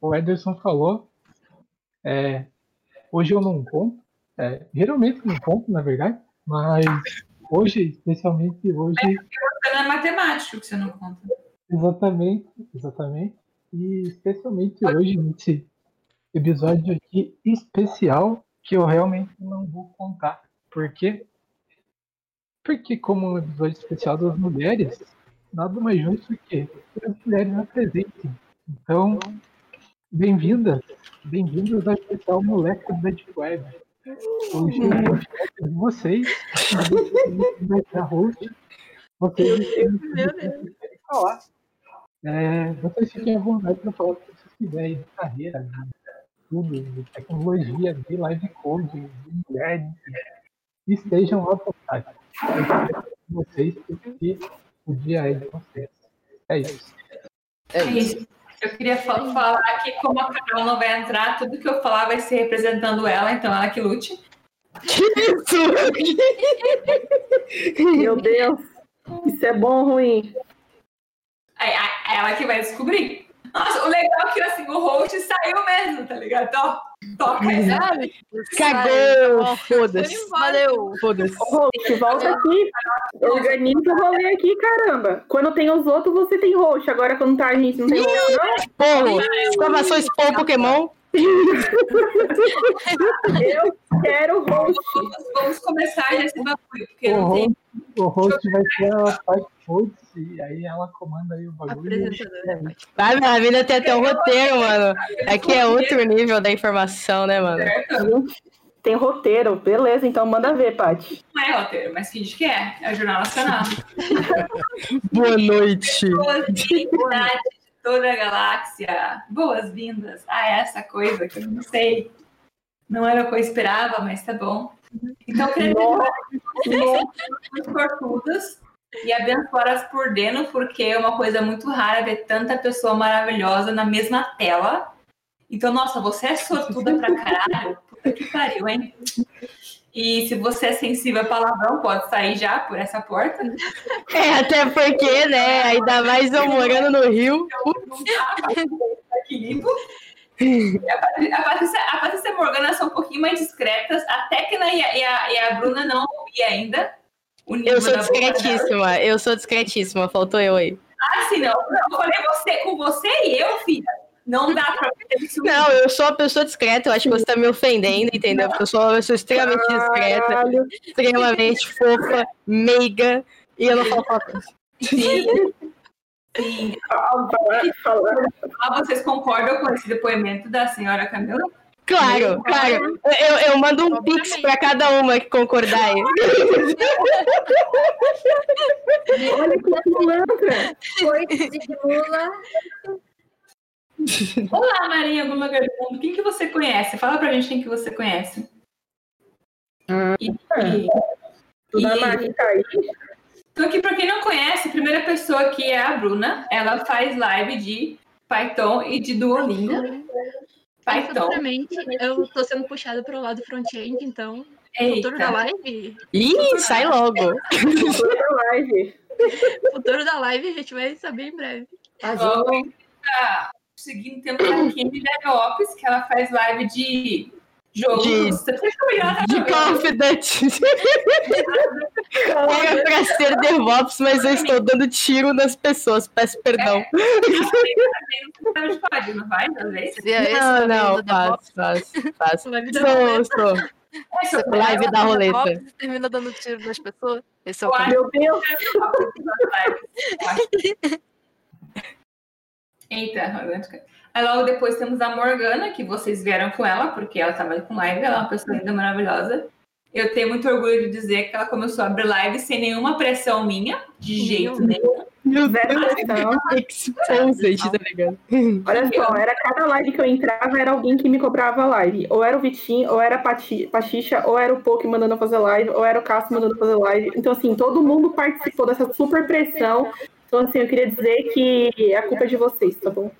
O Ederson falou, é, hoje eu não conto. É, geralmente não conto, na verdade, mas hoje, especialmente hoje. É porque não é matemático que você não conta. Exatamente, exatamente. E especialmente hoje, nesse episódio aqui especial, que eu realmente não vou contar. Por quê? Porque como um episódio especial das mulheres, nada mais justo que as mulheres apresentem. Então, bem-vindas, bem-vindos ao especial Moleque da Deep Web. Hoje eu vou de vocês, vai ser a host. Vocês têm falar. É, vocês fiquem à vontade para falar o que vocês quiserem de carreira, de tudo, de tecnologia, de live code, de mulher, de... estejam à vontade. Vocês, porque o dia é de vocês. É isso. É isso. Eu queria falar que como a Carol não vai entrar, tudo que eu falar vai ser representando ela, então ela que lute. Que isso? Meu Deus. Isso é bom ou ruim? É, é ela que vai descobrir. Nossa, o legal é que assim, o host saiu mesmo, tá ligado? Então, toca aí. Cagou! Foda-se. Valeu. Foda-se. Volta aqui. Organiza o rolê aqui, caramba. Quando tem os outros, você tem host. Agora, quando tá a gente, não tem não? Porra! Exclamações por Pokémon. Eu quero host. Vamos, vamos começar esse bagulho, porque O não tem. host, o host vai ser a parte host, e aí ela comanda aí o bagulho. Vai, minha vida tem até um roteiro, mano. Aqui é outro nível da informação, né, mano? Tem roteiro. Beleza, então manda ver, Paty. Não é roteiro, mas finge que é. É o Jornal Nacional. Boa noite. Boas-vindas de toda a galáxia. Boas-vindas a essa coisa que eu não sei. Não era o que eu esperava, mas tá bom. Então, eu queria dizer que vocês são muito sortudas e abençoadas por dentro, porque é uma coisa muito rara ver tanta pessoa maravilhosa na mesma tela. Então, nossa, você é sortuda pra caralho. Puta que pariu, hein? E se você é sensível a palavrão, pode sair já por essa porta. É, até porque, né? Ainda mais eu morando no Rio. A Patrícia, a, Patrícia, e a Morgana são um pouquinho mais discretas. A Tecna e a, e a, e a Bruna não ouvi ainda. Eu sou discretíssima. Eu sou discretíssima. Faltou eu aí. Ah, sim, não. Não, Eu falei você, com você e eu, filha. Não dá pra ter isso. Não, eu sou uma pessoa discreta. Eu acho que você tá me ofendendo, entendeu? Porque eu sou uma pessoa extremamente discreta, Caralho. extremamente fofa, meiga. E eu não falo palavrão. Sim. Sim. Ah, vocês concordam com esse depoimento da senhora Camila? Claro, claro. Eu, eu mando um pix pra cada uma que concordar aí. Olha que pilantra. Coito de mula. Olá, Maria Gula Garbundo. Quem que você conhece? Fala pra gente quem que você conhece. E, e, Dona e- Mari tá aí. Então, aqui, para quem não conhece, a primeira pessoa aqui é a Bruna. Ela faz live de Python e de Duolingo. Python. Futuramente, eu tô sendo puxada pro lado front-end, então, futuro da Eita. live, Ih, sai logo. Toda live. futuro da live a gente vai saber em breve. Ó, tá seguindo, temos a Kimi DevOps, que ela faz live de jogos. De- tá De Duty. Era pra ser DevOps, mas eu estou dando tiro nas pessoas. Peço perdão. Você de código, não vai? Vezes? Seria esse Não, não, do DevOps. faço, faço, faço. Live da Sou, roleta. sou. É, só- Live da roleta. DevOps Termina dando tiro nas pessoas. Esse é o. Meu Deus. Eita, arrogante. Aí logo depois temos a Morgana, que vocês vieram com ela, porque ela trabalha com live, ela é uma pessoa linda, maravilhosa. Eu tenho muito orgulho de dizer que ela começou a abrir live sem nenhuma pressão minha, de jeito nenhum. Meu Deus, exposed, tá ligado? Olha só, era cada live que eu entrava, era alguém que me cobrava live. Ou era o Vitinho, ou era a Pati- Pachicha, ou era o Poke mandando eu fazer live, ou era o Cássio mandando eu fazer live. Então, assim, todo mundo participou dessa super pressão. Então, assim, eu queria dizer que a culpa é de vocês, tá bom?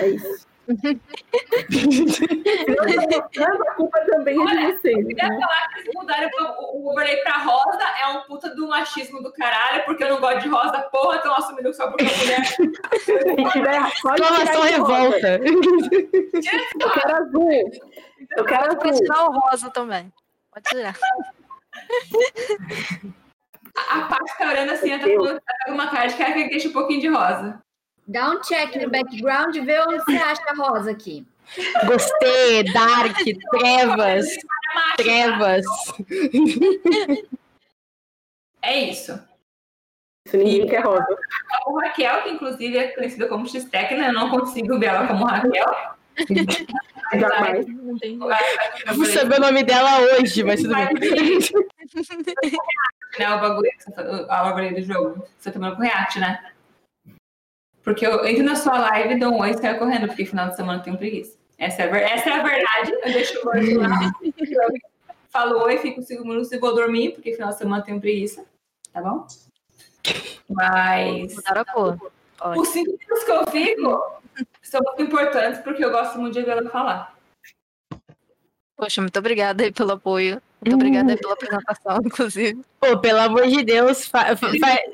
É isso. a culpa também é de vocês. Eu queria Né? falar que eles mudaram o overlay pra rosa é um puta do machismo do caralho, porque eu não gosto de rosa, porra, estão assumindo que só porque é mulher. Se tiver, pode de rosa. revolta. Eu quero azul. Eu quero Pode azul. tirar o rosa também. Pode tirar. A parte tá olhando assim, ela tá falando tá com uma cara de cara que deixa um pouquinho de rosa. Dá um check no background e vê onde você acha a rosa aqui. Gostei, dark, trevas, trevas. É isso. Isso ninguém quer rosa. A Raquel, que inclusive é conhecida como X-Tecna, eu não consigo ver ela como Raquel. Jamais. Não tem. Vou saber o nome dela hoje, mas tudo bem. né, o bagulho, que você tá- o bagulho do jogo. Você tá tomando com React, né? Porque eu entro na sua live, dou um oi e saio correndo, porque final de semana eu tenho preguiça. Essa é, a ver- essa é a verdade. Eu deixo o oi lá, falo oi, fico cinco minutos e vou dormir, porque final de semana eu tenho preguiça. Tá bom? Mas a os cinco minutos que eu fico são muito importantes, porque eu gosto muito de ver ela falar. Poxa, muito obrigada aí pelo apoio. Muito obrigada aí pela apresentação, inclusive. Pô, pelo amor de Deus,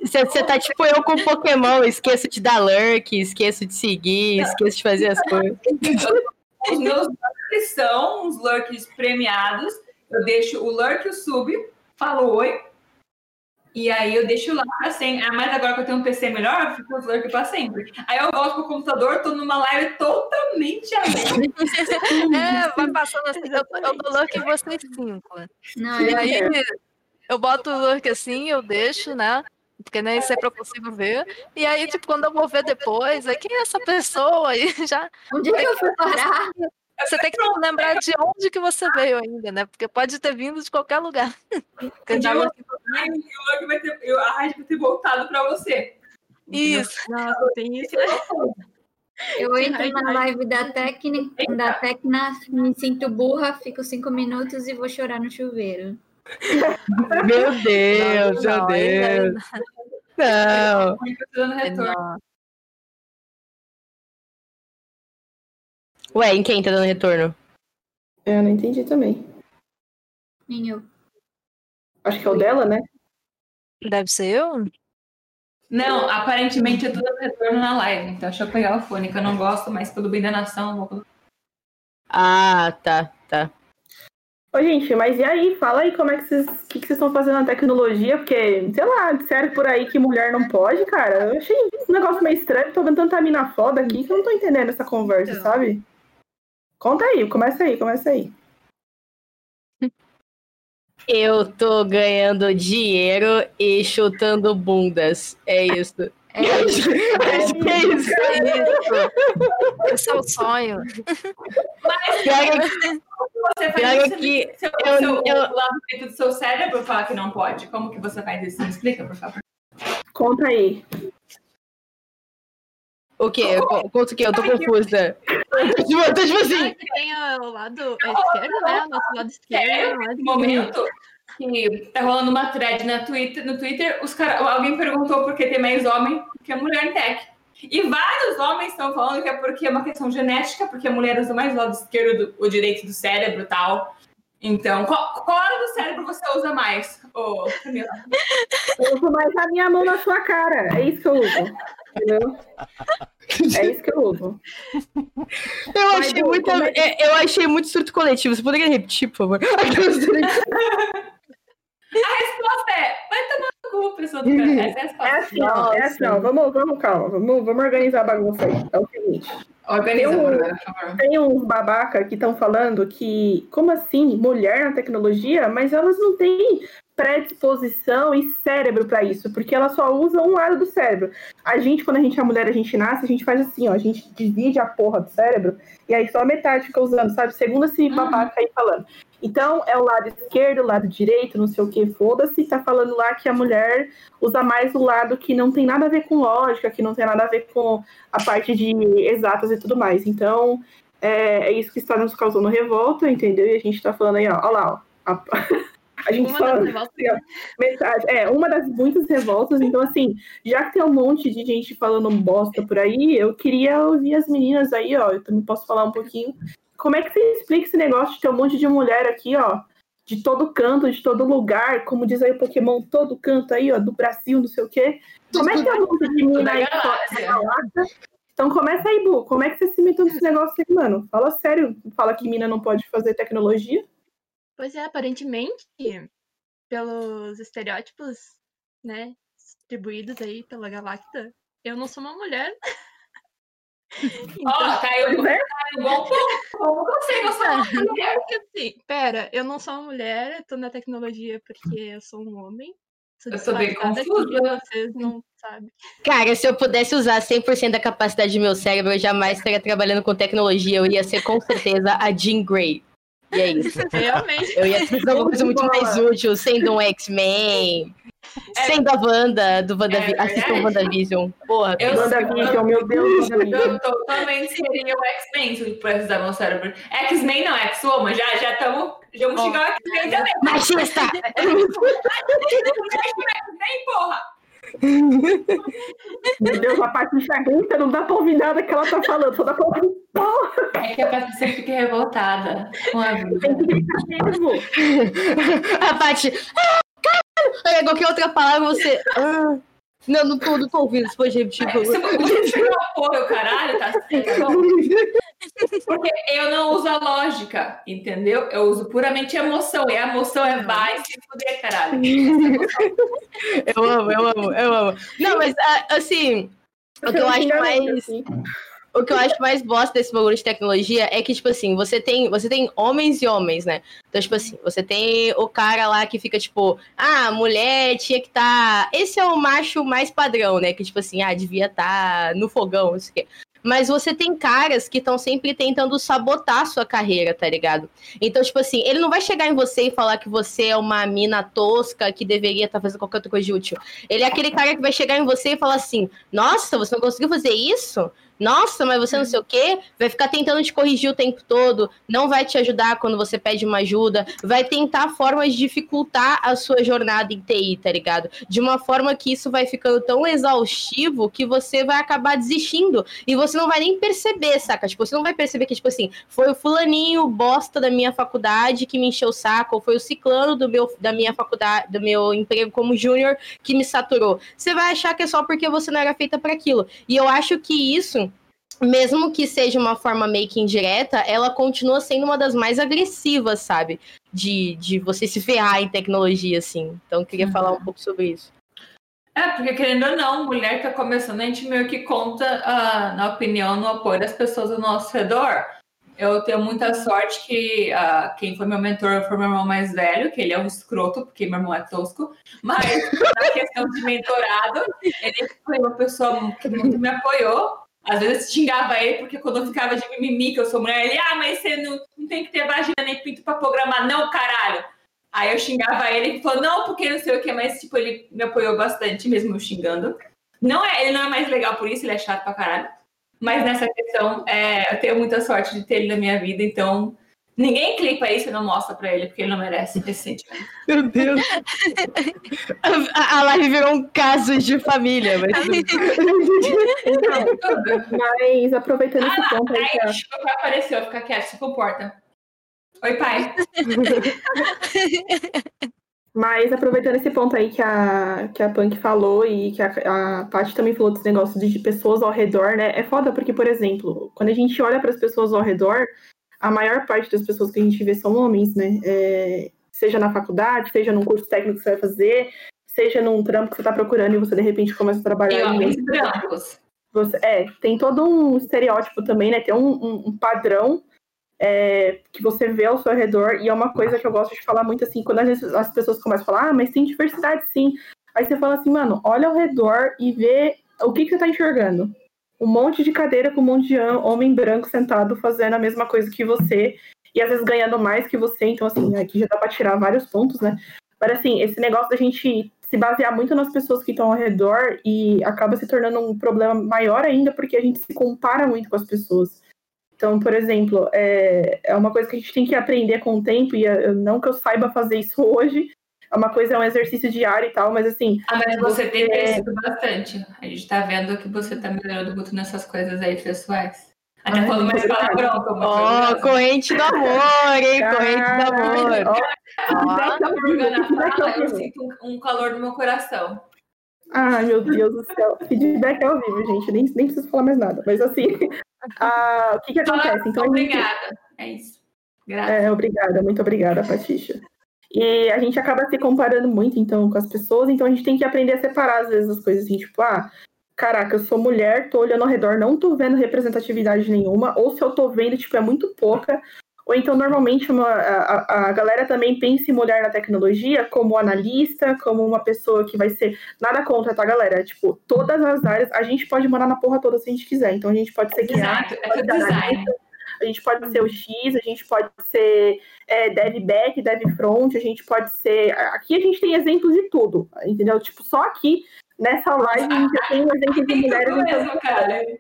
você tá tipo eu com Pokémon, esqueço de dar lurk, esqueço de seguir, esqueço de fazer as coisas. Os meus lurks são uns lurks premiados. Eu deixo o lurk e o sub, falo oi. E aí eu deixo lá pra sempre. Ah, mas agora que eu tenho um PC melhor, eu fico os lurks pra sempre. Aí eu volto pro computador, tô numa live totalmente aberta. É, vai passando assim, eu, eu dou lurk em vocês cinco. Não, E é aí eu boto o lurk assim, eu deixo, né? Porque nem sempre eu consigo ver. E aí, tipo, quando eu vou ver depois, aí quem é essa pessoa aí? Já. onde é que eu fui parar? Você tem que lembrar de onde que você veio ainda, né? Porque pode ter vindo de qualquer lugar. Já- E o vai ter, eu- a rádio vai ter voltado pra você. Isso. Nossa, tem isso. Eu entro na live da Tecna, da Tecna, me sinto burra, fico cinco minutos e vou chorar no chuveiro. Meu Deus, meu Não, Deus. Não. Eu dando retorno. Não. Ué, em quem tá dando retorno? É, Eu não entendi também. Nem eu. Acho que é o dela, né? Deve ser eu? Não, aparentemente eu tô dando retorno na live. Então deixa eu pegar o fone, que eu não gosto, mas pelo bem da nação, eu vou. Ah, tá, tá. Ô, gente, mas e aí? Fala aí como é que vocês, o que, que vocês estão fazendo na tecnologia, porque, sei lá, disseram por aí que mulher não pode, cara. Eu achei um negócio meio estranho, tô vendo tanta mina foda aqui que eu não tô entendendo essa conversa, Então. sabe? Conta aí, começa aí, começa aí. Eu tô ganhando dinheiro e chutando bundas. É isso. É isso. É isso. Esse é o sonho. Pior é que- Você faz é isso, que seu, eu- seu, eu- o lado dentro do seu cérebro fala que não pode. Como que você faz isso? Me explica, por favor. Conta aí. O quê? Co- Conta o quê? Eu tô confusa. Eu tô tipo, eu tô tipo assim. Tem o lado esquerdo, né? Nosso lado esquerdo. Nesse momento que tá rolando uma thread na Twitter, no Twitter, os cara, alguém perguntou por que tem mais homem que mulher em tech. E vários homens estão falando que é porque é uma questão genética, porque a mulher usa mais o lado esquerdo, do- o direito do cérebro e tal. Então, qual, qual hora do cérebro você usa mais, ô Camila? Eu uso mais a minha mão na sua cara. É isso que eu uso. Entendeu? É isso que eu uso. Eu achei Mas, muito. como é é, Eu achei muito surto coletivo. Você poderia repetir, por favor? A resposta é: vai tomar no cu, pessoa do cara. Essa é a resposta. É assim, ó, é assim, ó. Vamos, vamos, calma. Vamos, vamos organizar a bagunça aí. É o seguinte. Organiza, Eu- por favor. Tem uns babaca que estão falando que, como assim, mulher na tecnologia, mas elas não têm predisposição e cérebro para isso, porque elas só usam um lado do cérebro. A gente, quando a gente é mulher, a gente nasce, a gente faz assim, ó, a gente divide a porra do cérebro e aí só a metade fica usando, sabe? Segundo esse babaca aí falando. Então, é o lado esquerdo, o lado direito, não sei o que, foda-se, tá falando lá que a mulher usa mais o lado que não tem nada a ver com lógica, que não tem nada a ver com a parte de exatas e tudo mais. Então, é, é isso que está nos causando revolta, entendeu? E a gente tá falando aí, ó, ó lá, ó. A, A gente Uma fala das revoltas. metade, é, uma das muitas revoltas, então assim, já que tem um monte de gente falando bosta por aí, eu queria ouvir as meninas aí, ó, eu também posso falar um pouquinho. Como é que você explica esse negócio de ter um monte de mulher aqui, ó, de todo canto, de todo lugar, como diz aí o Pokémon, todo canto aí, ó, do Brasil, não sei o quê. Como é que é um monte de menina aí? Então começa aí, Bu, como é que você se meteu nesse negócio aí, mano? Fala sério, fala que mina não pode fazer tecnologia? Pois é, aparentemente, pelos estereótipos, né, distribuídos aí pela Galacta, eu não sou uma mulher. Ó, caiu Pois é. caiu um bom ponto. Como você gostou da mulher? Porque assim, pera, eu não sou uma mulher, eu tô na tecnologia porque eu sou um homem. Sou Eu tô bem confusa. vocês não sabem. Cara, se eu pudesse usar 100% da capacidade do meu cérebro, eu jamais estaria trabalhando com tecnologia. Eu ia ser com certeza a Jean Grey. E é isso. Realmente, Eu ia fazer uma coisa muito mais útil, sendo um X-Men, sendo a Wanda do WandaVision. É Assistam verdade. WandaVision. Porra. Eu WandaVision, meu Deus. Eu totalmente seria o X-Men se eu pudesse usar meu cérebro. X-Men não, X-Woman, já já estamos. Já vamos chegar ao X-Men também. Machista! X-Men, porra! Meu Deus, a Patrícia grita, não dá pra ouvir nada que ela tá falando, só dá pra ouvir É que a Patrícia fica revoltada com a vida. tem que gritar mesmo. A Paty. Ah, caralho! Qualquer outra palavra você. Ah, não, não tô, não tô ouvindo. Você pode repetir, por Se favor. você tirar o porra, o caralho, tá certo. Porque eu não uso a lógica, entendeu? Eu uso puramente emoção. E a emoção é vai se fuder, caralho. Eu amo, eu amo, eu amo. Não, mas assim, o que eu acho mais. O que eu acho mais bosta desse bagulho de tecnologia é que, tipo assim, você tem, você tem homens e homens, né? Então, tipo assim, você tem o cara lá que fica, tipo, ah, mulher tinha que estar. Esse é o macho mais padrão, né? Que, tipo assim, ah, devia estar no fogão, não sei o quê. Mas você tem caras que estão sempre tentando sabotar a sua carreira, tá ligado? Então, tipo assim, ele não vai chegar em você e falar que você é uma mina tosca que deveria estar fazendo qualquer outra coisa de útil. Ele é aquele cara que vai chegar em você e falar assim: Nossa, você não conseguiu fazer isso? Nossa, mas você não sei o quê, vai ficar tentando te corrigir o tempo todo, não vai te ajudar quando você pede uma ajuda, vai tentar formas de dificultar a sua jornada em TI, tá ligado? De uma forma que isso vai ficando tão exaustivo que você vai acabar desistindo e você não vai nem perceber, saca? Tipo, você não vai perceber que, tipo assim, foi o fulaninho bosta da minha faculdade que me encheu o saco, ou foi o ciclano do meu, da minha faculdade, do meu emprego como júnior que me saturou. Você vai achar que é só porque você não era feita para aquilo. E eu acho que isso mesmo que seja uma forma meio que indireta, ela continua sendo uma das mais agressivas, sabe? De, de você se ferrar em tecnologia, assim. Então, eu queria falar um pouco sobre isso. É, porque querendo ou não, mulher tá começando, a gente meio que conta ah, na opinião, no apoio das pessoas ao nosso redor. Eu tenho muita sorte que ah, quem foi meu mentor foi meu irmão mais velho, que ele é um escroto, porque meu irmão é tosco, mas na questão de mentorado, ele foi uma pessoa que muito me apoiou. Às vezes xingava ele, porque quando eu ficava de mimimi, que eu sou mulher, ele, ah, mas você não, não tem que ter vagina nem pinto pra programar, não, caralho. Aí eu xingava ele, ele falou, não, porque não sei o que, mas tipo, ele me apoiou bastante, mesmo xingando. Não é, ele não é mais legal por isso, ele é chato pra caralho. Mas nessa questão, é, eu tenho muita sorte de ter ele na minha vida, então ninguém clipa isso e não mostra pra ele, porque ele não merece esse sentimento. Meu Deus! a, a live virou um caso de família, mas. Então, mas aproveitando esse ponto aí que a- Aí, o pai apareceu, fica quieto, se comporta. Oi, pai. Mas aproveitando esse ponto aí que a, que a Punk falou e que a, a Paty também falou desse negócio de pessoas ao redor, né? É foda porque, por exemplo, quando a gente olha para as pessoas ao redor, a maior parte das pessoas que a gente vê são homens, né? É, seja na faculdade, seja num curso técnico que você vai fazer, seja num trampo que você está procurando e você de repente começa a trabalhar E homens brancos. Você, é, tem todo um estereótipo também, né? Tem um, um- um padrão é, que você vê ao seu redor, e é uma coisa que eu gosto de falar muito assim, quando às vezes as pessoas começam a falar, ah, mas tem diversidade sim. Aí você fala assim, mano, olha ao redor e vê o que, que você tá enxergando. Um monte de cadeira com um monte de hom- homem branco sentado fazendo a mesma coisa que você, e às vezes ganhando mais que você, então assim, aqui já dá pra tirar vários pontos, né? Mas assim, esse negócio da gente se basear muito nas pessoas que estão ao redor e acaba se tornando um problema maior ainda porque a gente se compara muito com as pessoas. Então, por exemplo, é, é uma coisa que a gente tem que aprender com o tempo, e é, não que eu saiba fazer isso hoje, uma coisa, é um exercício diário e tal, mas assim. Ah, mas você tem crescido bastante. A gente tá vendo que você tá melhorando muito nessas coisas aí pessoais. Até Ai, falando mais palavrão. Ó, coisa. corrente do amor, hein? Corrente do amor. Fala, eu vivo. sinto um, calor no meu coração. Ai, meu Deus do céu. Feedback ao vivo, gente. Nem, nem preciso falar mais nada. Mas assim, ah, o que, que acontece? Então, a gente- obrigada. É isso. Graças. É, obrigada, muito obrigada, Patixa. E a gente acaba se comparando muito, então, com as pessoas, então a gente tem que aprender a separar, às vezes, as coisas assim, tipo, ah, caraca, eu sou mulher, tô olhando ao redor, não tô vendo representatividade nenhuma, ou se eu tô vendo, tipo, é muito pouca. Ou então, normalmente, uma- a, a- galera também pensa em mulher na tecnologia como analista, como uma pessoa que vai ser. Nada contra, tá, galera? Tipo, todas as áreas, a gente pode morar na porra toda se a gente quiser. Então a gente pode ser QA, Exato. É tudo design. A gente pode ser o X, a gente pode ser é, dev back, dev front, a gente pode ser. Aqui a gente tem exemplos de tudo, entendeu? Tipo, só aqui nessa live a gente já tem um exemplo de mulheres. Então, mesmo, cara.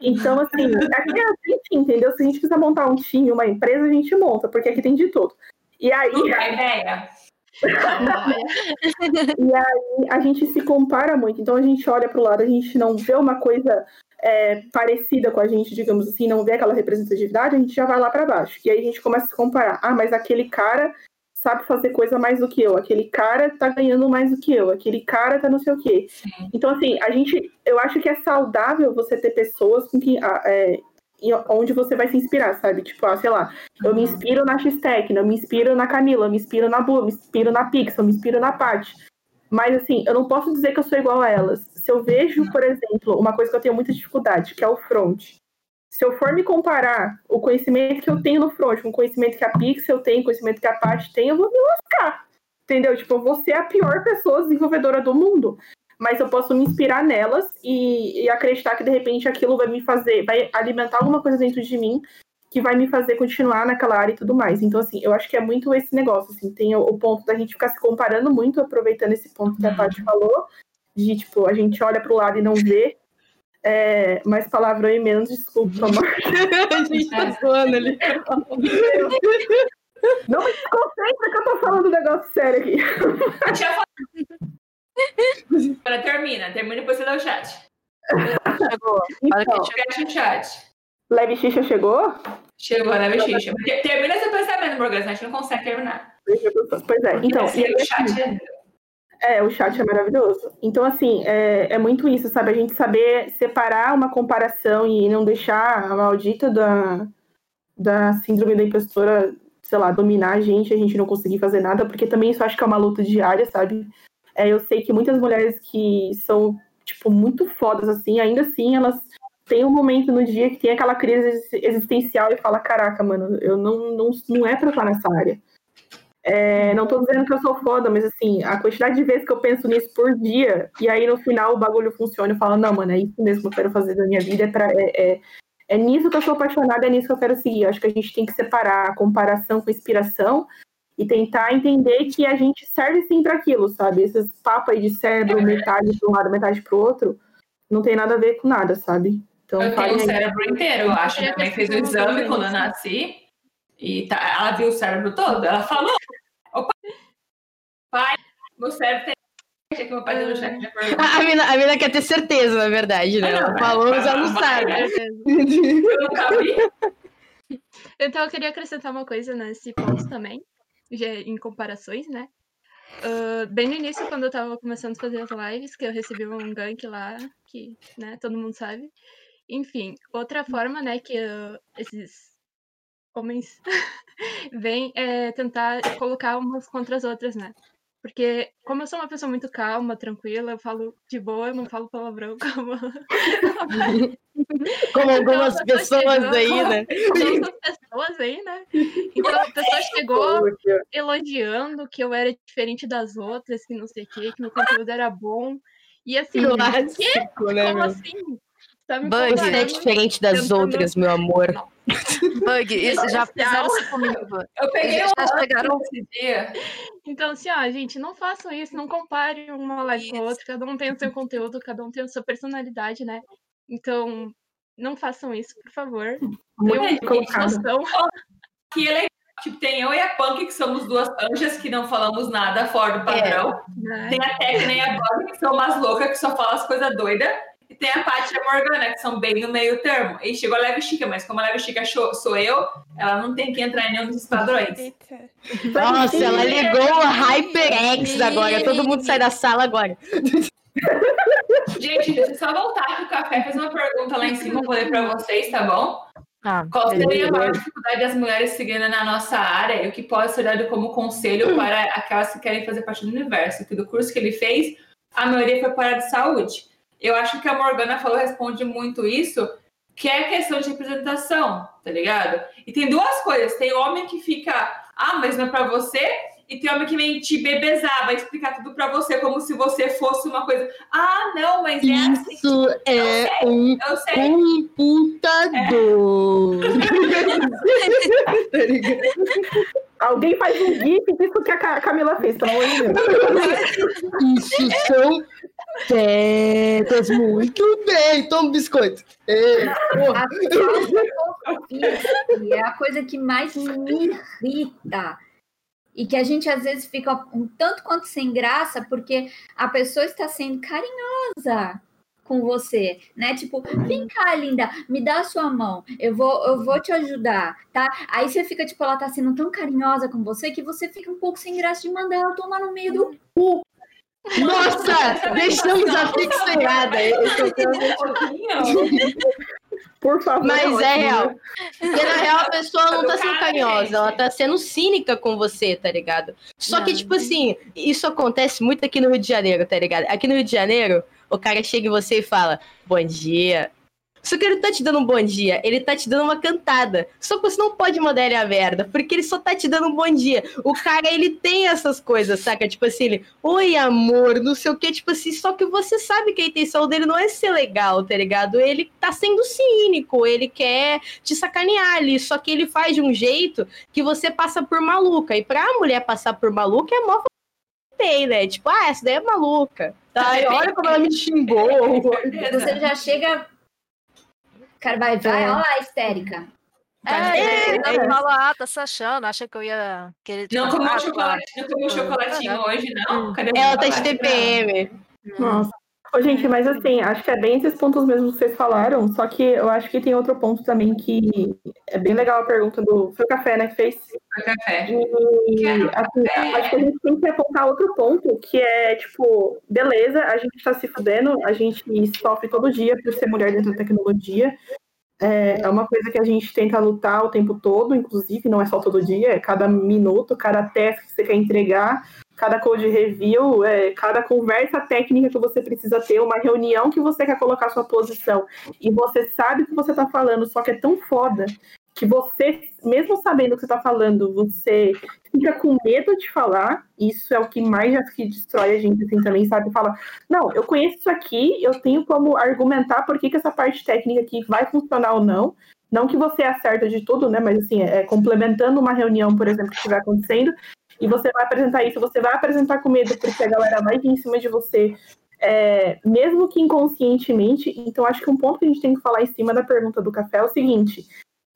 então, assim, aqui é assim, entendeu? Se a gente quiser montar um time, uma empresa, a gente monta, porque aqui tem de tudo. E aí, Não dá ideia. e aí a gente se compara muito. Então a gente olha para o lado, a gente não vê uma coisa é, parecida com a gente, digamos assim, não vê aquela representatividade, a gente já vai lá para baixo. E aí a gente começa a comparar. Ah, mas aquele cara sabe fazer coisa mais do que eu, aquele cara tá ganhando mais do que eu, aquele cara tá não sei o quê. Sim. Então, assim, a gente, eu acho que é saudável você ter pessoas com que, ah, é, onde você vai se inspirar, sabe? Tipo, ah, sei lá, eu me inspiro na X-Tech, eu me inspiro na Camila, eu me inspiro na Bu, me inspiro na Pixel, eu me inspiro na Paty. Mas, assim, eu não posso dizer que eu sou igual a elas. Se eu vejo, por exemplo, uma coisa que eu tenho muita dificuldade, que é o front. Se eu for me comparar o conhecimento que eu tenho no front com o conhecimento que a Pixel tem, o conhecimento que a Paty tem, eu vou me lascar. Entendeu? Tipo, eu vou ser a pior pessoa desenvolvedora do mundo. Mas eu posso me inspirar nelas e, e acreditar que, de repente, aquilo vai me fazer, vai alimentar alguma coisa dentro de mim que vai me fazer continuar naquela área e tudo mais. Então, assim, eu acho que é muito esse negócio, assim, tem o, o ponto da gente ficar se comparando muito, aproveitando esse ponto que a. Paty falou, de, tipo, a gente olha pro lado e não vê, é, mais palavrão e menos desculpa, amor. A gente tá zoando ali. Não me desconcentra que eu tô falando um negócio sério aqui. Deixa eu falar. Agora termina. Termina e depois você dá o chat. Chegou. Então, Fecha o chat. Leve Xixa chegou? Chegou, né, Bexixa? Termina seu pensamento, Morgana, senão a gente não consegue terminar. Pois é, então, Assim, e aí, o chat é... É, o chat é maravilhoso. Então, assim, é, é muito isso, sabe? A gente saber separar uma comparação e não deixar a maldita da, da síndrome da impostora, sei lá, dominar a gente, a gente não conseguir fazer nada, porque também isso acho que é uma luta diária, sabe? É, eu sei que muitas mulheres que são, tipo, muito fodas, assim, ainda assim, elas têm um momento no dia que tem aquela crise exi- existencial e fala, caraca, mano, eu não, não, não é pra estar nessa área. É, não tô dizendo que eu sou foda, mas assim, a quantidade de vezes que eu penso nisso por dia, e aí no final o bagulho funciona, eu falo, não, mano, é isso mesmo que eu quero fazer da minha vida, é, pra, é, é, é nisso que eu sou apaixonada, é nisso que eu quero seguir. Eu acho que a gente tem que separar a comparação com a inspiração e tentar entender que a gente serve sim para aquilo, sabe? Esses papos aí de cérebro, metade para um lado, metade para o outro, não tem nada a ver com nada, sabe? Então, Eu tenho o cérebro inteiro, eu acho. Minha mãe fez o exame quando eu nasci e tá- ela viu o cérebro todo. Ela falou: Opa, pai, meu cérebro tem. Achei que meu pai deu no. A mina, a mina quer ter certeza, na verdade, né? Ah, não, Ela falou, mas ela não sabe. Eu nunca vi. Então eu queria acrescentar uma coisa nesse ponto também, já em comparações, né? Ah, bem no início, quando eu tava começando a fazer as lives, que eu recebi um gank lá, que, né, todo mundo sabe. Enfim, outra forma, né, que ah, esses homens vêm é tentar colocar umas contra as outras, né? Porque, como eu sou uma pessoa muito calma, tranquila, eu falo de boa, eu não falo palavrão como Como algumas Então, eu tô pessoas chegando- aí, né? como pessoas aí, né? Então a pessoa chegou elogiando que eu era diferente das outras, que não sei o quê, que meu conteúdo era bom. E assim, Clássico, né, como meu? assim? Tá me Bug, Você é diferente das tentando- outras, meu amor. Bug, isso já fizeram isso comigo. Eu peguei Eles um já chegaram- esse dia. Então, assim, ó, gente, não façam isso, não compare uma live com a outra, cada um tem o seu conteúdo, cada um tem a sua personalidade, né? Então, não façam isso, por favor. Muito Eu bem colocado. Que é legal. Tipo, tem eu e a Punk, que somos duas anjas que não falamos nada fora do padrão. né? Tem a Tecna e a Bob, que são umas loucas que só falam as coisas doidas. E tem a Paty e a Morgana, que são bem no meio termo. E chegou a Leve Chica, mas como a Leve Chica sou, eu, ela não tem que entrar em nenhum dos padrões. Nossa, ela ligou o HyperX agora. Todo mundo sai da sala agora. Gente, deixa eu só voltar que o Café fez uma pergunta lá em cima, vou ler pra vocês, tá bom? Ah, Qual seria a maior dificuldade das mulheres seguindo na nossa área e o que pode ser dado como conselho para aquelas que querem fazer parte do universo? Que do curso que ele fez, a maioria foi para a área de saúde. Eu acho que a Morgana falou, responde muito isso, que é a questão de representação, tá ligado? E tem duas coisas. Tem homem que fica, ah, mas não é pra você. E tem homem que vem te bebezar, vai explicar tudo pra você, como se você fosse uma coisa. Ah, não, mas é assim. Isso é um Eu sei. computador. Alguém faz um gif disso que a Ca- Camila fez, pelo amor de Deus. Isso são pedras. Muito bem. Toma biscoito. É, porra. É a coisa que mais me irrita. E que a gente às vezes fica um tanto quanto sem graça, porque a pessoa está sendo carinhosa com você, né? Tipo, vem cá, linda, me dá a sua mão, eu vou, eu vou te ajudar, tá? Aí você fica, tipo, ela tá sendo tão carinhosa com você que você fica um pouco sem graça de mandar ela tomar no meio do Nossa, deixamos a é tema. Por favor. Mas é ótimo, real. né? Porque na real a pessoa não tá sendo carinhosa, ela tá sendo cínica com você, tá ligado? Só que, tipo assim, isso acontece muito aqui no Rio de Janeiro, tá ligado? Aqui no Rio de Janeiro, o cara chega em você e fala, bom dia. Só que ele não tá te dando um bom dia, ele tá te dando uma cantada. Só que você não pode mandar ele a merda, porque ele só tá te dando um bom dia. O cara, ele tem essas coisas, saca? Tipo assim, ele, oi amor, não sei o que, tipo assim, só que você sabe que a intenção dele não é ser legal, tá ligado? Ele tá sendo cínico, ele quer te sacanear ali, só que ele faz de um jeito que você passa por maluca. E pra mulher passar por maluca é mó bem, né? Tipo, ah, essa daí é maluca. Tá, e olha como ela me xingou. Você já chega. Cara, vai, vai, olha lá, histérica. É, É, é, é. fala, ah, tá se achando, acha que eu ia querer Não comeu chocolate, não comeu chocolatinho hoje, não? Cadê o Ela tá de? TPM. Nossa. Ô, gente, mas assim, acho que é bem esses pontos mesmo que vocês falaram, só que eu acho que tem outro ponto também que é bem legal a pergunta do Foi o Café, né, que fez. Foi café. E assim, café. acho que a gente tem que apontar outro ponto, que é, tipo, beleza, a gente tá se fudendo, a gente sofre todo dia por ser mulher dentro da tecnologia. É, é uma coisa que a gente tenta lutar o tempo todo, inclusive, não é só todo dia, é cada minuto, cada task que você quer entregar, cada code review, é, cada conversa técnica que você precisa ter, uma reunião que você quer colocar sua posição, e você sabe o que você tá falando, só que é tão foda que você, mesmo sabendo o que você tá falando, você fica com medo de falar, isso é o que mais que destrói a gente, assim, também, sabe? Fala, não, eu conheço isso aqui, eu tenho como argumentar por que, que essa parte técnica aqui vai funcionar ou não, não que você acerta de tudo, né, mas assim, é complementando uma reunião, por exemplo, que estiver acontecendo, e você vai apresentar isso, você vai apresentar com medo, porque a galera vai vir em cima de você, é, mesmo que inconscientemente, então acho que um ponto que a gente tem que falar em cima da pergunta do café é o seguinte,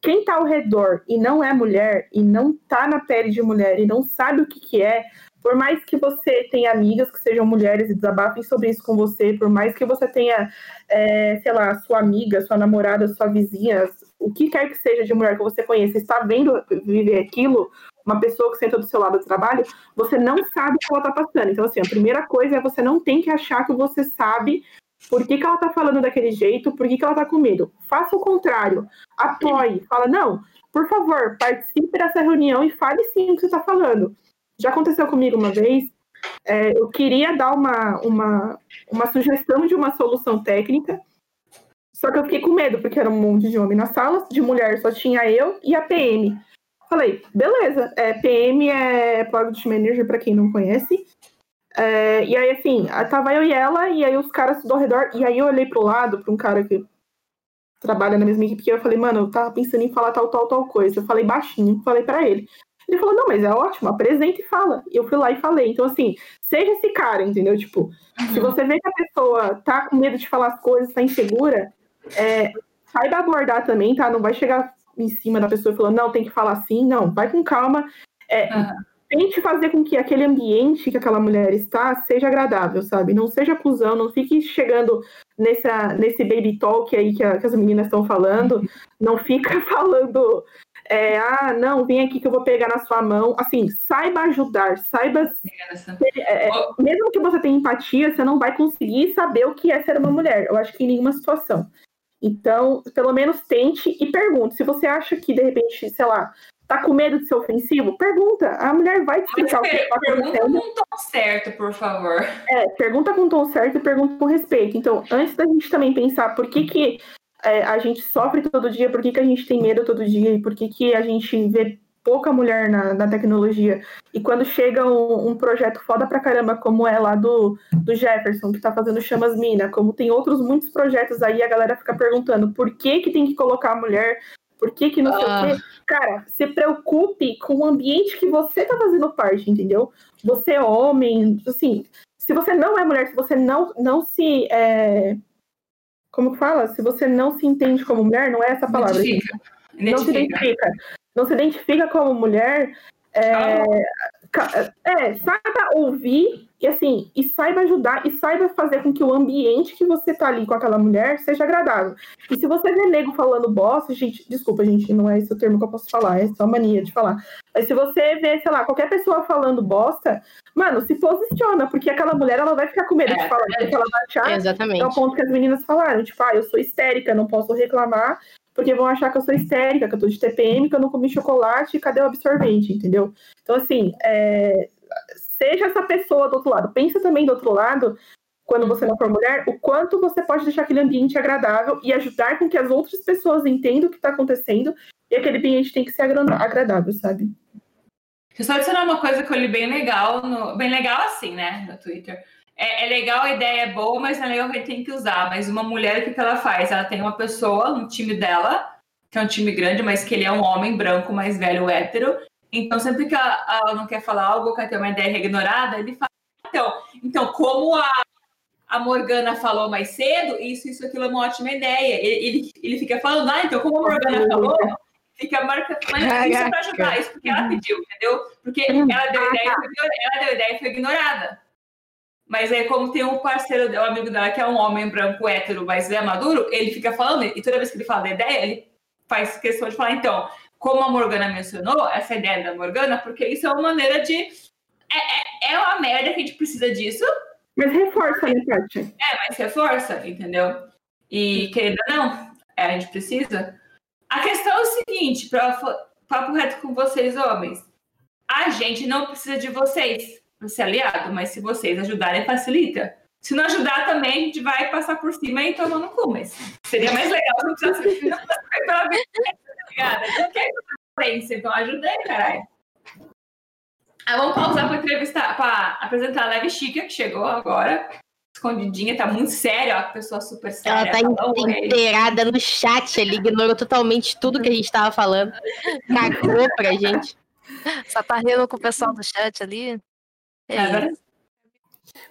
quem está ao redor e não é mulher, e não está na pele de mulher, e não sabe o que, que é, por mais que você tenha amigas que sejam mulheres e desabafem sobre isso com você, por mais que você tenha, é, sei lá, sua amiga, sua namorada, sua vizinha, o que quer que seja de mulher que você conheça, está vendo viver aquilo, uma pessoa que senta do seu lado do trabalho, você não sabe o que ela está passando. Então, assim, a primeira coisa é você não tem que achar que você sabe por que, que ela tá falando daquele jeito, por que, que ela tá com medo. Faça o contrário. Apoie. Fala, não, por favor, participe dessa reunião e fale sim o que você tá falando. Já aconteceu comigo uma vez. é, eu queria dar uma, uma, uma sugestão de uma solução técnica, só que eu fiquei com medo, porque era um monte de homem na sala, de mulher só tinha eu e a PM. Falei, beleza, é, PM é Product Manager, para quem não conhece. É, e aí, assim, tava eu e ela, e aí os caras do redor, e aí eu olhei pro lado, pra um cara que trabalha na mesma equipe que eu, eu falei, mano, eu tava pensando em falar tal, tal, tal coisa. Eu falei baixinho, falei pra ele. Ele falou, não, mas é ótimo, apresenta e fala. E eu fui lá e falei. Então, assim, seja esse cara, entendeu? Tipo, se você vê que a pessoa tá com medo de falar as coisas, tá insegura, é, saiba abordar também, tá? Não vai chegar em cima da pessoa falando, não, tem que falar assim, não, vai com calma. É, Tente fazer com que aquele ambiente que aquela mulher está seja agradável, sabe? Não seja acusão, não fique chegando nessa, nesse baby talk aí que, a, que as meninas estão falando, não fica falando, é, ah, não, vem aqui que eu vou pegar na sua mão. Assim, saiba ajudar, saiba. É, é, mesmo que você tenha empatia, você não vai conseguir saber o que é ser uma mulher. Eu acho que em nenhuma situação. Então, pelo menos tente e pergunte. Se você acha que, de repente, sei lá, tá com medo de ser ofensivo, pergunta. A mulher vai te explicar Mas, o que tá pergunta acontecendo. com um tom certo, por favor. É, pergunta com o tom certo e pergunta com respeito. Então, antes da gente também pensar por que, que é, a gente sofre todo dia, por que, que a gente tem medo todo dia e por que, que a gente vê pouca mulher na, na tecnologia. E quando chega um, um projeto foda pra caramba, como é lá do, do Jefferson, que tá fazendo Chamas Mina, como tem outros muitos projetos aí, a galera fica perguntando por que, que tem que colocar a mulher, por que, que não sei Ah. o quê. Cara, se preocupe com o ambiente que você tá fazendo parte, entendeu? Você é homem, assim, se você não é mulher, se você não, não se. é, Como que fala? Se você não se entende como mulher, não é essa palavra. Identifica. Não se Identifica. Não se identifica como mulher. É, ca- é, saiba ouvir e assim, e saiba ajudar, e saiba fazer com que o ambiente que você tá ali com aquela mulher seja agradável. E se você vê nego falando bosta, gente, desculpa, gente, não é esse o termo que eu posso falar, é só mania de falar. Mas se você vê, sei lá, qualquer pessoa falando bosta, mano, se posiciona, porque aquela mulher ela vai ficar com medo É, de falar, porque ela vai achar é Exatamente. o ponto que as meninas falaram, tipo, ah, eu sou histérica, não posso reclamar, porque vão achar que eu sou histérica, que eu tô de TPM, que eu não comi chocolate, cadê o absorvente, entendeu? Então, assim, é, seja essa pessoa do outro lado. Pensa também do outro lado, quando você não for mulher, o quanto você pode deixar aquele ambiente agradável e ajudar com que as outras pessoas entendam o que tá acontecendo e aquele ambiente tem que ser agra- agradável, sabe? Deixa eu só adicionar uma coisa que eu li bem legal, no- bem legal assim, né, no Twitter. É, é legal, a ideia é boa, mas não é legal que tem que usar. Mas uma mulher, o que, que ela faz? Ela tem uma pessoa no time dela, que é um time grande, mas que ele é um homem branco, mais velho, hétero. Então, sempre que ela, ela não quer falar algo, quer ter uma ideia ignorada, ele fala. Então, então como a, a Morgana falou mais cedo, isso, isso, aquilo é uma ótima ideia. Ele, ele, ele fica falando, ah, então como a Morgana falou, fica marcando. Isso pra ajudar, isso porque ela pediu, entendeu? Porque ela deu ideia, ela deu ideia e foi ignorada. Mas aí, como tem um parceiro, um amigo dela, que é um homem branco hétero, mas é maduro, ele fica falando, e toda vez que ele fala da ideia, ele faz questão de falar, então, como a Morgana mencionou, essa ideia da Morgana, porque isso é uma maneira de. É, é, é uma merda que a gente precisa disso, Mas reforça, né, Kátia? é, mas reforça, entendeu? E querendo ou não, é, a gente precisa. A questão é o seguinte, pra, papo reto com vocês, homens. A gente não precisa de vocês para ser aliado, mas se vocês ajudarem, facilita. Se não ajudar também, a gente vai passar por cima e tomar no cu, mas seria mais legal se não precisasse pela vida, tá? Eu quero então ajuda aí, caralho. Ah, vamos pausar para entrevistar, para apresentar a Leve Chica, que chegou agora, escondidinha, tá muito séria, ó, a pessoa super séria. Ela tá "Oi". inteirada no chat, ele ignorou totalmente tudo que a gente tava falando. Cagou pra gente. Só tá rindo com o pessoal do chat ali. É É.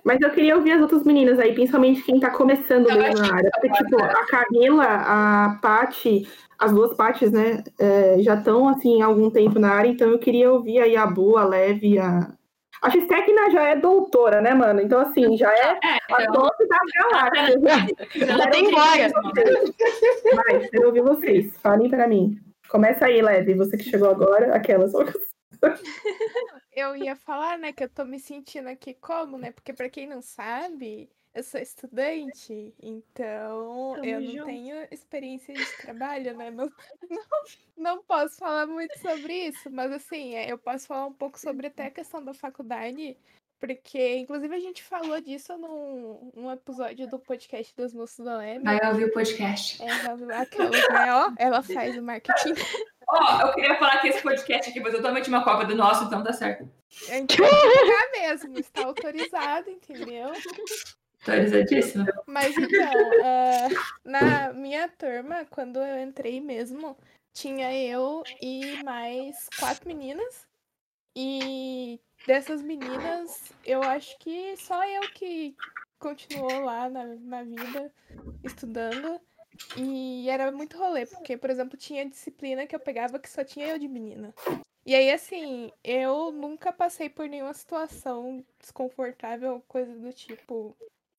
Mas eu queria ouvir as outras meninas aí, principalmente quem tá começando Eu mesmo na área. Porque, que tipo, a Camila, a Paty, as duas Paties, né, é, já estão, assim, há algum tempo na área, então eu queria ouvir aí a Bu, a Leve, a... A X-Tecna já é doutora, né, mano? Então, assim, já é a então, doce da galáxia. Ela tem embora. Vai, quero ouvir vocês. Falem pra mim. Começa aí, Leve, você que chegou agora, aquelas. Eu ia falar, né, que eu tô me sentindo aqui como, né? Porque pra quem não sabe, eu sou estudante, então Tamo eu não junto. tenho experiência de trabalho, né? Não, não, não posso falar muito sobre isso, mas assim, é, eu posso falar um pouco sobre até a questão da faculdade, porque inclusive a gente falou disso num, num episódio do podcast dos moços da Leme. Vai ouvir o podcast. É, aquelas, né? Ó, ela faz o marketing. Ó, eu queria falar que esse podcast aqui foi totalmente uma cópia do nosso, então tá certo. Divulgar mesmo, está autorizado, entendeu? Autorizadíssimo. Mas então, ah, na minha turma, quando eu entrei mesmo, tinha eu e mais quatro meninas. E dessas meninas, eu acho que só eu que continuou lá na, na vida, estudando. E era muito rolê, porque, por exemplo, tinha disciplina que eu pegava que só tinha eu de menina. E aí, assim, eu nunca passei por nenhuma situação desconfortável, coisa do tipo,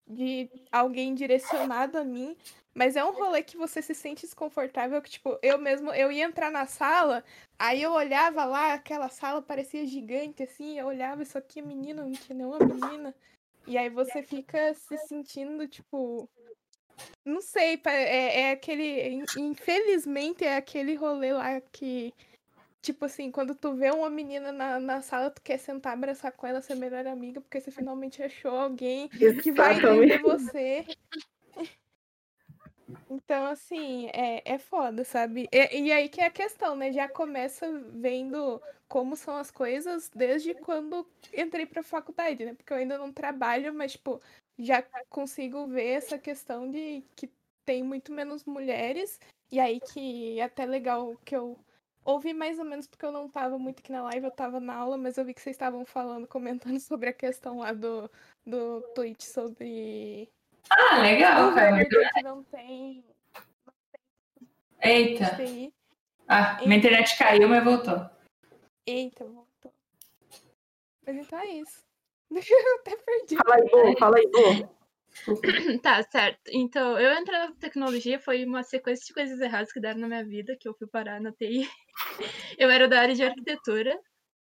de alguém direcionado a mim. Mas é um rolê que você se sente desconfortável, que, tipo, eu mesmo, eu ia entrar na sala, aí eu olhava lá, aquela sala parecia gigante, assim, eu olhava, isso aqui é menino, não tinha nenhuma menina. E aí você fica se sentindo, tipo. Não sei, é, é aquele. in- Infelizmente é aquele rolê lá que. Tipo assim, quando tu vê uma menina na, na sala, tu quer sentar, abraçar com ela, ser melhor amiga, porque você finalmente achou alguém que vai entender você. Então, assim, é, é foda, sabe? E, e aí que é a questão, né? Já começa vendo como são as coisas desde quando entrei pra faculdade, né? Porque eu ainda não trabalho, mas, tipo, já consigo ver essa questão de que tem muito menos mulheres. E aí que é até legal que eu ouvi mais ou menos porque eu não tava muito aqui na live, eu tava na aula, mas eu vi que vocês estavam falando, comentando sobre a questão lá do, do tweet sobre Ah, o legal, cara. Weber que não tem Eita. Ah, minha internet caiu, mas voltou. Eita, voltou. Mas então é isso. Eu até perdi. Fala aí, Bo, fala aí, Bo. Tá, certo. Então, eu entrei na tecnologia, foi uma sequência de coisas erradas que deram na minha vida, que eu fui parar na TI. Eu era da área de arquitetura.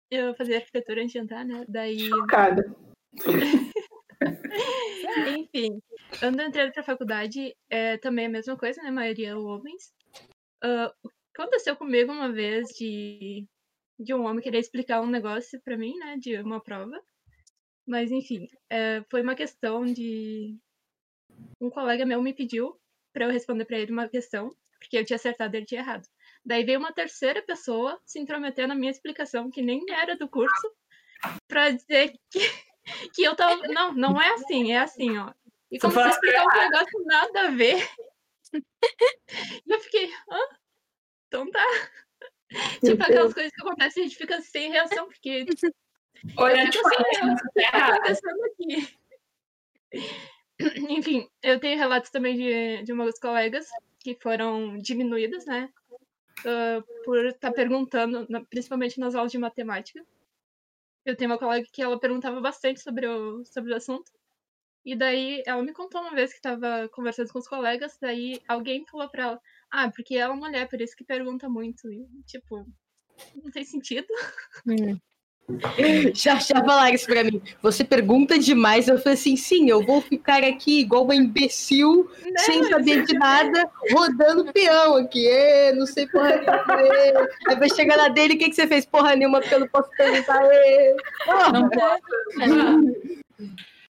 Eu fazia arquitetura antes de entrar, né? Daí, Chocada. enfim, quando eu entrei pra faculdade, é também a mesma coisa, né? A maioria homens. O que aconteceu comigo uma vez de, de um homem querer explicar um negócio pra mim, né? De uma prova. Mas, enfim, é, foi uma questão de. Um colega meu me pediu pra eu responder pra ele uma questão, porque eu tinha acertado e ele tinha errado. Daí veio uma terceira pessoa se intrometer na minha explicação, que nem era do curso, pra dizer que, que eu tava. Não, não é assim, é assim, ó. E Só começou a explicar um negócio nada a ver. E eu fiquei, hã? Então tá. Meu Tipo, aquelas coisas que acontecem, a gente fica sem reação, porque Olha, eu tipo, fico assim, assim, o que tá acontecendo aqui? Enfim, eu tenho relatos também de, de umas colegas que foram diminuídas, né? ah, por estar perguntando, na- principalmente nas aulas de matemática. Eu tenho uma colega que ela perguntava bastante sobre o, sobre o assunto. E daí ela me contou uma vez que estava conversando com os colegas, daí alguém falou pra ela, ah, porque ela é uma mulher, por isso que pergunta muito. E, tipo, não tem sentido. Já, já falaram isso pra mim. Você pergunta demais. Eu falei assim: sim, eu vou ficar aqui igual uma imbecil, sem saber de nada, rodando peão aqui. Ê, não sei porra nenhuma. Aí vai chegar na dele: o que, que você fez? Porra nenhuma, porque eu não posso perguntar. Ê. Não posso.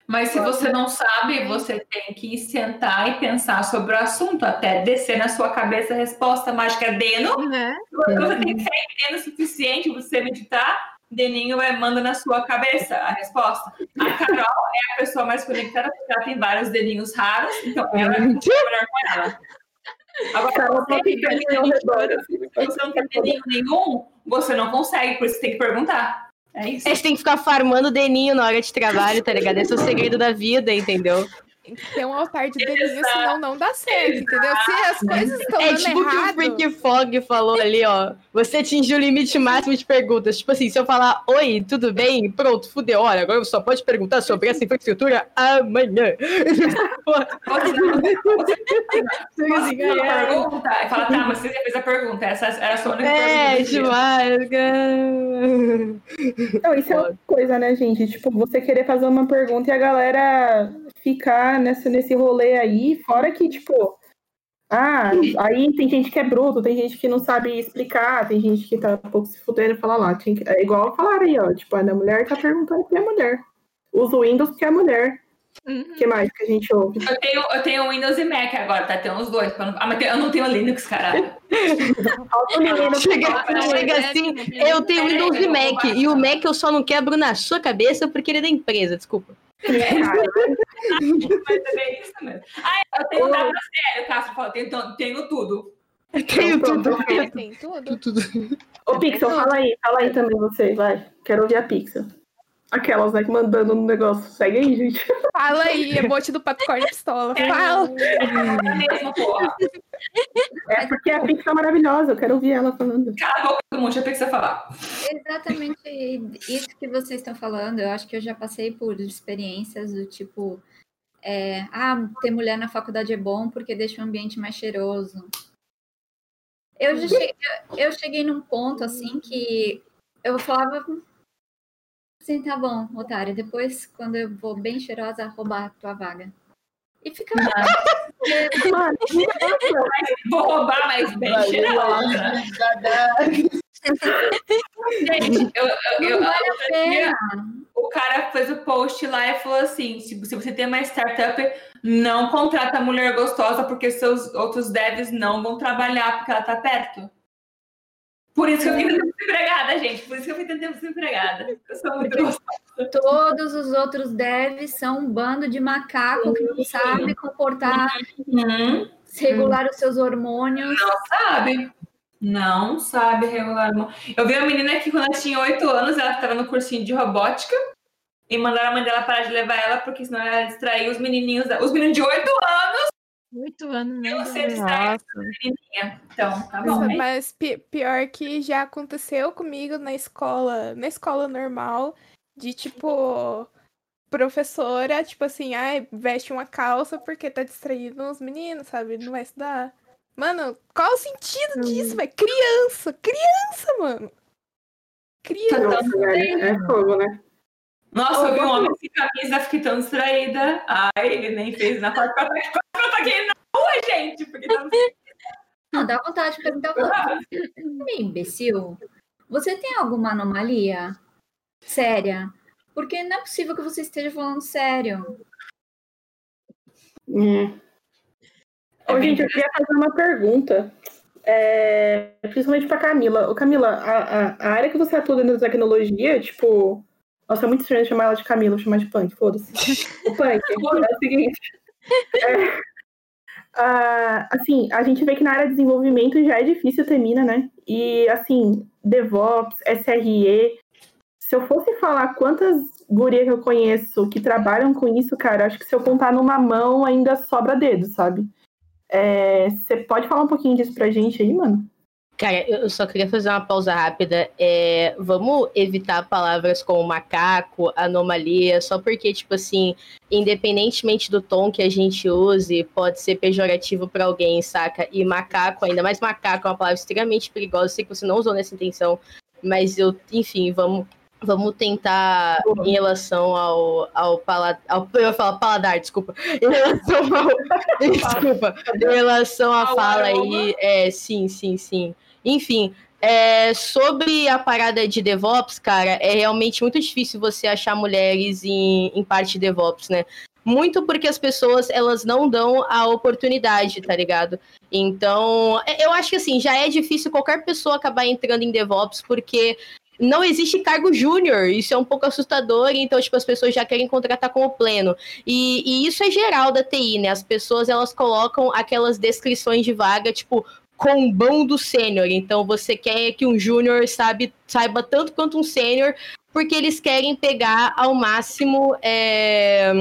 Mas se você não sabe, você tem que sentar e pensar sobre o assunto, até descer na sua cabeça a resposta mágica deno. Né? Você tem que ser deno o suficiente você meditar, deninho vai manda na sua cabeça a resposta. A Carol é a pessoa mais conectada, porque ela tem vários deninhos raros, então ela é muito melhor com ela. Agora, Carol você, tá ao redor, assim, se você não tem deninho nenhum, você não consegue, por isso você tem que perguntar. É isso. É, Você tem que ficar farmando deninho na hora de trabalho, tá ligado? Esse é o segredo da vida, entendeu? Tem ter um altar de Exato. senão não dá certo, entendeu? Se as coisas estão É dando tipo o que o errado... Freaky Fog falou ali, ó. Você atingiu o limite máximo de perguntas. Tipo assim, se eu falar, oi, tudo bem? Pronto, fudeu. Olha, agora você só pode perguntar sobre essa infraestrutura amanhã. Uma pergunta e fala, tá, mas você já fez a pergunta. Essa era a sua única É, pergunta. dia. demais. Não, isso é outra coisa, né, gente? Tipo, você querer fazer uma pergunta e a galera ficar nessa, nesse rolê aí, fora que, tipo, ah, aí tem gente que é bruto, tem gente que não sabe explicar, tem gente que tá um pouco se fudendo e fala lá. que- É igual falaram aí, ó. Tipo, a mulher tá perguntando porque é mulher. Usa o Windows porque é mulher. Uhum. O que mais que a gente ouve? Eu tenho, eu tenho Windows e Mac agora, tá? Tem uns dois. pra não- Ah, mas eu não tenho Linux, caralho. Menino Chega, chega é assim, que- eu tenho Windows e Mac. E o Mac eu só não quebro na sua cabeça porque ele é da empresa, desculpa. Mas é bem isso mesmo. Ah, eu tenho um tenho, tenho tudo. Eu tenho Então, tudo. pronto. Tem tudo. tudo. Ô, Pixel, fala aí, fala aí também você, vai. Quero ouvir a Pixel. Aquelas, né, que mandando no negócio. Segue aí, gente. Fala aí, emote do Popcorn Pistola. Fala. É mesmo, porra. É porque a Pix é maravilhosa, eu quero ouvir ela falando. Cala a boca do mundo, deixa eu ter que você falar. Exatamente isso que vocês estão falando. Eu acho que eu já passei por experiências do tipo. é, ah, ter mulher na faculdade é bom porque deixa o ambiente mais cheiroso. Eu, já cheguei, eu cheguei num ponto assim que eu falava assim, tá bom, otário, depois quando eu vou bem cheirosa, roubar a tua vaga. E fica Mano, Vou roubar mais bem cheirosa. Gente, eu, eu, eu, vale a pena. o cara fez o post lá e falou assim: se, se você tem uma startup, não contrata mulher gostosa, porque seus outros devs não vão trabalhar porque ela tá perto. Por isso que eu fiquei tentando desempregada, gente. Por isso que eu fiquei tentando desempregada. Eu sou muito gostosa. Todos os outros devs são um bando de macaco que não sabe comportar, Uhum. regular os seus hormônios. Não sabe. Não sabe regular. Eu vi uma menina que quando ela tinha 8 anos, ela estava no cursinho de robótica e mandaram a mãe dela parar de levar ela, porque senão ela ia distrair os menininhos. Os meninos de 8 anos Oito anos, né? menininha. Então, tá bom. Né? mas pi- pior que já aconteceu comigo na escola, na escola normal, de tipo, professora, tipo assim, ai, veste uma calça porque tá distraindo os meninos, sabe? Não vai estudar. Mano, qual o sentido disso, velho? Criança, criança, mano. Criança. Nossa, velho, é fogo, né? Nossa, eu vi um homem sem camisa, fiquei tão distraída. Ai, ele nem fez na parte pra taquei na rua, gente. Porque tava... Não, dá vontade de perguntar pra você. Meio imbecil. Você tem alguma anomalia? Séria? Porque não é possível que você esteja falando sério. É. Ô, gente, eu queria fazer uma pergunta. É, principalmente pra Camila. Ô, Camila, a, a, a área que você atua dentro da tecnologia, tipo. Nossa, é muito estranho chamar ela de Camila, chamar de Punk, foda-se. O Punk, é o seguinte. é, ah, assim, a gente vê que na área de desenvolvimento já é difícil ter mina, né? E, assim, DevOps, SRE. Se eu fosse falar quantas gurias que eu conheço que trabalham com isso, cara, acho que se eu contar numa mão ainda sobra dedo, sabe? É, Você pode falar um pouquinho disso pra gente aí, mano? Cara, eu só queria fazer uma pausa rápida. É, vamos evitar palavras como macaco, anomalia, só porque, tipo assim, independentemente do tom que a gente use, pode ser pejorativo pra alguém, saca? E macaco, ainda mais macaco, é uma palavra extremamente perigosa. Sei que você não usou nessa intenção, mas eu, enfim, vamos. Vamos tentar, em relação ao, ao paladar. Eu ia falar paladar, desculpa. Em relação ao. desculpa. Em relação à Ao fala aí. É, sim, sim, sim. Enfim, é, sobre a parada de DevOps, cara, é realmente muito difícil você achar mulheres em, em parte de DevOps, né? Muito porque as pessoas, elas não dão a oportunidade, tá ligado? Então, é- eu acho que assim, já é difícil qualquer pessoa acabar entrando em DevOps, porque não existe cargo júnior, isso é um pouco assustador, então, tipo, as pessoas já querem contratar como pleno. E, e isso é geral da TI, né? As pessoas, elas colocam aquelas descrições de vaga, tipo, combão do sênior. Então, você quer que um júnior saiba tanto quanto um sênior, porque eles querem pegar ao máximo é,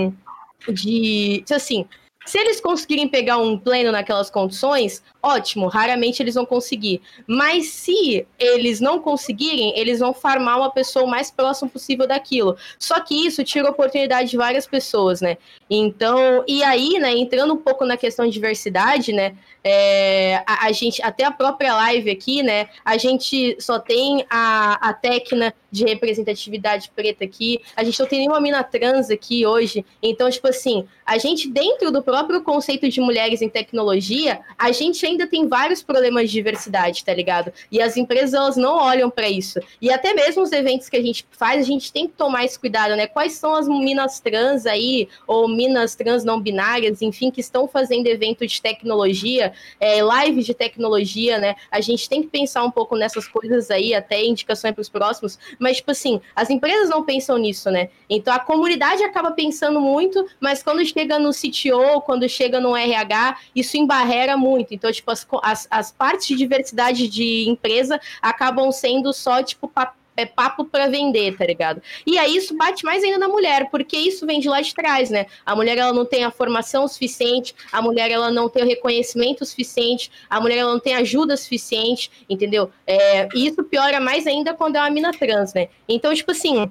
de... Assim, se eles conseguirem pegar um pleno naquelas condições, ótimo, raramente eles vão conseguir. Mas se eles não conseguirem, eles vão farmar uma pessoa o mais próximo possível daquilo. Só que isso tira a oportunidade de várias pessoas, né? Então, e aí, né, entrando um pouco na questão de diversidade, né? é, a, a gente, até a própria live aqui, né? A gente só tem a, a técnica de representatividade preta aqui, a gente não tem nenhuma mina trans aqui hoje. Então, tipo assim, a gente, dentro do próprio conceito de mulheres em tecnologia, a gente ainda tem vários problemas de diversidade, tá ligado? E as empresas, elas não olham para isso. E até mesmo os eventos que a gente faz, a gente tem que tomar esse cuidado, né? Quais são as minas trans aí, ou minas trans não binárias, enfim, que estão fazendo evento de tecnologia, é, lives de tecnologia, né? A gente tem que pensar um pouco nessas coisas aí, até indicações para os próximos, mas, tipo assim, as empresas não pensam nisso, né? Então a comunidade acaba pensando muito, mas quando chega no CTO, quando chega no RH, isso embarrera muito. Então, tipo, as, co- as, as partes de diversidade de empresa acabam sendo só, tipo, pa- é papo para vender, tá ligado? E aí isso bate mais ainda na mulher, porque isso vem de lá de trás, né? A mulher ela não tem a formação suficiente, a mulher ela não tem o reconhecimento suficiente, a mulher ela não tem ajuda suficiente, entendeu? É, e isso piora mais ainda quando é uma mina trans, né? Então, tipo assim,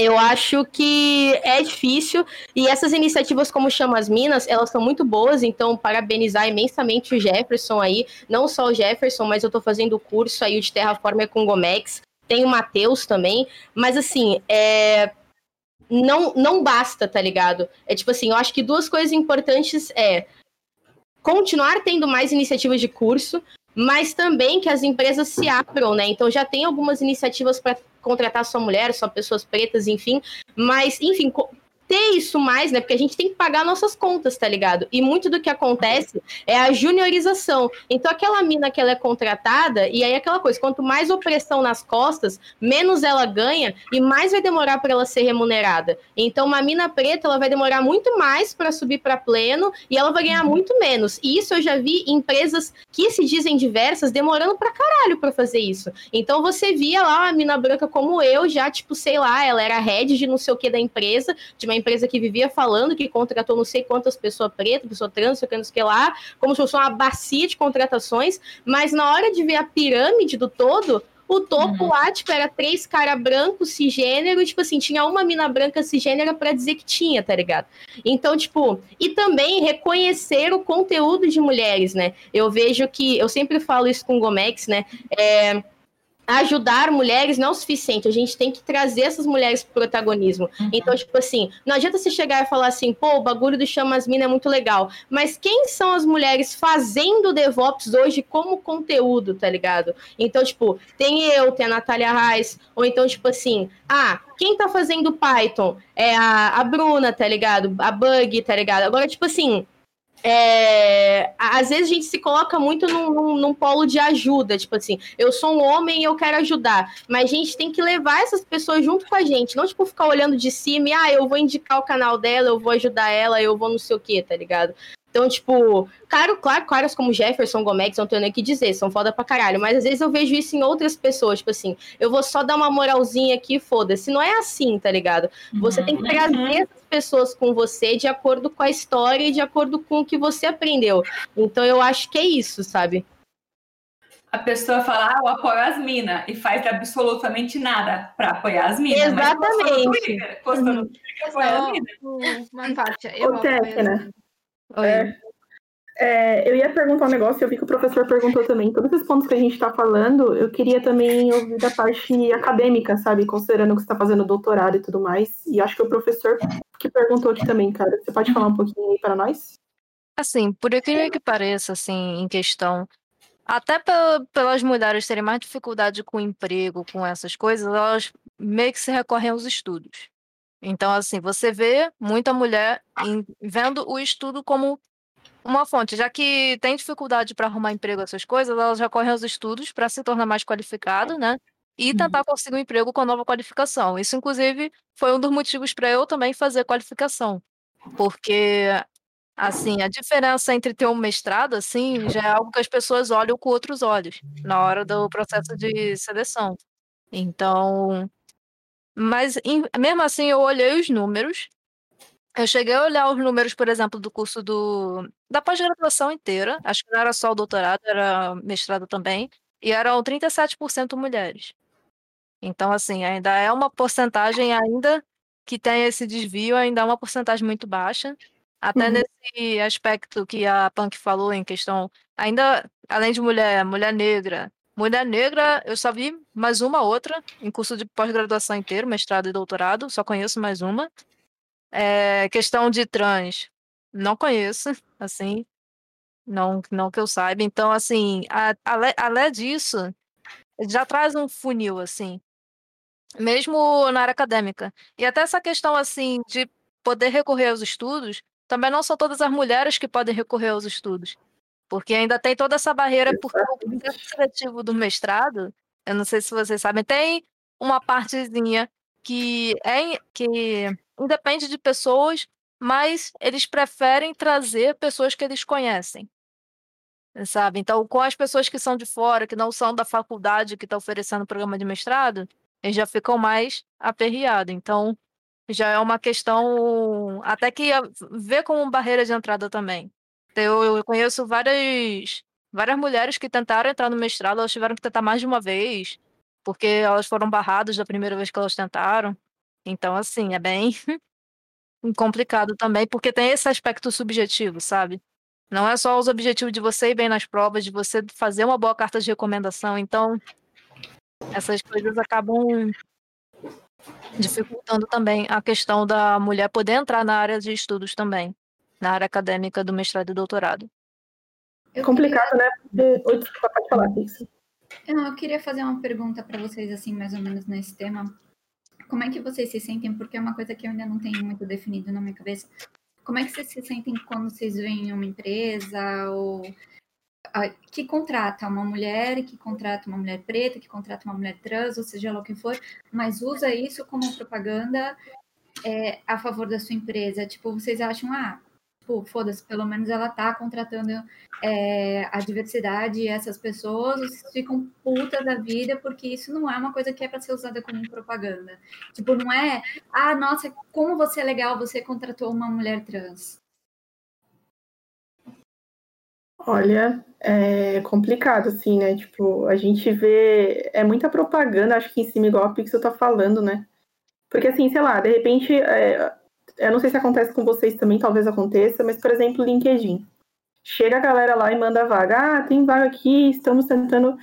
eu acho que é difícil. E essas iniciativas como Chama as Minas, elas são muito boas, então parabenizar imensamente o Jefferson aí, não só o Jefferson, mas eu estou fazendo o curso aí de Terraforma com Gomex, tem o Matheus também, mas assim, é, não, não basta, tá ligado? É tipo assim, eu acho que duas coisas importantes é continuar tendo mais iniciativas de curso, mas também que as empresas se abram, né? Então já tem algumas iniciativas para contratar só mulheres, só pessoas pretas, enfim. Mas, enfim, ter isso mais, né? Porque a gente tem que pagar nossas contas, tá ligado? E muito do que acontece é a juniorização. Então, aquela mina que ela é contratada, e aí aquela coisa, quanto mais opressão nas costas, menos ela ganha e mais vai demorar para ela ser remunerada. Então, uma mina preta, ela vai demorar muito mais para subir para pleno e ela vai ganhar muito menos. E isso eu já vi empresas que se dizem diversas demorando pra caralho para fazer isso. Então, você via lá uma mina branca como eu, já, tipo, sei lá, ela era head de não sei o que da empresa, de uma empresa que vivia falando que contratou não sei quantas pessoas pretas, pessoas trans, não sei o que lá, como se fosse uma bacia de contratações, mas na hora de ver a pirâmide do todo, o topo uhum. lá, tipo, era três cara brancos, cisgênero, e, tipo assim, tinha uma mina branca cisgênera para dizer que tinha, tá ligado? Então, tipo, e também reconhecer o conteúdo de mulheres, né? Eu vejo que, eu sempre falo isso com o Gomex, né? É, ajudar mulheres não é o suficiente, a gente tem que trazer essas mulheres pro protagonismo. Uhum. Então, tipo assim, não adianta você chegar e falar assim, pô, o bagulho do Chamas Mina é muito legal, mas quem são as mulheres fazendo DevOps hoje como conteúdo, tá ligado? Então, tipo, tem eu, tem a Natália Reis, ou então, tipo assim, ah, quem tá fazendo Python? É a, a Bruna, tá ligado? A Bug, tá ligado? Agora, tipo assim, é, às vezes a gente se coloca muito num, num, num, polo de ajuda, tipo assim, eu sou um homem e eu quero ajudar, mas a gente tem que levar essas pessoas junto com a gente, não tipo ficar olhando de cima e, ah, eu vou indicar o canal dela, eu vou ajudar ela, eu vou não sei o que, tá ligado? Então, tipo, claro, claro, caras como Jefferson Gomes, não tenho nem o que dizer, são foda pra caralho, mas às vezes eu vejo isso em outras pessoas, tipo assim, eu vou só dar uma moralzinha aqui, foda-se. Não é assim, tá ligado? Você uhum. tem que trazer uhum. essas pessoas com você de acordo com a história e de acordo com o que você aprendeu. Então, eu acho que é isso, sabe? a pessoa fala, ah, eu apoio as minas, e faz absolutamente nada para apoiar as minas. Exatamente. Mas postou no Twitter, postou no Twitter que apoia as minas. Uma Kátia, eu né? É, é, eu ia perguntar um negócio, eu vi que o professor perguntou também. Todos esses pontos que a gente está falando, eu queria também ouvir da parte acadêmica, sabe? Considerando que você está fazendo doutorado e tudo mais. E acho que o professor que perguntou aqui também, cara. Você pode falar um pouquinho aí para nós? Assim, por incrível que pareça, assim, em questão até pelas mulheres terem mais dificuldade com emprego, com essas coisas, elas meio que se recorrem aos estudos. Então, assim, você vê muita mulher em, vendo o estudo como uma fonte, já que tem dificuldade para arrumar emprego, essas coisas, elas já correm aos estudos para se tornar mais qualificada, né? E uhum. tentar conseguir um emprego com nova qualificação. Isso, inclusive, foi um dos motivos para eu também fazer qualificação. Porque, assim, a diferença entre ter um mestrado, assim, já é algo que as pessoas olham com outros olhos na hora do processo de seleção. Então, mas em, mesmo assim eu olhei os números. Eu cheguei a olhar os números, por exemplo, do curso do, da pós-graduação inteira. Acho que não era só o doutorado, era mestrado também. E eram 37% mulheres. Então, assim, ainda é uma porcentagem ainda que tem esse desvio, ainda é uma porcentagem muito baixa. Até uhum. nesse aspecto que a Punk falou em questão, ainda, além de mulher, mulher negra, Mulher negra, eu só vi mais uma outra em curso de pós-graduação inteiro, mestrado e doutorado, só conheço mais uma. É, questão de trans, não conheço, assim, não, não que eu saiba. Então, assim, além disso, já traz um funil, assim, mesmo na área acadêmica. E até essa questão, assim, de poder recorrer aos estudos, também não são todas as mulheres que podem recorrer aos estudos. Porque ainda tem toda essa barreira, porque o processo seletivo do mestrado, eu não sei se vocês sabem, tem uma partezinha que é que independe de pessoas, mas eles preferem trazer pessoas que eles conhecem. Sabe? Então, com as pessoas que são de fora, que não são da faculdade que está oferecendo o programa de mestrado, eles já ficam mais aperreados. Então, já é uma questão até que vê como barreira de entrada também. Eu, eu conheço várias, várias mulheres que tentaram entrar no mestrado, elas tiveram que tentar mais de uma vez, porque elas foram barradas da primeira vez que elas tentaram. Então, assim, é bem complicado também, porque tem esse aspecto subjetivo, sabe? Não é só os objetivos de você ir bem nas provas, de você fazer uma boa carta de recomendação. Então, essas coisas acabam dificultando também a questão da mulher poder entrar na área de estudos também, na área acadêmica do mestrado e doutorado. É complicado, né? Oi, desculpa, pode falar, isso. Eu queria fazer uma pergunta para vocês, assim, mais ou menos nesse tema. Como é que vocês se sentem? Porque é uma coisa que eu ainda não tenho muito definido na minha cabeça. Como é que vocês se sentem quando vocês veem uma empresa ou que contrata uma mulher, que contrata uma mulher preta, que contrata uma mulher trans, ou seja lá o que for, mas usa isso como propaganda é, a favor da sua empresa. Tipo, vocês acham, ah, tipo, foda-se, pelo menos ela tá contratando é, a diversidade e essas pessoas, vocês ficam puta da vida, porque isso não é uma coisa que é para ser usada como propaganda. Tipo, não é, ah, nossa, como você é legal, você contratou uma mulher trans. Olha, é complicado, assim, né? Tipo, a gente vê. É muita propaganda, acho que em cima, igual a Pixel tá falando, né? Porque, assim, sei lá, de repente. É, eu não sei se acontece com vocês também, talvez aconteça, mas, por exemplo, LinkedIn. Chega a galera lá e manda vaga. Ah, tem vaga aqui, estamos tentando.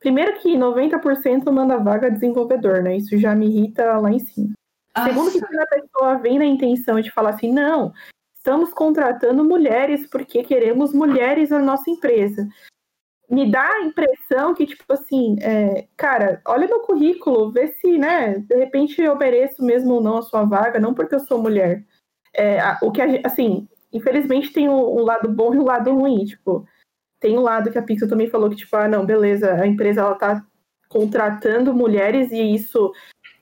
Primeiro que 90% manda vaga desenvolvedor, né? Isso já me irrita lá em cima. Segundo que quando a pessoa vem na intenção de falar assim, não, estamos contratando mulheres porque queremos mulheres na nossa empresa. Me dá a impressão que, tipo assim, é, cara, olha meu currículo, vê se, né, de repente eu mereço mesmo ou não a sua vaga, não porque eu sou mulher. É, o que, a, assim, infelizmente tem um, lado bom e um lado ruim, tipo, tem um lado que a Pixel também falou que, tipo, ah, não, beleza, a empresa, ela tá contratando mulheres e isso,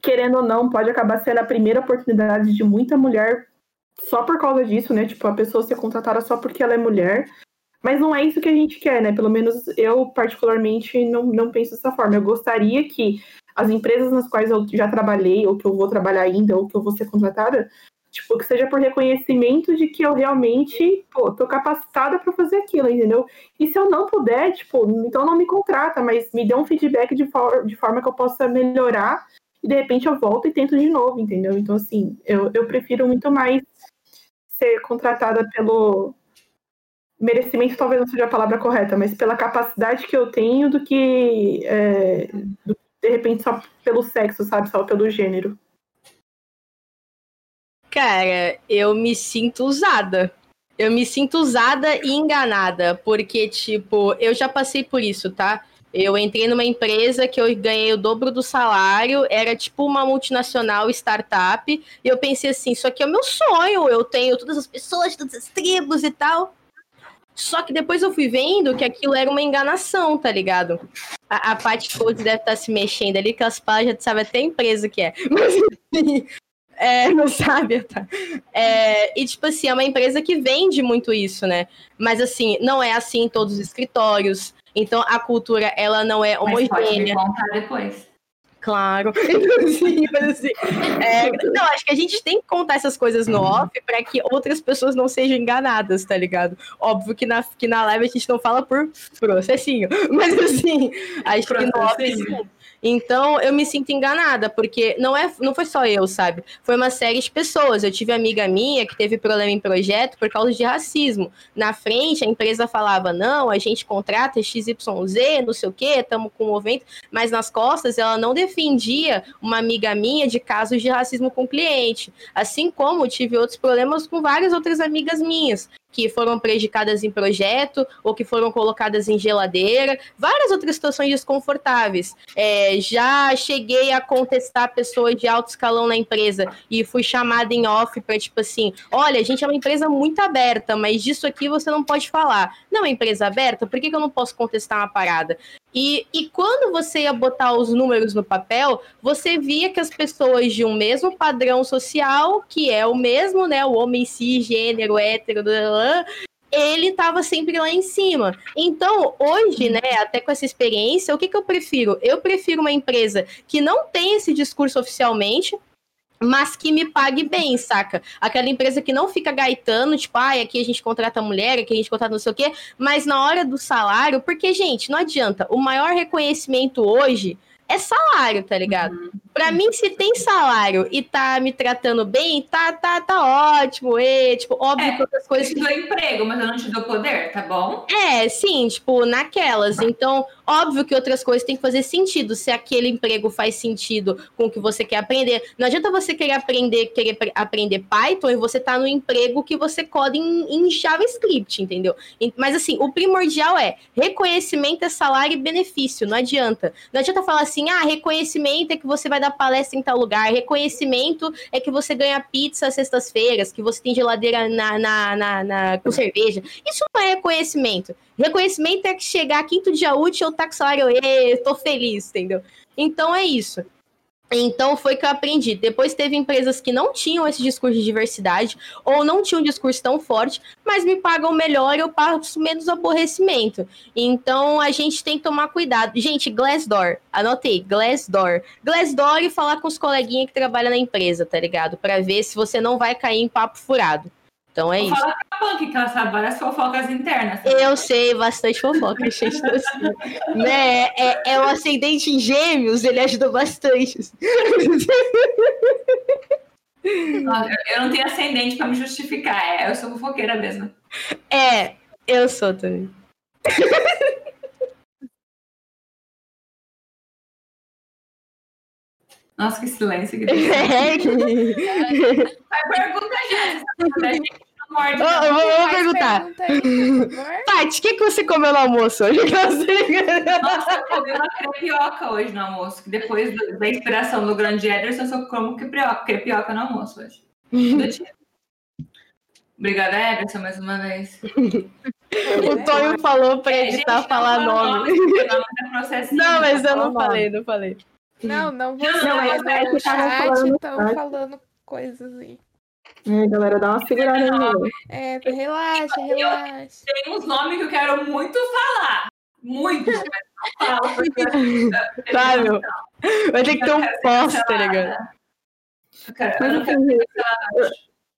querendo ou não, pode acabar sendo a primeira oportunidade de muita mulher só por causa disso, né? Tipo, a pessoa ser contratada só porque ela é mulher. Mas não é isso que a gente quer, né? Pelo menos eu, particularmente, não, não penso dessa forma. Eu gostaria que as empresas nas quais eu já trabalhei, ou que eu vou trabalhar ainda, ou que eu vou ser contratada, tipo, que seja por reconhecimento de que eu realmente, pô, tô capacitada para fazer aquilo, entendeu? E se eu não puder, tipo, então não me contrata, mas me dê um feedback de, for de forma que eu possa melhorar e de repente eu volto e tento de novo, entendeu? Então, assim, eu, eu prefiro muito mais ser contratada pelo merecimento, talvez não seja a palavra correta, mas pela capacidade que eu tenho do que é, do, de repente só pelo sexo, sabe? Só pelo gênero. Cara, eu me sinto usada. Eu me sinto usada e enganada, porque, tipo, eu já passei por isso, tá? Eu entrei numa empresa que eu ganhei o dobro do salário, era tipo uma multinacional startup, e eu pensei assim: isso aqui é o meu sonho, eu tenho todas as pessoas, todas as tribos e tal. Só que depois eu fui vendo que aquilo era uma enganação, tá ligado? A, a Paty deve estar tá se mexendo ali, que as páginas já sabe até a empresa que é. Mas assim, é, não sabe, tá? É, e, tipo assim, é uma empresa que vende muito isso, né? Mas, assim, não é assim em todos os escritórios. Então a cultura ela não é homogênea. Mas pode me depois. Claro. Sim, mas assim, é, não, acho que a gente tem que contar essas coisas no off para que outras pessoas não sejam enganadas, tá ligado? Óbvio que na, que na live a gente não fala por processinho, mas assim, acho que no off sim. Então eu me sinto enganada, porque não, é, não foi só eu, sabe? Foi uma série de pessoas. Eu tive amiga minha que teve problema em projeto por causa de racismo. Na frente, a empresa falava: não, a gente contrata XYZ, não sei o quê, estamos com o evento, mas nas costas ela não defendia uma amiga minha de casos de racismo com cliente. Assim como tive outros problemas com várias outras amigas minhas que foram prejudicadas em projeto ou que foram colocadas em geladeira, várias outras situações desconfortáveis. É, já cheguei a contestar pessoas de alto escalão na empresa e fui chamada em off para tipo assim: olha, a gente é uma empresa muito aberta, mas disso aqui você não pode falar. Não é empresa aberta, por que, que eu não posso contestar uma parada? E, e quando você ia botar os números no papel, você via que as pessoas de um mesmo padrão social, que é o mesmo, né? O homem cisgênero, hétero, ele estava sempre lá em cima. Então, hoje, né, até com essa experiência, o que, que eu prefiro? Eu prefiro uma empresa que não tem esse discurso oficialmente, mas que me pague bem, saca? Aquela empresa que não fica gaitando, tipo, ai, ah, aqui a gente contrata mulher, aqui a gente contrata não sei o quê, mas na hora do salário, porque, gente, não adianta. O maior reconhecimento hoje é salário, tá ligado? Uhum. Pra mim, se tem salário e tá me tratando bem, tá, tá, tá ótimo. E, tipo, óbvio é, que outras coisas. Eu te dou emprego, mas eu não te dou poder, tá bom? É, sim, tipo, naquelas. Então, óbvio que outras coisas têm que fazer sentido. Se aquele emprego faz sentido com o que você quer aprender. Não adianta você querer aprender, querer aprender Python e você tá no emprego que você coda em, em JavaScript, entendeu? Mas assim, o primordial é reconhecimento é salário e benefício. Não adianta. Não adianta falar assim, ah, reconhecimento é que você vai dar palestra em tal lugar. Reconhecimento é que você ganha pizza sextas-feiras, que você tem geladeira na, na, na, na, com cerveja. Isso não é reconhecimento. Reconhecimento é que chegar quinto dia útil, eu tá com salário, e tô feliz, entendeu? Então é isso. Então foi que eu aprendi. Depois teve empresas que não tinham esse discurso de diversidade ou não tinham um discurso tão forte, mas me pagam melhor, eu passo menos aborrecimento. Então a gente tem que tomar cuidado. Gente, Glassdoor, anotei, Glassdoor. Glassdoor e falar com os coleguinhas que trabalham na empresa, tá ligado? Para ver se você não vai cair em papo furado. Então é isso. Fala com a Punk, que ela sabe várias fofocas internas. Eu sei bastante fofoca, gente. né? É, é o ascendente em gêmeos, ele ajuda bastante. eu não tenho ascendente pra me justificar. É, eu sou fofoqueira mesmo. É, eu sou também. Nossa, que silêncio que É, que... Vai pergunta, gente. Morde, oh, eu vou, vou perguntar. Paty, o que, que você comeu no almoço hoje? Nossa, eu comi uma crepioca hoje no almoço. Depois do, da inspiração do grande Ederson, eu só como crepioca, crepioca no almoço hoje. Obrigada, Ederson, mais uma vez. o Tonho falou pra é, editar falar nome. nome não, mas eu não falei, não falei. Não, não vou não, mas é no chat estão falando coisas aí. É, galera, dá uma segurada aí. É, relaxa, relaxa. Tem uns nomes que eu quero muito falar. Muito, mas não falo, porque. Tá, meu. Vai ter que ter um tá ligado? Mas, assim,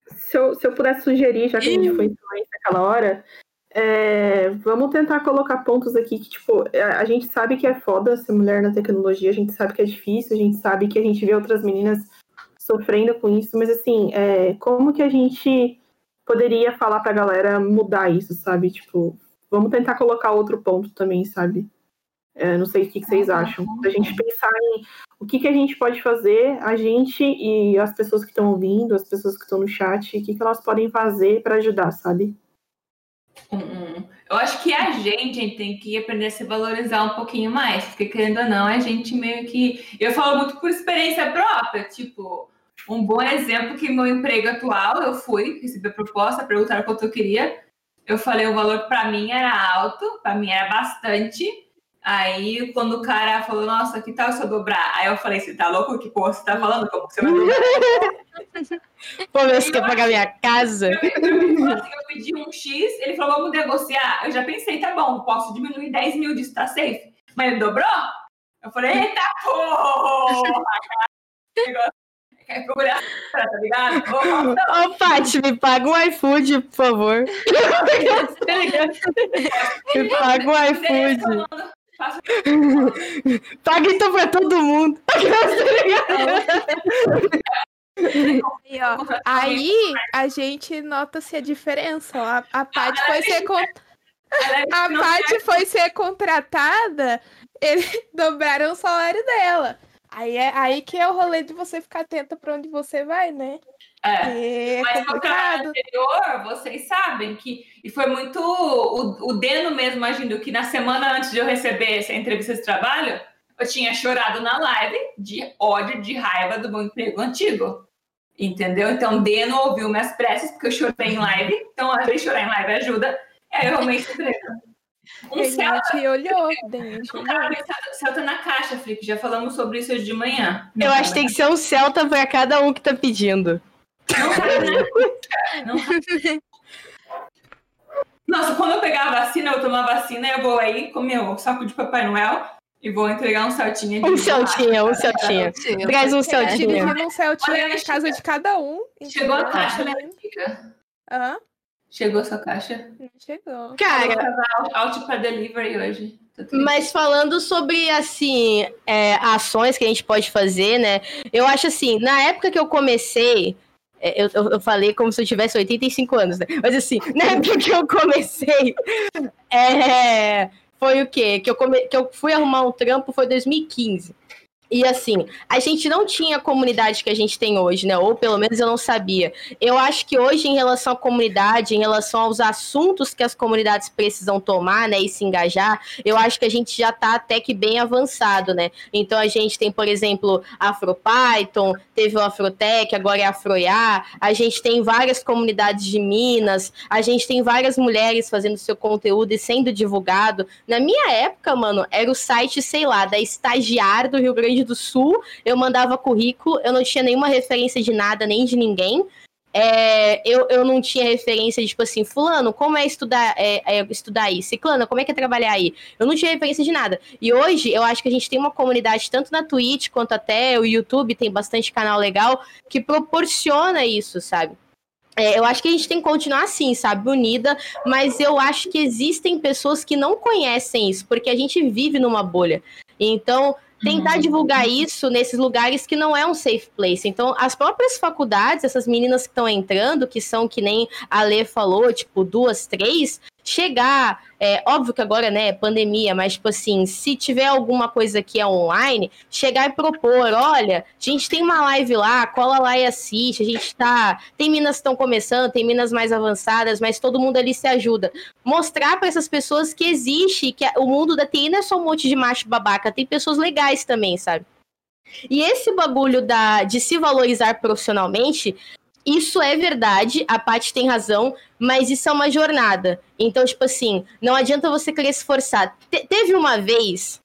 se, eu, se eu pudesse sugerir, já que a gente foi influência naquela hora, é, vamos tentar colocar pontos aqui que, tipo, a, a, gente sabe que é foda ser mulher na tecnologia, a gente sabe que é difícil, a gente sabe que a gente vê outras meninas sofrendo com isso, mas assim, é, como que a gente poderia falar pra galera mudar isso, sabe? Tipo, vamos tentar colocar outro ponto também, sabe? É, não sei o que, que vocês acham. A gente pensar em o que, que a gente pode fazer, a gente e as pessoas que estão ouvindo, as pessoas que estão no chat, o que, que elas podem fazer para ajudar, sabe? Hum, eu acho que a gente, a gente tem que aprender a se valorizar um pouquinho mais, porque querendo ou não, a gente meio que. Eu falo muito por experiência própria, tipo, um bom exemplo que meu emprego atual, eu fui, recebi a proposta, perguntaram quanto eu queria. Eu falei o valor para mim era alto, para mim era bastante. Aí, quando o cara falou, nossa, que tal se eu dobrar? Aí eu falei, você tá louco? Que porra você tá falando? Como você vai dobrar? Pô, você quer pagar minha casa? Eu, eu, assim, eu, pedi um X, ele falou, vamos negociar. Eu já pensei, tá bom, posso diminuir 10 mil disso, tá safe? Mas ele dobrou? Eu falei, eita porra! Quer procurar, tá ligado? Ô, oh, Paty, me paga um iFood, por favor. me paga um iFood. Paga então pra todo mundo. Aí, ó, aí a gente nota-se a diferença. A, a Paty foi ser con... a Paty foi ser contratada, eles dobraram o salário dela. Aí é aí que é o rolê de você ficar atenta para onde você vai, né? É, é mas no canal anterior, vocês sabem que. E foi muito. O, o Deno mesmo agindo que na semana antes de eu receber essa entrevista de trabalho, eu tinha chorado na live de ódio, de raiva do meu emprego antigo. Entendeu? Então, Deno ouviu minhas preces, porque eu chorei em live. Então, às vezes, chorar em live ajuda. É realmente emprego. Um a gente olhou, gente olhou. Celta na caixa, Felipe. Já falamos sobre isso hoje de manhã. Eu acho que tem que ser um Celta para cada um que tá pedindo. Não na Não, pegar a vacina, eu vou tomar a vacina, eu vou aí com meu saco de Papai Noel e vou entregar um Celtinha de Um Celtinha, um Celtinha. Traz um Celtinha. Celtinha. Dividindo um Celtinha Olha, na casa de cada um. Chegou a caixa, né, Fica? Hã? Chegou a sua caixa? Não chegou. Cara, Out para delivery hoje. Triste. Mas falando sobre, assim, é, ações que a gente pode fazer, né? Eu acho assim, na época que eu comecei, é, eu, eu, eu falei como se eu tivesse 85 anos, né? Mas assim, na época que eu comecei, é, foi o quê? Que eu, come, que eu fui arrumar um trampo foi 2015. E assim, a gente não tinha a comunidade que a gente tem hoje, né? Ou pelo menos eu não sabia. Eu acho que hoje, em relação à comunidade, em relação aos assuntos que as comunidades precisam tomar, né, e se engajar, eu acho que a gente já tá até que bem avançado, né? Então a gente tem, por exemplo, AfroPython, teve o Afrotech, agora é Afroiá, a gente tem várias comunidades de Minas, a gente tem várias mulheres fazendo seu conteúdo e sendo divulgado. Na minha época, mano, era o site, sei lá, da estagiária do Rio Grande do Sul, eu mandava currículo, eu não tinha nenhuma referência de nada, nem de ninguém. É, eu, eu não tinha referência de, tipo assim, fulano, como é estudar, é, é estudar aí? Ciclana, como é que é trabalhar aí? Eu não tinha referência de nada. E hoje, eu acho que a gente tem uma comunidade, tanto na Twitch, quanto até o YouTube, tem bastante canal legal, que proporciona isso, sabe? É, eu acho que a gente tem que continuar assim, sabe, unida, mas eu acho que existem pessoas que não conhecem isso, porque a gente vive numa bolha. Então, tentar divulgar isso nesses lugares que não é um safe place. Então, as próprias faculdades, essas meninas que estão entrando, que são que nem a Lê falou, tipo, duas, três, chegar, é óbvio que agora, né, pandemia, mas tipo assim, se tiver alguma coisa que é online, chegar e propor, olha, a gente tem uma live lá, cola lá e assiste, a gente tá, tem minas que estão começando, tem minas mais avançadas, mas todo mundo ali se ajuda. Mostrar para essas pessoas que existe, que o mundo da TI não é só um monte de macho babaca, tem pessoas legais também, sabe? E esse bagulho da, de se valorizar profissionalmente, isso é verdade, a Paty tem razão, mas isso é uma jornada. Então, tipo assim, não adianta você querer se forçar. Te- teve uma vez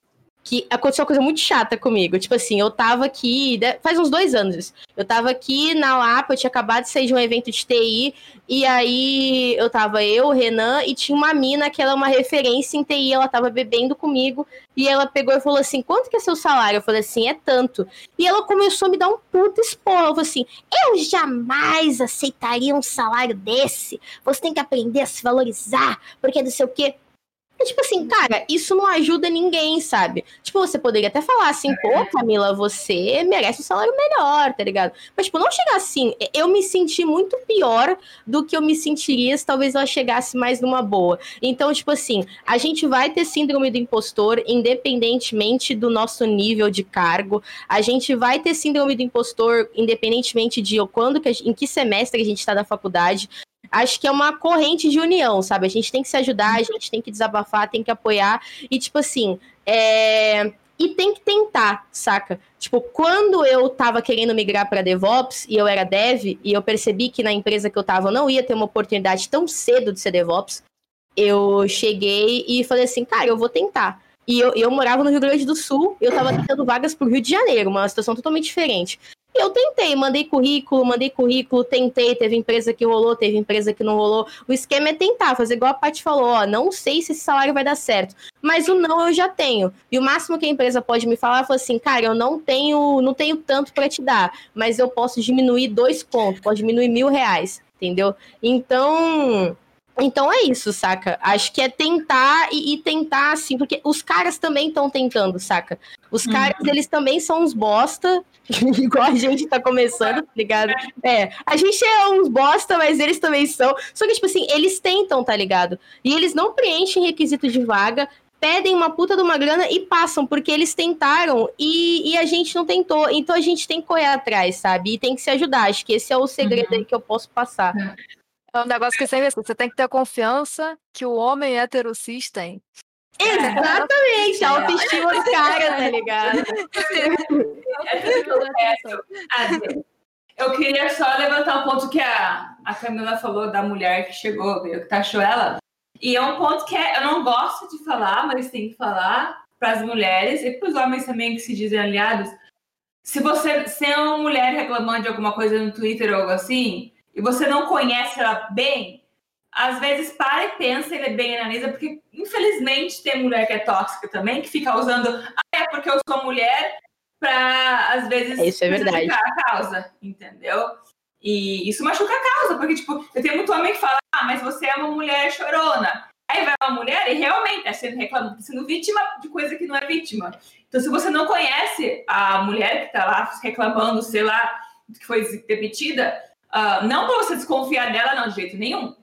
que aconteceu uma coisa muito chata comigo. Tipo assim, eu tava aqui, de- faz uns dois anos. Eu tava aqui na Lapa, eu tinha acabado de sair de um evento de TI, e aí eu tava eu, o Renan, e tinha uma mina que ela é uma referência em TI, ela tava bebendo comigo, e ela pegou e falou assim: quanto que é seu salário? Eu falei assim, é tanto. E ela começou a me dar um puta esporro. Eu falei assim: eu jamais aceitaria um salário desse. Você tem que aprender a se valorizar, porque não sei o quê. E, tipo assim, cara, isso não ajuda ninguém, sabe? Tipo, você poderia até falar assim, pô, Camila, você merece um salário melhor, tá ligado? Mas, tipo, não chegar assim. Eu me senti muito pior do que eu me sentiria se talvez ela chegasse mais numa boa. Então, tipo assim, a gente vai ter síndrome do impostor, independentemente do nosso nível de cargo. A gente vai ter síndrome do impostor, independentemente de quando, que gente- em que semestre a gente está na faculdade. Acho que é uma corrente de união, sabe? A gente tem que se ajudar, a gente tem que desabafar, tem que apoiar. E, tipo assim, é... e tem que tentar, saca? Tipo, quando eu tava querendo migrar para DevOps e eu era dev, e eu percebi que na empresa que eu tava eu não ia ter uma oportunidade tão cedo de ser DevOps, eu cheguei e falei assim, cara, eu vou tentar. E eu, eu morava no Rio Grande do Sul, eu tava tentando vagas pro Rio de Janeiro, uma situação totalmente diferente. Eu tentei, mandei currículo, mandei currículo, tentei, teve empresa que rolou, teve empresa que não rolou. O esquema é tentar, fazer igual a Paty falou, ó, não sei se esse salário vai dar certo, mas o não eu já tenho. E o máximo que a empresa pode me falar foi assim, cara, eu não tenho, não tenho tanto para te dar, mas eu posso diminuir dois pontos, pode diminuir mil reais, entendeu? Então, então é isso, saca? Acho que é tentar e, e tentar, assim, porque os caras também estão tentando, saca? Os caras, eles também são uns bosta, igual a gente tá começando, tá ligado? É, a gente é uns bosta, mas eles também são. Só que, tipo assim, eles tentam, tá ligado? E eles não preenchem requisito de vaga, pedem uma puta de uma grana e passam, porque eles tentaram e, e a gente não tentou. Então a gente tem que correr atrás, sabe? E tem que se ajudar. Acho que esse é o segredo aí que eu posso passar. É um negócio que sempre assim, você tem que ter confiança que o homem hétero cis tem. Exatamente, a autoestima do cara, tá ligado? Eu queria só levantar um ponto que a, a Camila falou da mulher que chegou, que taxou ela. E é um ponto que é- eu não gosto de falar, mas tem que falar para as mulheres e para os homens também que se dizem aliados. Se você se é uma mulher reclamando de alguma coisa no Twitter ou algo assim, e você não conhece ela bem, às vezes para e pensa e bem analisa, porque infelizmente tem mulher que é tóxica também, que fica usando, ah, é porque eu sou mulher, para às vezes Isso é verdade. a causa, entendeu? E isso machuca a causa, porque, tipo, eu tenho muito homem que fala, ah, mas você é uma mulher chorona. Aí vai uma mulher e realmente está sendo reclamando, sendo vítima de coisa que não é vítima. Então, se você não conhece a mulher que está lá reclamando, sei lá, que foi demitida, uh, não para você desconfiar dela, não, de jeito nenhum.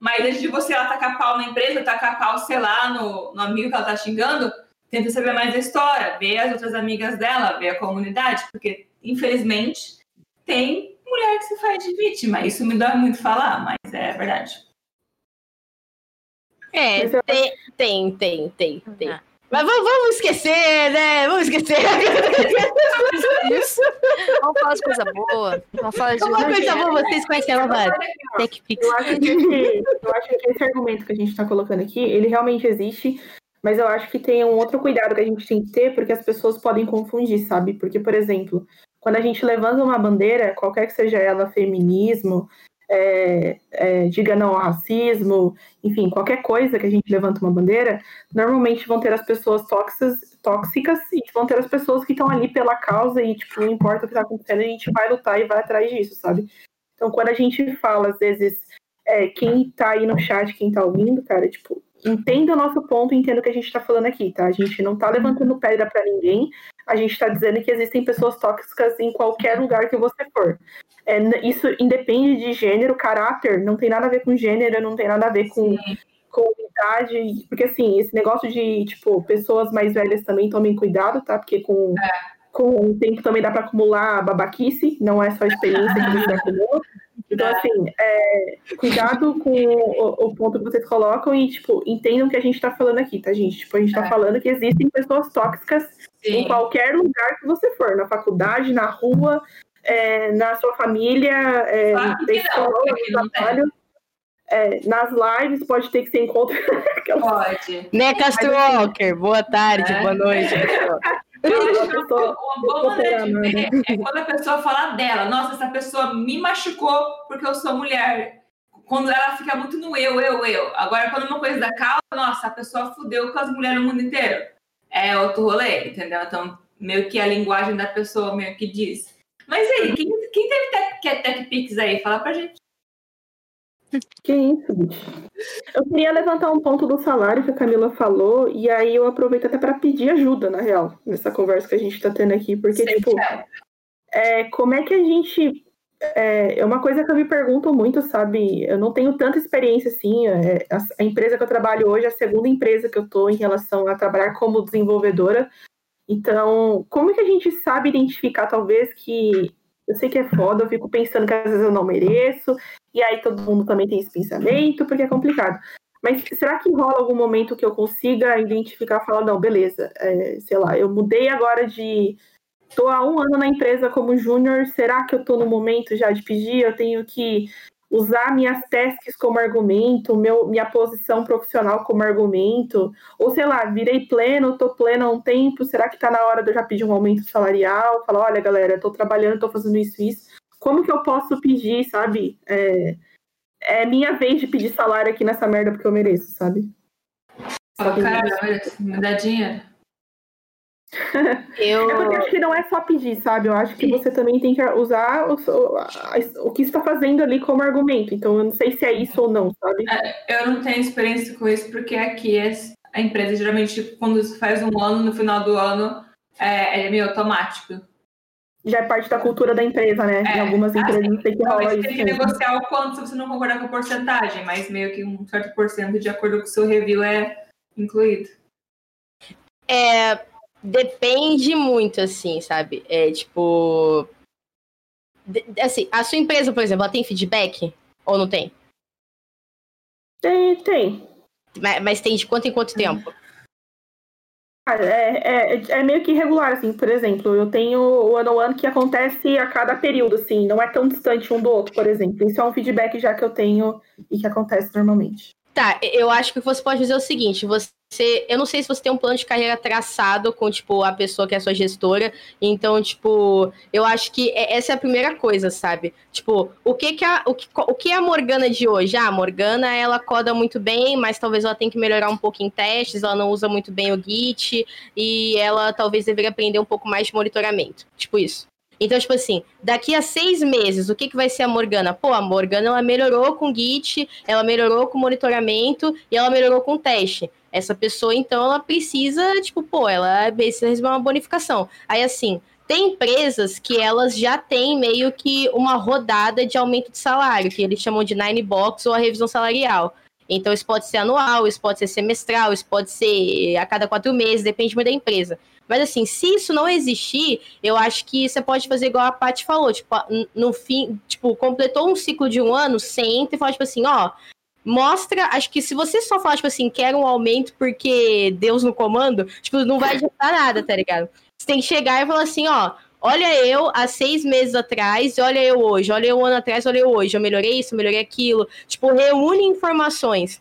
Mas antes de você ela tacar pau na empresa, tacar pau, sei lá, no, no amigo que ela tá xingando, tenta saber mais a história, ver as outras amigas dela, ver a comunidade, porque, infelizmente, tem mulher que se faz de vítima. Isso me dói muito falar, mas é verdade. É, tem, tem, tem, tem, tem. Mas vamos, vamos esquecer, né? Vamos esquecer. Isso. Vamos falar de coisa boa. Vamos falar de Uma coisa boa, vocês conhecem a nova TechPix. Eu acho, que, eu acho que esse argumento que a gente está colocando aqui, ele realmente existe, mas eu acho que tem um outro cuidado que a gente tem que ter, porque as pessoas podem confundir, sabe? Porque, por exemplo, quando a gente levanta uma bandeira, qualquer que seja ela, feminismo, é, é, diga não ao racismo, enfim, qualquer coisa que a gente levanta uma bandeira, normalmente vão ter as pessoas tóxicas, tóxicas e vão ter as pessoas que estão ali pela causa e, tipo, não importa o que está acontecendo, a gente vai lutar e vai atrás disso, sabe? Então, quando a gente fala, às vezes, é, quem tá aí no chat, quem tá ouvindo, cara, tipo, entenda o nosso ponto entenda o que a gente tá falando aqui, tá? A gente não tá levantando pedra para ninguém, a gente está dizendo que existem pessoas tóxicas em qualquer lugar que você for. É, isso independe de gênero, caráter, não tem nada a ver com gênero, não tem nada a ver com, com idade, porque assim, esse negócio de, tipo, pessoas mais velhas também tomem cuidado, tá? Porque com, é. com o tempo também dá para acumular babaquice, não é só a experiência que você acumula. Então, assim, é, cuidado com o, o, ponto que vocês colocam e, tipo, entendam o que a gente tá falando aqui, tá, gente? Tipo, a gente tá é. falando que existem pessoas tóxicas Sim. em qualquer lugar que você for, na faculdade, na rua, é, na sua família, é, na escola, no trabalho. É, nas lives pode ter que ser encontro. pode. Né, Castro Walker? Boa tarde, boa noite. uma boa maneira de ver é quando a pessoa fala dela, nossa, essa pessoa me machucou porque eu sou mulher. Quando ela fica muito no eu, eu, eu. Agora, quando uma coisa da causa, nossa, a pessoa fudeu com as mulheres no mundo inteiro. É outro rolê, entendeu? Então, meio que a linguagem da pessoa meio que diz. Mas aí, quem, quem teve tech, é TechPix aí? Fala pra gente. Que isso, bicho. Eu queria levantar um ponto do salário que a Camila falou, e aí eu aproveito até para pedir ajuda, na real, nessa conversa que a gente tá tendo aqui, porque, Sei tipo, é, como é que a gente. É, é, uma coisa que eu me pergunto muito, sabe? Eu não tenho tanta experiência assim. É, a, a, empresa que eu trabalho hoje é a segunda empresa que eu tô em relação a trabalhar como desenvolvedora. Então, como que a gente sabe identificar, talvez, que eu sei que é foda, eu fico pensando que às vezes eu não mereço, e aí todo mundo também tem esse pensamento, porque é complicado. Mas será que rola algum momento que eu consiga identificar e falar, não, beleza, é, sei lá, eu mudei agora de. Estou há um ano na empresa como júnior, será que eu estou no momento já de pedir? Eu tenho que usar minhas tasks como argumento, meu, minha posição profissional como argumento, ou sei lá, virei pleno, tô pleno há um tempo, será que tá na hora de eu já pedir um aumento salarial? Falar, olha, galera, tô trabalhando, tô fazendo isso isso. Como que eu posso pedir, sabe? É, é minha vez de pedir salário aqui nessa merda porque eu mereço, sabe? Oh, cara, me dá dinheiro. Eu... É porque eu acho que não é só pedir, sabe? Eu acho que você também tem que usar o, o, o que está fazendo ali como argumento. Então, eu não sei se é isso ou não, sabe? É, eu não tenho experiência com isso, porque aqui é, a empresa, geralmente, quando faz um ano, no final do ano, é, é meio automático. Já é parte da cultura da empresa, né? É, em algumas empresas assim, tem que rolar isso. Tem que negociar o quanto se você não concordar com a porcentagem, mas meio que um certo porcento de acordo com o seu review é incluído. É, Depende muito, assim, sabe? É tipo. Assim, a sua empresa, por exemplo, ela tem feedback? Ou não tem? Tem, tem. Mas, mas tem de quanto em quanto tempo? É, é, é, meio que irregular, assim, por exemplo, eu tenho o ano one que acontece a cada período, assim, não é tão distante um do outro, por exemplo. Isso é um feedback já que eu tenho e que acontece normalmente. Tá, eu acho que você pode dizer o seguinte: você você, eu não sei se você tem um plano de carreira traçado com, tipo, a pessoa que é sua gestora. Então, tipo, eu acho que é, essa é a primeira coisa, sabe? Tipo, o que que a, o que, o que é a Morgana de hoje? Ah, a Morgana, ela coda muito bem, mas talvez ela tenha que melhorar um pouco em testes, ela não usa muito bem o Git, e ela talvez deveria aprender um pouco mais de monitoramento. Tipo isso. Então, tipo assim, daqui a seis meses, o que, que vai ser a Morgana? Pô, a Morgana, ela melhorou com Git, ela melhorou com monitoramento e ela melhorou com teste. Essa pessoa, então, ela precisa, tipo, pô, ela precisa receber uma bonificação. Aí, assim, tem empresas que elas já têm meio que uma rodada de aumento de salário, que eles chamam de nine box ou a revisão salarial. Então, isso pode ser anual, isso pode ser semestral, isso pode ser a cada quatro meses, depende da empresa. Mas assim, se isso não existir, eu acho que você pode fazer igual a Paty falou, tipo, no fim, tipo, completou um ciclo de um ano, senta e fala, tipo assim, ó, mostra, acho que se você só falar, tipo assim, quero um aumento porque Deus no comando, tipo, não vai adiantar nada, tá ligado? Você tem que chegar e falar assim, ó, olha eu há seis meses atrás, olha eu hoje, olha eu um ano atrás, olha eu hoje, eu melhorei isso, melhorei aquilo. Tipo, reúne informações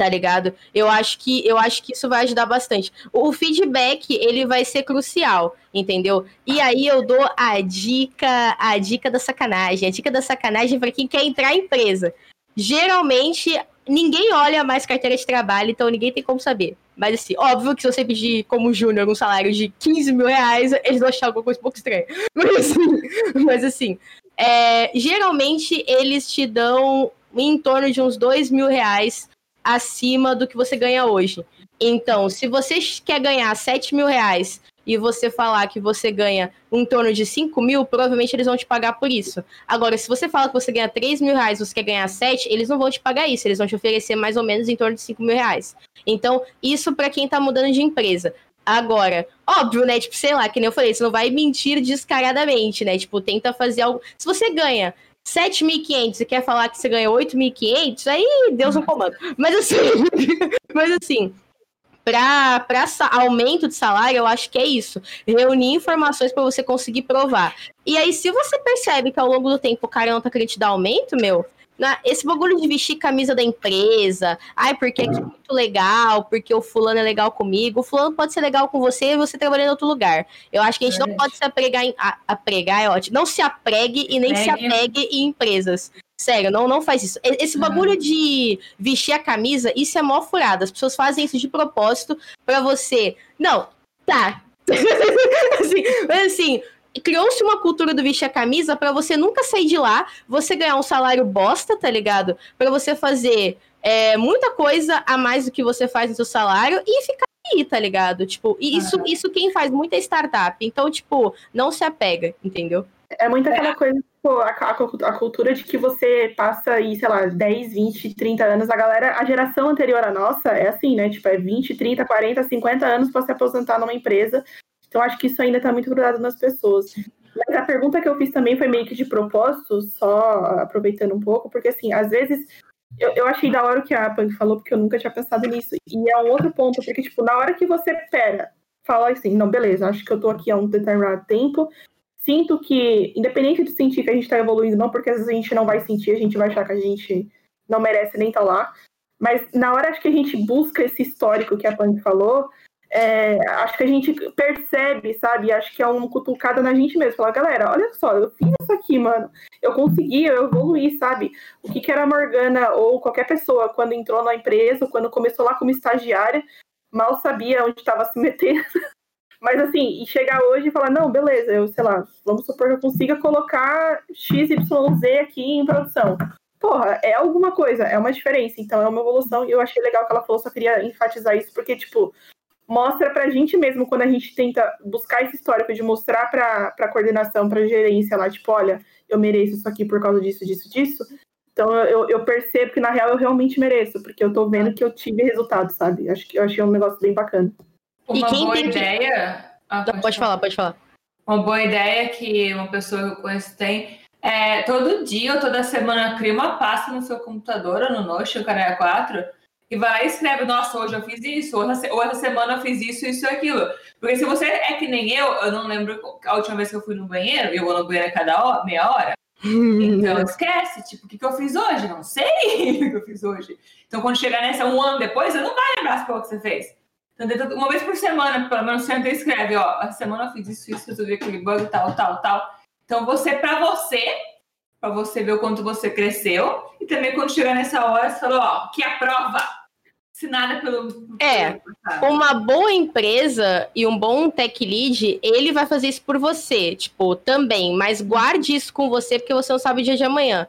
tá ligado? Eu acho que eu acho que isso vai ajudar bastante. O feedback, ele vai ser crucial, entendeu? E aí eu dou a dica, a dica da sacanagem, a dica da sacanagem para quem quer entrar em empresa. Geralmente ninguém olha mais carteira de trabalho, então ninguém tem como saber. Mas assim, óbvio que se você pedir como júnior um salário de 15 mil reais, eles vão achar alguma coisa um pouco estranha. Mas assim, mas, assim é, geralmente eles te dão em torno de uns 2 mil reais acima do que você ganha hoje. Então, se você quer ganhar 7 mil reais e você falar que você ganha em torno de 5 mil, provavelmente eles vão te pagar por isso. Agora, se você fala que você ganha 3 mil reais você quer ganhar 7, eles não vão te pagar isso, eles vão te oferecer mais ou menos em torno de 5 mil reais. Então, isso para quem tá mudando de empresa. Agora, óbvio, né? Tipo, sei lá, que nem eu falei, você não vai mentir descaradamente, né? Tipo, tenta fazer algo. Se você ganha 7.500 e quer falar que você ganha 8.500, aí Deus no comando. Mas assim, mas assim, para aumento de salário, eu acho que é isso. Reunir informações para você conseguir provar. E aí, se você percebe que ao longo do tempo o cara não tá querendo te dar aumento, meu, né? Esse bagulho de vestir camisa da empresa, ai, porque aqui é muito legal, porque o fulano é legal comigo. O fulano pode ser legal com você e você trabalhando em outro lugar. Eu acho que a gente é não pode se apregar em. A, apregar é ótimo. Não se apregue e nem se apegue em empresas. Sério, não, não faz isso. Esse bagulho de vestir a camisa, isso é mó furada. As pessoas fazem isso de propósito para você. Não, tá. assim, mas assim, criou-se uma cultura do vestir a camisa para você nunca sair de lá, você ganhar um salário bosta, tá ligado? Para você fazer é, muita coisa a mais do que você faz no seu salário e ficar aí, tá ligado? Tipo, isso, uhum. isso quem faz muita startup. Então, tipo, não se apega, entendeu? É muito aquela coisa, tipo, a, a, a, cultura de que você passa aí, sei lá, 10, 20, 30 anos. A galera, a geração anterior à nossa é assim, né? Tipo, é 20, 30, 40, 50 anos para se aposentar numa empresa então, acho que isso ainda está muito grudado nas pessoas. Mas a pergunta que eu fiz também foi meio que de propósito, só aproveitando um pouco, porque, assim, às vezes eu, eu achei da hora o que a Punk falou, porque eu nunca tinha pensado nisso. E é um outro ponto, porque, tipo, na hora que você pera, fala assim, não, beleza, acho que eu tô aqui há um determinado tempo, sinto que, independente de sentir que a gente tá evoluindo, não, porque às vezes a gente não vai sentir, a gente vai achar que a gente não merece nem estar tá lá. Mas na hora acho que a gente busca esse histórico que a Punk falou, é, acho que a gente percebe, sabe? Acho que é uma cutucada na gente mesmo. Falar, galera, olha só, eu fiz isso aqui, mano. Eu consegui, eu evoluí, sabe? O que, que era a Morgana ou qualquer pessoa quando entrou na empresa, quando começou lá como estagiária, mal sabia onde estava se metendo. Mas assim, e chegar hoje e falar, não, beleza, eu sei lá, vamos supor que eu consiga colocar XYZ aqui em produção. Porra, é alguma coisa, é uma diferença, então é uma evolução, e eu achei legal que ela falou, só queria enfatizar isso, porque, tipo, mostra para a gente mesmo, quando a gente tenta buscar esse histórico de mostrar para a coordenação, para a gerência lá, tipo, olha, eu mereço isso aqui por causa disso, disso, disso. Então eu, eu percebo que na real eu realmente mereço, porque eu tô vendo que eu tive resultado, sabe? Acho que eu achei um negócio bem bacana. Uma boa ideia. Ah, pode, pode falar, pode falar. Uma boa ideia que uma pessoa que eu conheço tem é todo dia ou toda semana cria uma pasta no seu computador ou no Notion, Canal 4 e vai lá e escreve, nossa, hoje eu fiz isso, ou essa, essa semana eu fiz isso, isso e aquilo. Porque se você é que nem eu, eu não lembro a última vez que eu fui no banheiro, eu vou no banheiro a cada hora, meia hora, Então esquece, tipo, o que, que eu fiz hoje? Não sei o que eu fiz hoje. Então, quando chegar nessa um ano depois, você não vai lembrar as coisas que você fez. Então, uma vez por semana, pelo menos, você e escreve, ó, a semana eu fiz isso, isso, resolvi aquele bug, tal, tal, tal. Então, você, pra você, pra você ver o quanto você cresceu, e também quando chegar nessa hora, você falou, ó, que a prova, assinada pelo... É. Uma boa empresa e um bom tech lead, ele vai fazer isso por você, tipo, também. Mas guarde isso com você, porque você não sabe o dia de amanhã.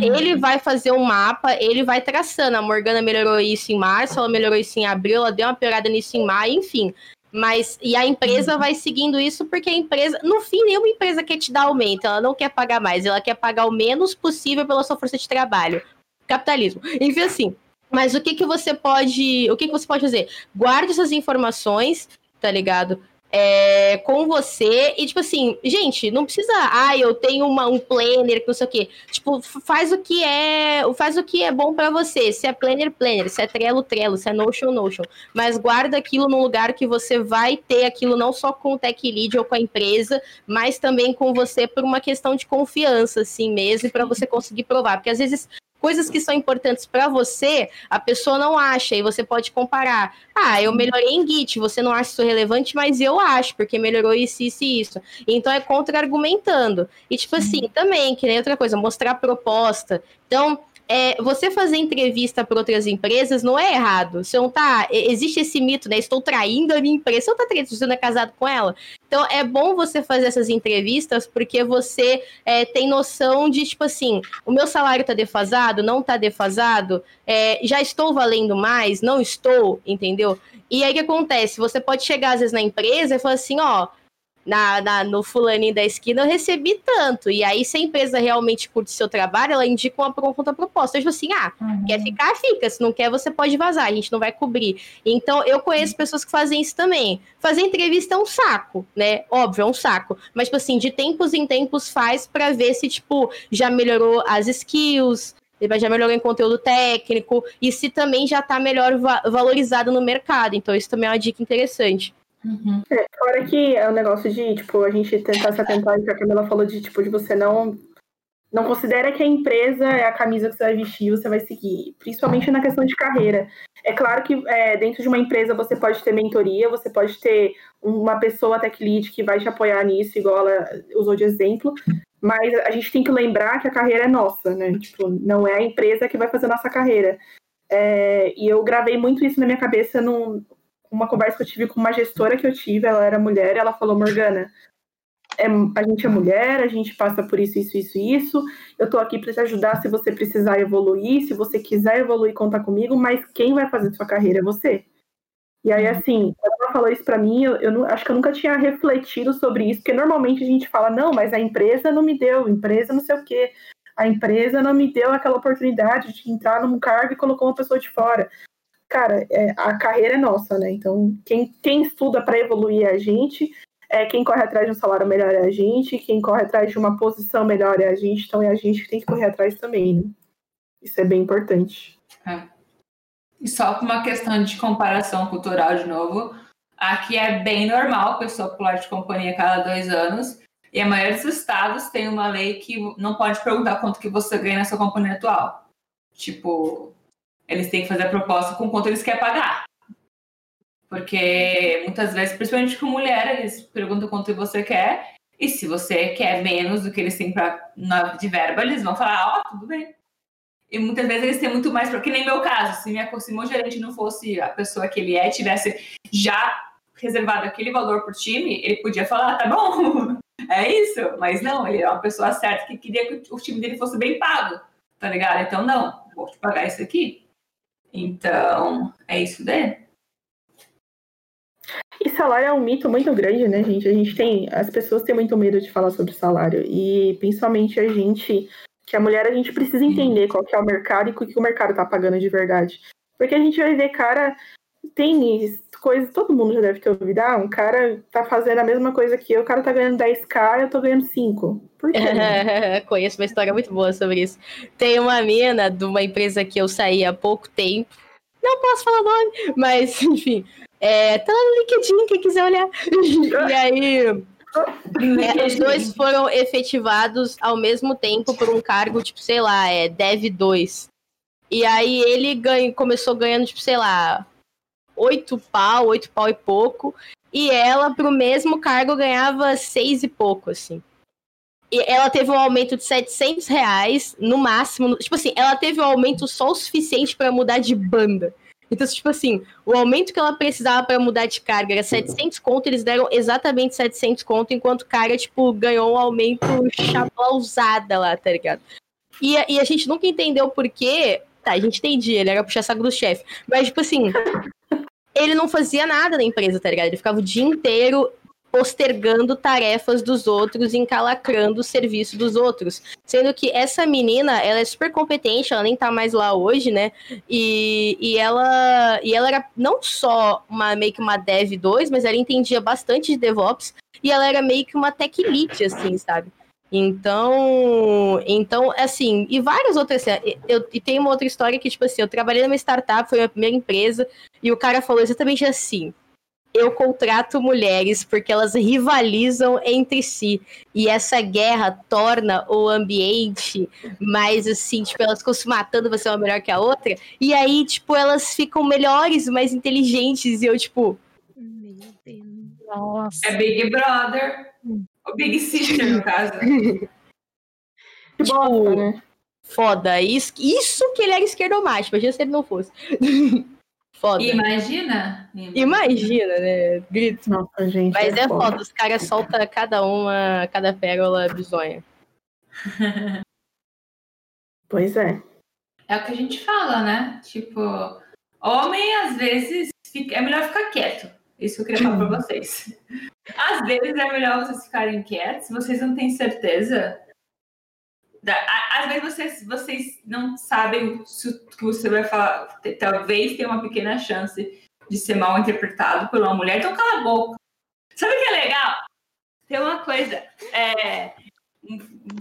Ele vai fazer um mapa, ele vai traçando. A Morgana melhorou isso em março, ela melhorou isso em abril, ela deu uma piorada nisso em maio, enfim. Mas, e a empresa vai seguindo isso porque a empresa, no fim, nenhuma empresa quer te dar aumento, ela não quer pagar mais, ela quer pagar o menos possível pela sua força de trabalho. Capitalismo. Enfim, assim. Mas o que que você pode, o que que você pode fazer? Guarde essas informações, tá ligado? É, com você e tipo assim, gente, não precisa, ah, eu tenho uma, um planner que não sei o quê. Tipo, faz o que é, faz o que é bom pra você. Se é planner, planner, se é Trello, Trello, se é Notion, Notion. Mas guarda aquilo num lugar que você vai ter aquilo não só com o tech lead ou com a empresa, mas também com você por uma questão de confiança assim mesmo, para você conseguir provar, porque às vezes coisas que são importantes para você, a pessoa não acha, e você pode comparar. Ah, eu melhorei em Git, você não acha isso relevante, mas eu acho, porque melhorou isso, isso e isso. Então é contra-argumentando. E, tipo assim, também, que nem outra coisa, mostrar proposta. Então, é, você fazer entrevista para outras empresas não é errado. Você não tá. Existe esse mito, né? Estou traindo a minha empresa. Você não tá traindo, você não é casado com ela. Então é bom você fazer essas entrevistas porque você é, tem noção de, tipo assim, o meu salário tá defasado, não tá defasado, é, já estou valendo mais, não estou, entendeu? E aí o que acontece? Você pode chegar às vezes na empresa e falar assim, ó, na, na- no fulaninho da esquina eu recebi tanto. E aí, se a empresa realmente curte seu trabalho, ela indica uma pro- contraproposta. Tipo assim, ah, quer ficar, fica. Se não quer, você pode vazar, a gente não vai cobrir. Então, eu conheço pessoas que fazem isso também. Fazer entrevista é um saco, né? Óbvio, é um saco. Mas, tipo assim, de tempos em tempos faz pra ver se, tipo, já melhorou as skills, já melhorou em conteúdo técnico, e se também já tá melhor va- valorizado no mercado. Então, isso também é uma dica interessante. Uhum. Fora que é o negócio de, tipo, a gente tentar se atentar que a Camila falou de, tipo, de você não não considera que a empresa é a camisa que você vai vestir, você vai seguir, principalmente na questão de carreira. É claro que é, dentro de uma empresa você pode ter mentoria, você pode ter uma pessoa tech lead que vai te apoiar nisso, igual ela usou de exemplo, mas a gente tem que lembrar que a carreira é nossa, né? Tipo, não é a empresa que vai fazer a nossa carreira. É, e eu gravei muito isso na minha cabeça num, uma conversa que eu tive com uma gestora que eu tive, ela era mulher, e ela falou, Morgana, é, a gente é mulher, a gente passa por isso, isso, isso, isso. Eu tô aqui para te ajudar se você precisar evoluir, se você quiser evoluir, conta comigo, mas quem vai fazer sua carreira é você. E aí, assim, quando ela falou isso para mim, eu, eu não- acho que eu nunca tinha refletido sobre isso, porque normalmente a gente fala, não, mas a empresa não me deu, a empresa não sei o quê. A empresa não me deu aquela oportunidade de entrar num cargo e colocou uma pessoa de fora cara, é, a carreira é nossa, né? Então, quem, quem estuda para evoluir é a gente, é, quem corre atrás de um salário melhor é a gente, quem corre atrás de uma posição melhor é a gente, então é a gente que tem que correr atrás também, né? Isso é bem importante. E só por uma questão de comparação cultural de novo, aqui é bem normal a pessoa pular de companhia cada dois anos. E a maioria dos estados tem uma lei que não pode perguntar quanto que você ganha na sua companhia atual. Tipo, eles têm que fazer a proposta com quanto eles querem pagar. Porque muitas vezes, principalmente com mulher, eles perguntam quanto você quer. E se você quer menos do que eles têm pra, na, de verba, eles vão falar, ó, tudo bem. E muitas vezes eles têm muito mais, porque nem meu caso, se, minha, se meu gerente não fosse a pessoa que ele é, tivesse já reservado aquele valor por time, ele podia falar, tá bom, é isso. Mas não, ele é uma pessoa certa que queria que o time dele fosse bem pago, tá ligado? Então, não, vou te pagar isso aqui. Então, é isso daí. E salário é um mito muito grande, né, gente? A gente tem. As pessoas têm muito medo de falar sobre salário. E principalmente a gente, que a mulher, a gente precisa entender qual que é o mercado e o que o mercado tá pagando de verdade. Porque a gente vai ver, cara, tem coisas, todo mundo já deve ter ouvido. Ah, um cara tá fazendo a mesma coisa que eu, o cara tá ganhando 10k, eu tô ganhando 5. Por quê? Conheço uma história muito boa sobre isso. Tem uma mina de uma empresa que eu saí há pouco tempo. Não posso falar nome, mas enfim. É, tá lá no LinkedIn, quem quiser olhar. E aí, É, os dois foram efetivados ao mesmo tempo por um cargo, tipo, sei lá, é Dev 2. E aí ele ganha, começou ganhando, tipo, sei lá, oito pau, oito pau e pouco. E ela, pro mesmo cargo, ganhava seis e pouco, assim. E ela teve um aumento de 700 reais no máximo. Tipo assim, ela teve um aumento só o suficiente para mudar de banda. Então, tipo assim, o aumento que ela precisava para mudar de carga era 700 conto, eles deram exatamente 700 conto, enquanto o cara, tipo, ganhou um aumento chapausada lá, tá ligado? E, e a gente nunca entendeu por quê. Tá, a gente entendia, ele era puxar saco do chefe. Mas, tipo assim, ele não fazia nada na empresa, tá ligado? Ele ficava o dia inteiro postergando tarefas dos outros, encalacrando o serviço dos outros. Sendo que essa menina, ela é super competente, ela nem tá mais lá hoje, né? E, e, ela, e ela era não só uma, meio que uma Dev 2, mas ela entendia bastante de DevOps, e ela era meio que uma tech lead, assim, sabe? Então, então, assim, e várias outras. Assim, eu, e tem uma outra história que, tipo assim, eu trabalhei numa startup, foi a minha primeira empresa, e o cara falou exatamente assim: eu contrato mulheres porque elas rivalizam entre si. E essa guerra torna o ambiente mais assim, tipo, elas ficam se matando, você é uma melhor que a outra. E aí, tipo, elas ficam melhores, mais inteligentes. E eu, tipo. Meu Deus. Nossa. É Big Brother. O Big Sister, no caso. tipo, né? Foda. Isso, isso que ele era esquerdomático. Imagina se ele não fosse. Foda. Imagina? Imagina, né? Grito. Nossa, gente. Mas é, é foda. foda. Os caras soltam cada uma, cada pérola bizonha. pois é. É o que a gente fala, né? Tipo, homem às vezes fica... é melhor ficar quieto. Isso eu queria falar pra vocês. Às vezes é melhor vocês ficarem quietos, vocês não têm certeza às vezes vocês, vocês não sabem o que você vai falar. Talvez tenha uma pequena chance de ser mal interpretado por uma mulher, então cala a boca. Sabe o que é legal? Tem uma coisa. É,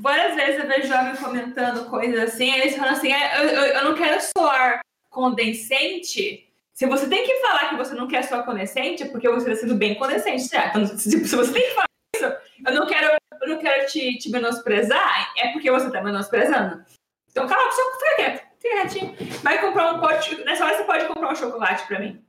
várias vezes eu vejo jovens comentando coisas assim, eles falam assim: é, eu, eu, eu não quero soar condescendente. Se você tem que falar que você não quer soar condescendente, é porque você está sendo bem condescendente, certo? Então, se, se você tem que falar isso, eu não quero eu não quero te, te menosprezar, é porque você tá menosprezando. Então, cala, só fica quieto, fica quietinho. Vai comprar um pote. Nessa hora você pode comprar um chocolate pra mim.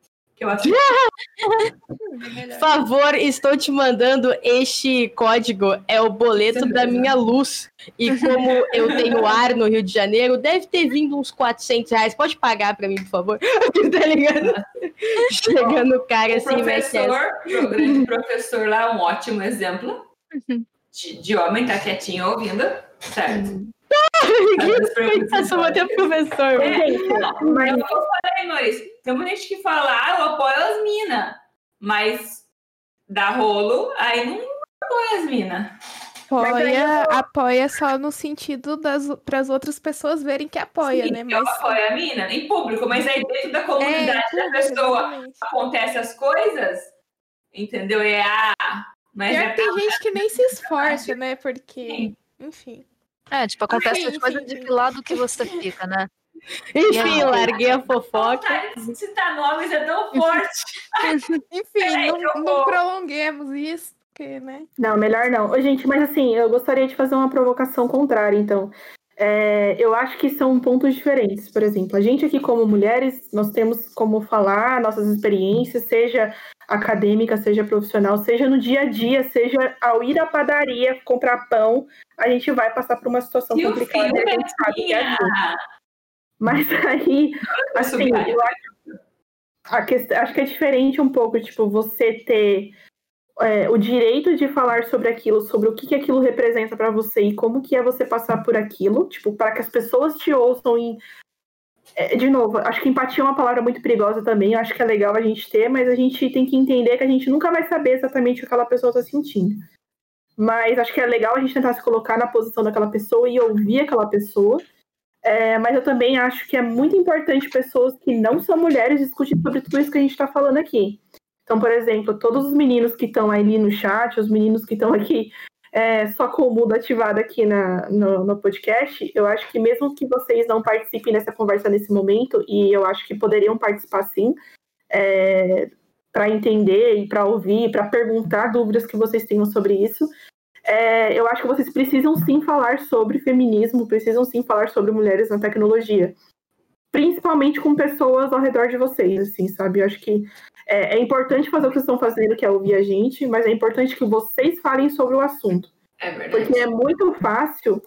Que eu acho. Por favor, estou te mandando este código. É o boleto da minha luz. E como eu tenho ar no Rio de Janeiro, deve ter vindo uns 400 reais. Pode pagar para mim, por favor? tá ligado? Chegando o cara o assim, professor, o grande professor lá, um ótimo exemplo de, de homem tá quietinho ouvindo, certo? Passou até professor. É, não, mas eu falei, Maurício, tem muita gente que fala, ah, eu apoio as minas, mas dá rolo, aí não apoia as minas. Apoia, apoia só no sentido das para as outras pessoas verem que apoia, Sim, né? Mas... Eu apoio a mina em público, mas aí dentro da comunidade é, da pessoa exatamente. acontece as coisas, entendeu? É a ah, mas Pior é tem gente que nem se esforça, né? Porque, enfim. É, tipo, acontece as coisas de que lado que você fica, né? Enfim, eu larguei a fofoca. Citar nomes é tão forte. Enfim, não, não prolonguemos isso. Porque, né? Não, melhor não. Ô, gente, mas assim, eu gostaria de fazer uma provocação contrária, então. É, eu acho que são pontos diferentes. Por exemplo, a gente aqui, como mulheres, nós temos como falar nossas experiências, seja acadêmica, seja profissional, seja no dia a dia, seja ao ir à padaria comprar pão, a gente vai passar por uma situação e complicada. E a gente sabe que é assim. Mas aí, assim, eu acho, questão, acho que é diferente um pouco, tipo, você ter é, o direito de falar sobre aquilo, sobre o que, que aquilo representa para você e como que é você passar por aquilo, tipo, para que as pessoas te ouçam e é, de novo, acho que empatia é uma palavra muito perigosa também, acho que é legal a gente ter, mas a gente tem que entender que a gente nunca vai saber exatamente o que aquela pessoa está sentindo. Mas acho que é legal a gente tentar se colocar na posição daquela pessoa e ouvir aquela pessoa. É, mas eu também acho que é muito importante pessoas que não são mulheres discutir sobre tudo isso que a gente está falando aqui. Então, por exemplo, todos os meninos que estão ali no chat, os meninos que estão aqui é, só com o mudo ativado aqui na, no, no, podcast, eu acho que mesmo que vocês não participem dessa conversa nesse momento, e eu acho que poderiam participar sim, é, para entender e para ouvir, para perguntar dúvidas que vocês tenham sobre isso. É, eu acho que vocês precisam sim falar sobre feminismo, precisam sim falar sobre mulheres na tecnologia. Principalmente com pessoas ao redor de vocês, assim, sabe? Eu acho que é, é importante fazer o que vocês estão fazendo, que é ouvir a gente, mas é importante que vocês falem sobre o assunto. É verdade. Porque é muito fácil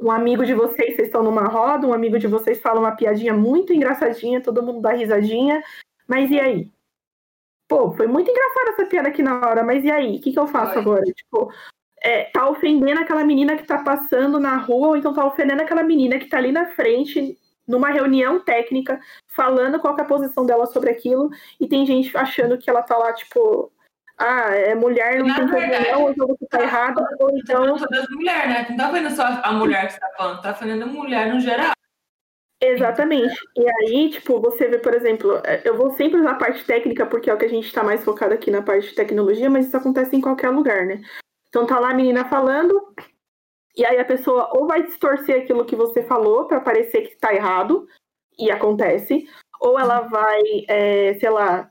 um amigo de vocês, vocês estão numa roda, um amigo de vocês fala uma piadinha muito engraçadinha, todo mundo dá risadinha, mas e aí? Pô, foi muito engraçada essa piada aqui na hora, mas e aí? O que, que eu faço agora? Tipo, é, tá ofendendo aquela menina que tá passando na rua, ou então tá ofendendo aquela menina que tá ali na frente, numa reunião técnica, falando qual que é a posição dela sobre aquilo, e tem gente achando que ela tá lá, tipo, ah, é mulher, não Na tem problema, ou então você tá errado, ou Tá então. todas as mulheres, né? Não tá vendo só a mulher que você tá falando, tá falando mulher no geral. Exatamente. E aí, tipo, você vê, por exemplo, é, eu vou sempre usar a parte técnica, porque é o que a gente tá mais focado aqui na parte de tecnologia, mas isso acontece em qualquer lugar, né? Então tá lá a menina falando, e aí a pessoa ou vai distorcer aquilo que você falou para parecer que tá errado, e acontece, ou ela vai, é, sei lá,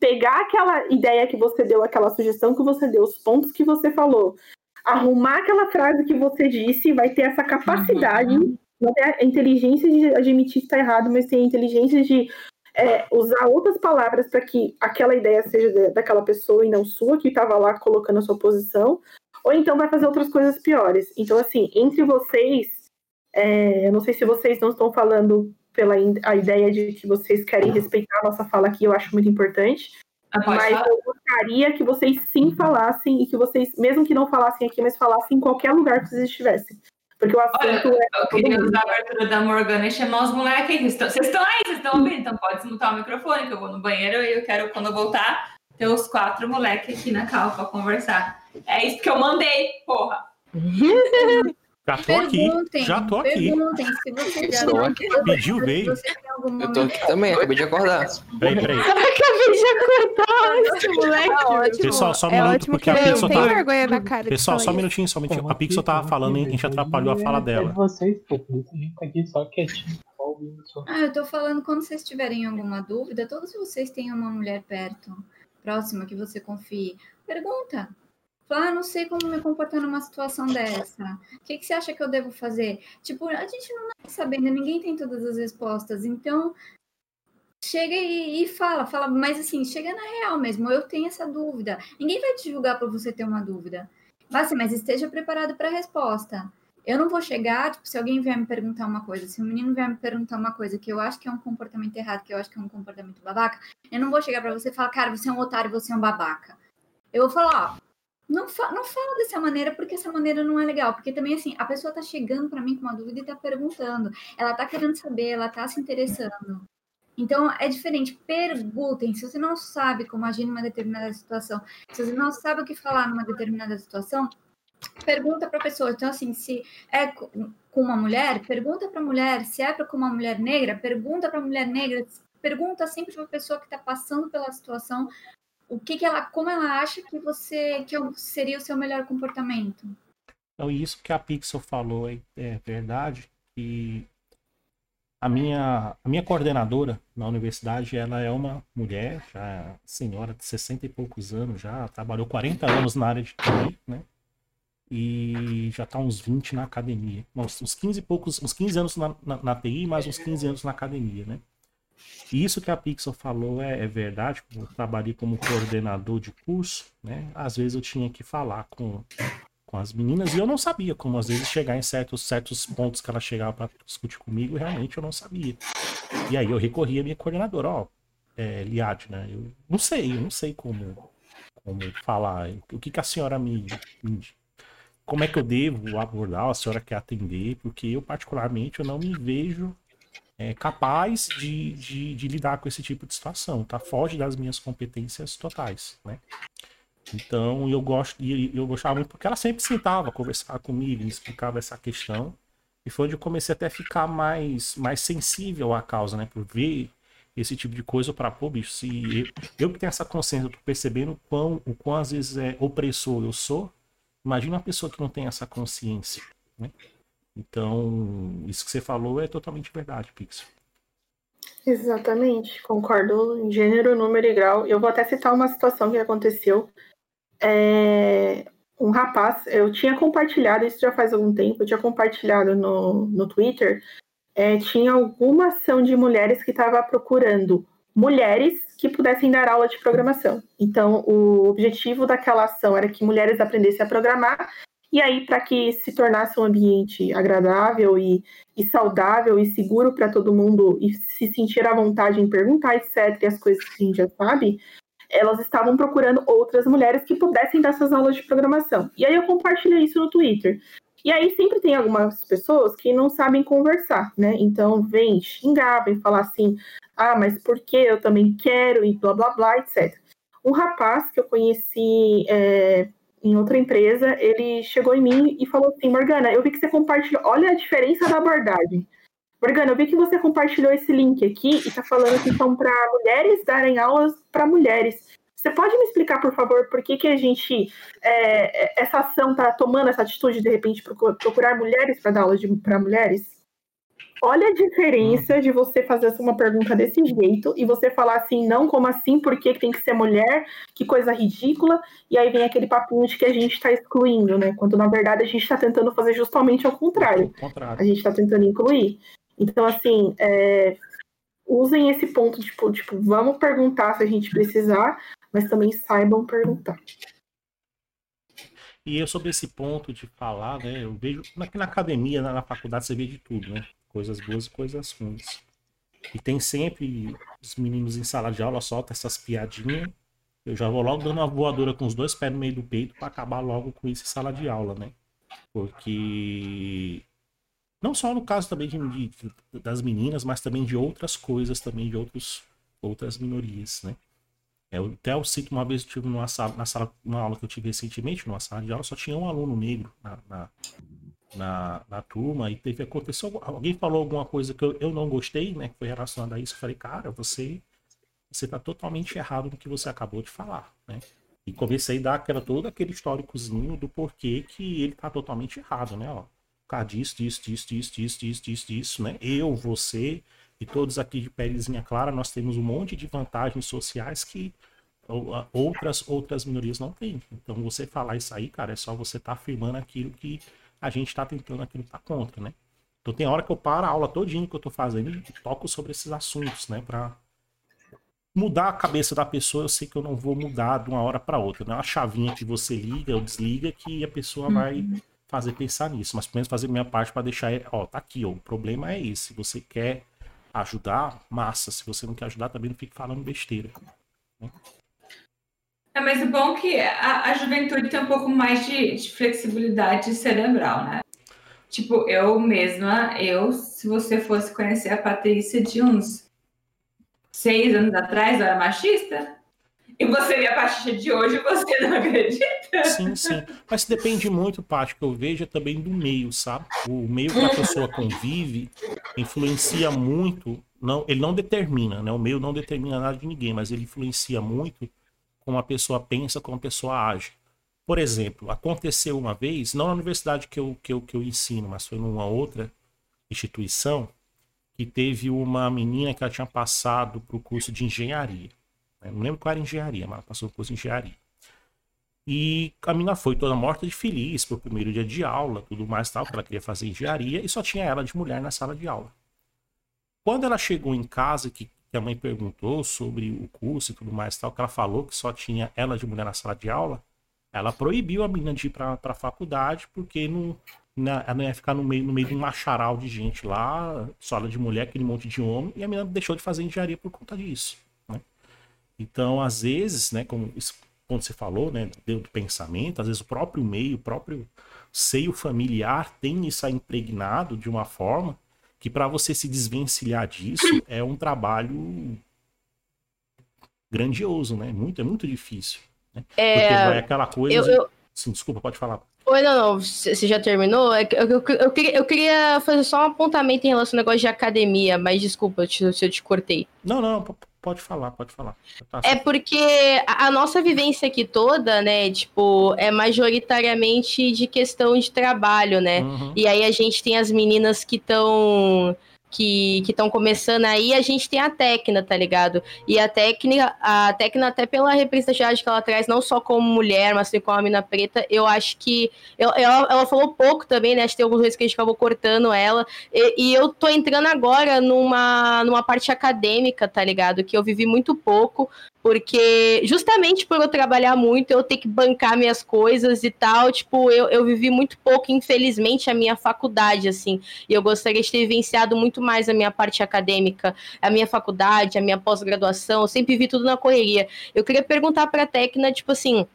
pegar aquela ideia que você deu, aquela sugestão que você deu, os pontos que você falou, arrumar aquela frase que você disse, vai ter essa capacidade não tem a inteligência de admitir que está errado, mas tem a inteligência de é, usar outras palavras para que aquela ideia seja daquela pessoa e não sua, que estava lá colocando a sua posição, ou então vai fazer outras coisas piores. Então, assim, entre vocês, é, eu não sei se vocês não estão falando pela a ideia de que vocês querem respeitar a nossa fala aqui, eu acho muito importante, Ah, mas eu gostaria que vocês sim falassem e que vocês, mesmo que não falassem aqui, mas falassem em qualquer lugar que vocês estivessem. Porque o assunto Olha, é eu queria usar a abertura da Morgana e chamar os moleques. Vocês estão- aí, vocês estão ouvindo? Então pode desmutar o microfone, que eu vou no banheiro e eu quero, quando eu voltar, ter os quatro moleques aqui na cal pra conversar. É isso que eu mandei, porra. Já tô aqui. Perguntem, Já tô aqui. perguntem se vocês já Estou aqui. Pediu, veio. você Eu tô aqui também, acabei de acordar. Peraí, peraí. Acabei de acordar esse moleque. Tá ótimo. Pessoal, só um é minuto, porque que a Pixel tá- vergonha na cara. Pessoal, só um minutinho, só um minutinho. A Pixel tava falando e a gente atrapalhou a fala É dela. vocês, pô, por isso a gente tá aqui só quietinho, só. Ah, eu tô falando, quando vocês tiverem alguma dúvida, todos vocês têm uma mulher perto, próxima, que você confie. Pergunta. Fala, ah, não sei como me comportar numa situação dessa. O que, que você acha que eu devo fazer? Tipo, a gente não tá sabendo, ninguém tem todas as respostas. Então, chega e, e fala, fala, mas assim, chega na real mesmo. Eu tenho essa dúvida. Ninguém vai te julgar por você ter uma dúvida. Mas, assim, mas esteja preparado para a resposta. Eu não vou chegar, tipo, se alguém vier me perguntar uma coisa, se um menino vier me perguntar uma coisa que eu acho que é um comportamento errado, que eu acho que é um comportamento babaca, eu não vou chegar pra você e falar, cara, você é um otário, você é um babaca. Eu vou falar, ó, não, fa não fala dessa maneira, porque essa maneira não é legal. Porque também, assim, a pessoa tá chegando pra mim com uma dúvida e tá perguntando. Ela tá querendo saber, ela tá se interessando. Então, é diferente. Perguntem. Se você não sabe como agir numa determinada situação, se você não sabe o que falar numa determinada situação, pergunta para a pessoa. Então, assim, se é co- com uma mulher, pergunta para a mulher. Se é para com uma mulher negra, pergunta para a mulher negra. Pergunta sempre para a pessoa que está passando pela situação o que, que ela, como ela acha que você que é seria o seu melhor comportamento. Então, isso que a Pixel falou é, é verdade. E a minha, a minha coordenadora na universidade, ela é uma mulher, já senhora de 60 e poucos anos, já trabalhou 40 anos na área de TI, né? E já tá uns 20 na academia. Uns, uns 15 e poucos, uns 15 anos na, na, na TI, mais uns 15 anos na academia, né? E isso que a Pixel falou é, é verdade. Eu trabalhei como coordenador de curso, né? Às vezes eu tinha que falar com com as meninas e eu não sabia como às vezes chegar em certos, certos pontos que ela chegava para discutir comigo, realmente eu não sabia. E aí eu recorri à minha coordenadora, ó, é, né? Eu não sei, eu não sei como, como falar, o que, que a senhora me, me- Como é que eu devo abordar, a senhora quer atender, porque eu particularmente eu não me vejo é, capaz de, de, de lidar com esse tipo de situação, tá? Foge das minhas competências totais, né? Então eu gosto e eu gostava muito porque ela sempre sentava, conversava comigo, me explicava essa questão. E foi onde eu comecei até a ficar mais, mais sensível à causa, né? Por ver esse tipo de coisa para pô, bicho, se eu, eu que tenho essa consciência, eu tô percebendo o quão, o quão às vezes é opressor eu sou, imagina uma pessoa que não tem essa consciência, né? Então, isso que você falou é totalmente verdade, Pixel. Exatamente, concordo em gênero, número e grau. Eu vou até citar uma situação que aconteceu. É, um rapaz, eu tinha compartilhado, isso já faz algum tempo, eu tinha compartilhado no, no Twitter, é, tinha alguma ação de mulheres que estava procurando mulheres que pudessem dar aula de programação. Então, o objetivo daquela ação era que mulheres aprendessem a programar e aí, para que se tornasse um ambiente agradável e, e saudável e seguro para todo mundo e se sentir à vontade em perguntar, etc., e as coisas que a gente já sabe, elas estavam procurando outras mulheres que pudessem dar essas aulas de programação. E aí eu compartilhei isso no Twitter. E aí sempre tem algumas pessoas que não sabem conversar, né? Então vem xingar, vem falar assim, ah, mas por que eu também quero e blá blá blá, etc. Um rapaz que eu conheci é, em outra empresa, ele chegou em mim e falou assim: Morgana, eu vi que você compartilhou. Olha a diferença da abordagem. Morgana, eu vi que você compartilhou esse link aqui e está falando que são para mulheres darem aulas para mulheres. Você pode me explicar, por favor, por que, que a gente, é, essa ação está tomando essa atitude de repente procurar mulheres para dar aulas para mulheres? Olha a diferença de você fazer uma pergunta desse jeito e você falar assim, não, como assim, por que tem que ser mulher, que coisa ridícula, e aí vem aquele papinho de que a gente está excluindo, né? Quando na verdade a gente está tentando fazer justamente ao contrário. contrário. A gente está tentando incluir. Então, assim, é, usem esse ponto, tipo, tipo, vamos perguntar se a gente precisar, mas também saibam perguntar. E eu sobre esse ponto de falar, né? Eu vejo na, na academia, na, na faculdade, você vê de tudo, né? Coisas boas e coisas ruins. E tem sempre os meninos em sala de aula soltam essas piadinhas. Eu já vou logo dando uma voadora com os dois pés no meio do peito para acabar logo com isso em sala de aula, né? Porque não só no caso também de, de, das meninas, mas também de outras coisas também de outros, outras minorias, né? Eu até eu cito uma vez eu tive numa sala, na sala, uma aula que eu tive recentemente, numa sala de aula, só tinha um aluno negro na, na, na, na turma e teve aconteceu alguém falou alguma coisa que eu, eu não gostei, né, que foi relacionada a isso, eu falei, cara, você você tá totalmente errado no que você acabou de falar, né? E comecei a dar aquela, todo aquele históricozinho do porquê que ele tá totalmente errado, né? Ó, causa disso, disso, disso, disso, disso, disso, disso, disso, né? Eu, você e todos aqui de pelezinha clara, nós temos um monte de vantagens sociais que outras outras minorias não têm. Então você falar isso aí, cara, é só você tá afirmando aquilo que a gente está tentando aquilo tá contra, né? Então tem hora que eu paro a aula todinha que eu estou fazendo e toco sobre esses assuntos, né? Para mudar a cabeça da pessoa, eu sei que eu não vou mudar de uma hora para outra. Não é uma chavinha que você liga ou desliga que a pessoa uhum. vai fazer pensar nisso. Mas pelo menos fazer minha parte para deixar, ó, tá aqui, ó, o problema é esse. Se você quer ajudar, massa. Se você não quer ajudar, também não fique falando besteira. Né? É, mas o bom é que a, a juventude tem um pouco mais de, de, flexibilidade cerebral, né? Tipo, eu mesma, eu, se você fosse conhecer a Patrícia de uns seis anos atrás, eu era machista. E você vê a Patrícia de hoje você não acredita? Sim, sim. Mas depende muito, Paty, que eu vejo também do meio, sabe? O meio que a pessoa convive influencia muito. Não, ele não determina, né? O meio não determina nada de ninguém, mas ele influencia muito como a pessoa pensa, como a pessoa age. Por exemplo, aconteceu uma vez, não na universidade que eu, que eu, que eu ensino, mas foi numa outra instituição, que teve uma menina que ela tinha passado para o curso de engenharia. Eu não lembro qual era engenharia, mas ela passou no curso de engenharia. E a menina foi toda morta de feliz pro primeiro dia de aula, tudo mais tal, que ela queria fazer engenharia, e só tinha ela de mulher na sala de aula. Quando ela chegou em casa, que que a mãe perguntou sobre o curso e tudo mais tal, que ela falou que só tinha ela de mulher na sala de aula, ela proibiu a menina de ir para a faculdade porque não, na, ela não ia ficar no meio, no meio de um macharal de gente lá, sala de mulher, aquele monte de homem, e a menina deixou de fazer engenharia por conta disso. Né? Então, às vezes, né, como, como você falou, né, do pensamento, às vezes o próprio meio, o próprio seio familiar tem isso impregnado de uma forma que para você se desvencilhar disso é um trabalho grandioso, né? Muito, é muito difícil. Né? É... Porque vai aquela coisa. Eu, eu... Sim, desculpa, pode falar. Oi, não, não, você já terminou? É eu, eu, eu, queria, eu queria fazer só um apontamento em relação ao negócio de academia, mas desculpa se eu te cortei. Não, não, Pode falar, pode falar. Tá é porque a, a, nossa vivência aqui toda, né, tipo, é majoritariamente de questão de trabalho, né? Uhum. E aí a gente tem as meninas que estão que estão começando aí, a gente tem a técnica, tá ligado? E a técnica, a técnica até pela representatividade que ela traz, não só como mulher, mas também como a mina preta, eu acho que ela, ela falou pouco também, né? Acho que tem alguns vezes que a gente acabou cortando ela. E, e, eu tô entrando agora numa, numa parte acadêmica, tá ligado? Que eu vivi muito pouco, porque justamente por eu trabalhar muito, eu ter que bancar minhas coisas e tal, tipo, eu, eu vivi muito pouco, infelizmente, a minha faculdade, assim. E eu gostaria de ter vivenciado muito mais a minha parte acadêmica, a minha faculdade, a minha pós-graduação, eu sempre vi tudo na correria. Eu queria perguntar pra Tecna, tipo assim,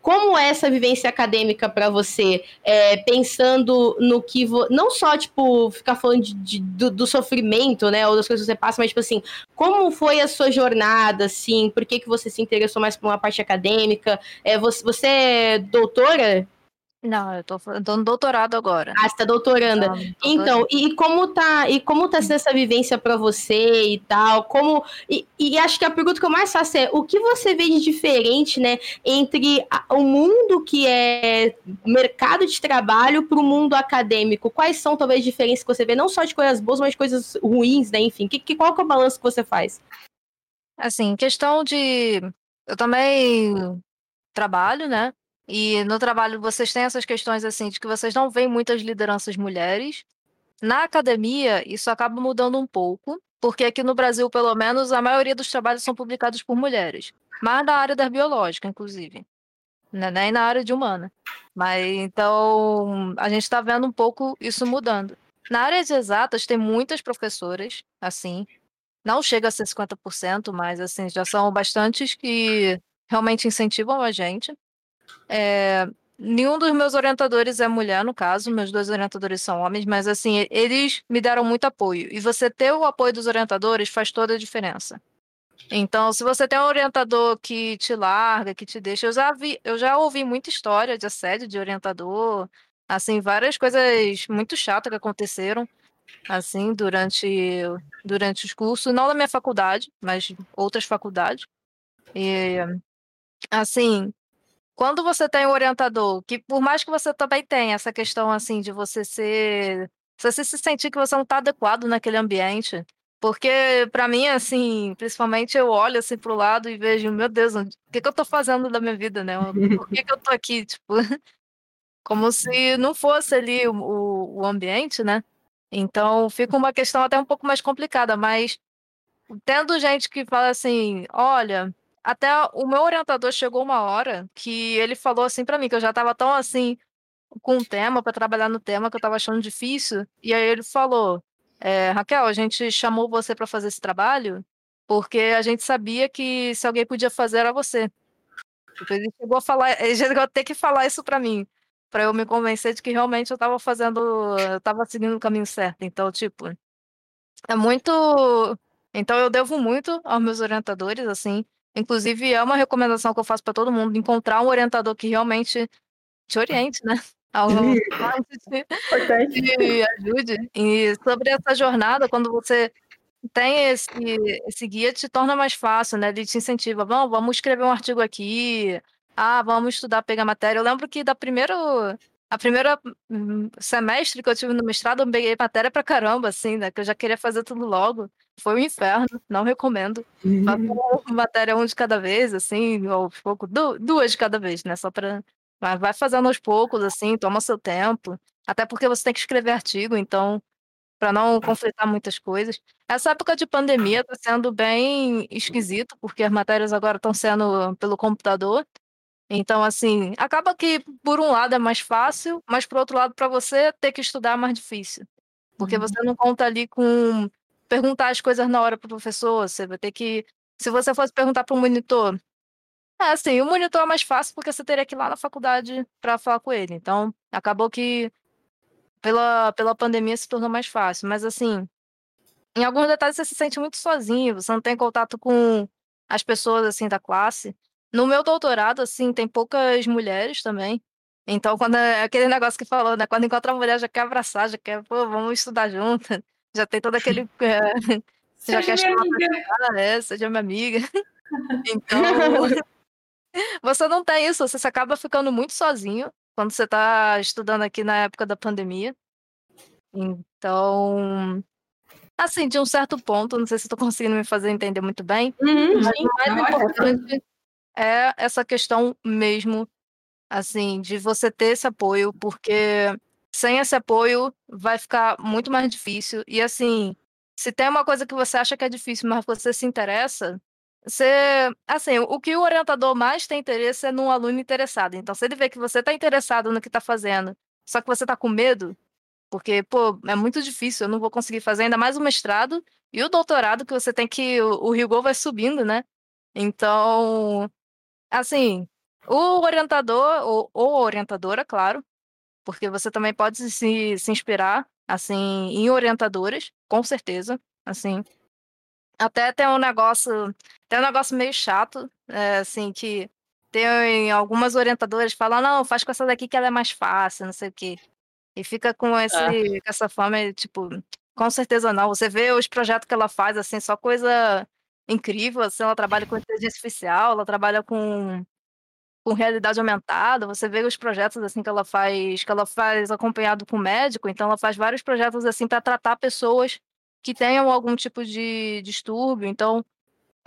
como é essa vivência acadêmica para você, é, pensando no que vo... não só tipo ficar falando de, de, do, do, sofrimento, né, ou das coisas que você passa, mas tipo assim, como foi a sua jornada, assim, por que que você se interessou mais por uma parte acadêmica? É, você, você é doutora? Não, eu tô, eu tô no doutorado agora. Ah, você tá doutorando. Não, então, e como tá, e como tá sendo essa vivência para você e tal? Como e, e, acho que a pergunta que eu mais faço é o que você vê de diferente, né, entre a, o mundo que é mercado de trabalho para o mundo acadêmico? Quais são talvez diferenças que você vê não só de coisas boas, mas de coisas ruins, né? Enfim, que, que qual que é o balanço que você faz? Assim, questão de eu também trabalho, né? E no trabalho vocês têm essas questões assim de que vocês não veem muitas lideranças mulheres. Na academia, isso acaba mudando um pouco, porque aqui no Brasil, pelo menos, a maioria dos trabalhos são publicados por mulheres, mas na área da biológica, inclusive, né? nem na área de humana. Mas então a gente está vendo um pouco isso mudando. Na área de exatas tem muitas professoras, assim, não chega a ser 50%, mas assim já são bastantes que realmente incentivam a gente. É, nenhum dos meus orientadores é mulher, no caso, meus dois orientadores são homens, mas assim, eles me deram muito apoio. E você ter o apoio dos orientadores faz toda a diferença. Então, se você tem um orientador que te larga, que te deixa, eu já vi, eu já ouvi muita história de assédio de orientador, assim, várias coisas muito chatas que aconteceram assim durante durante os cursos, não da minha faculdade, mas outras faculdades. E assim, quando você tem um orientador, que por mais que você também tenha essa questão assim de você ser. Você se sentir que você não está adequado naquele ambiente. Porque, para mim, assim, principalmente eu olho assim pro lado e vejo, meu Deus, o que, que eu estou fazendo da minha vida, né? Por que, que eu estou aqui? Tipo, como se não fosse ali o, o, o ambiente, né? Então fica uma questão até um pouco mais complicada, mas tendo gente que fala assim, olha, até o meu orientador chegou uma hora que ele falou assim para mim, que eu já estava tão assim com o tema, para trabalhar no tema, que eu estava achando difícil. E aí ele falou: é, Raquel, a gente chamou você para fazer esse trabalho porque a gente sabia que se alguém podia fazer era você. Tipo, ele chegou a falar, ele chegou a ter que falar isso para mim, para eu me convencer de que realmente eu estava fazendo, eu estava seguindo o caminho certo. Então, tipo, é muito. Então eu devo muito aos meus orientadores, assim. Inclusive, é uma recomendação que eu faço para todo mundo, encontrar um orientador que realmente te oriente, né? Algo que te ajude. E sobre essa jornada, quando você tem esse, esse guia, te torna mais fácil, né? Ele te incentiva, vamos, vamos escrever um artigo aqui, ah, vamos estudar, pegar matéria. Eu lembro que da primeira, a primeira hum, semestre que eu tive no mestrado, eu peguei matéria pra caramba, assim, né? Que eu já queria fazer tudo logo foi um inferno, não recomendo. Uhum. matéria um de cada vez, assim, ou pouco, duas de cada vez, né? Só para vai fazendo aos poucos, assim, toma seu tempo. Até porque você tem que escrever artigo, então, para não conflitar muitas coisas. Essa época de pandemia está sendo bem esquisito, porque as matérias agora estão sendo pelo computador. Então, assim, acaba que, por um lado, é mais fácil, mas, por outro lado, para você ter que estudar é mais difícil. Porque uhum. você não conta ali com perguntar as coisas na hora pro professor, você vai ter que. Se você fosse perguntar para o monitor, é assim, o monitor é mais fácil porque você teria que ir lá na faculdade para falar com ele. Então, acabou que pela, pela pandemia se tornou mais fácil. Mas assim, em alguns detalhes você se sente muito sozinho, você não tem contato com as pessoas assim da classe. No meu doutorado, assim, tem poucas mulheres também. Então, quando é aquele negócio que falou, né? Quando encontra uma mulher, já quer abraçar, já quer, pô, vamos estudar junto já tem todo aquele. É, já quer chamar pra é, seja minha amiga. Então, você não tem isso, você acaba ficando muito sozinho quando você está estudando aqui na época da pandemia. Então, assim, de um certo ponto, não sei se estou conseguindo me fazer entender muito bem, Uhum, mas sim. o mais Não, é importante é essa questão mesmo, assim, de você ter esse apoio, porque sem esse apoio vai ficar muito mais difícil. E assim, se tem uma coisa que você acha que é difícil, mas você se interessa, você, assim, o que o orientador mais tem interesse é num aluno interessado. Então, se ele vê que você está interessado no que está fazendo, só que você está com medo, porque, pô, é muito difícil, eu não vou conseguir fazer ainda mais o mestrado e o doutorado, que você tem que. O, o rigor vai subindo, né? Então, assim, o orientador, ou, ou orientadora, claro, porque você também pode se, se inspirar, assim, em orientadoras, com certeza, assim. Até tem um negócio, tem um negócio meio chato, é, assim, que tem algumas orientadoras que falam, não, faz com essa daqui que ela é mais fácil, não sei o quê. E fica com, esse, com essa forma, tipo, com certeza não. Você vê os projetos que ela faz, assim, só coisa incrível, assim, ela trabalha com inteligência artificial, ela trabalha com, com realidade aumentada, você vê os projetos, assim, que ela faz, que ela faz acompanhado com médico, então ela faz vários projetos, assim, para tratar pessoas que tenham algum tipo de distúrbio, então...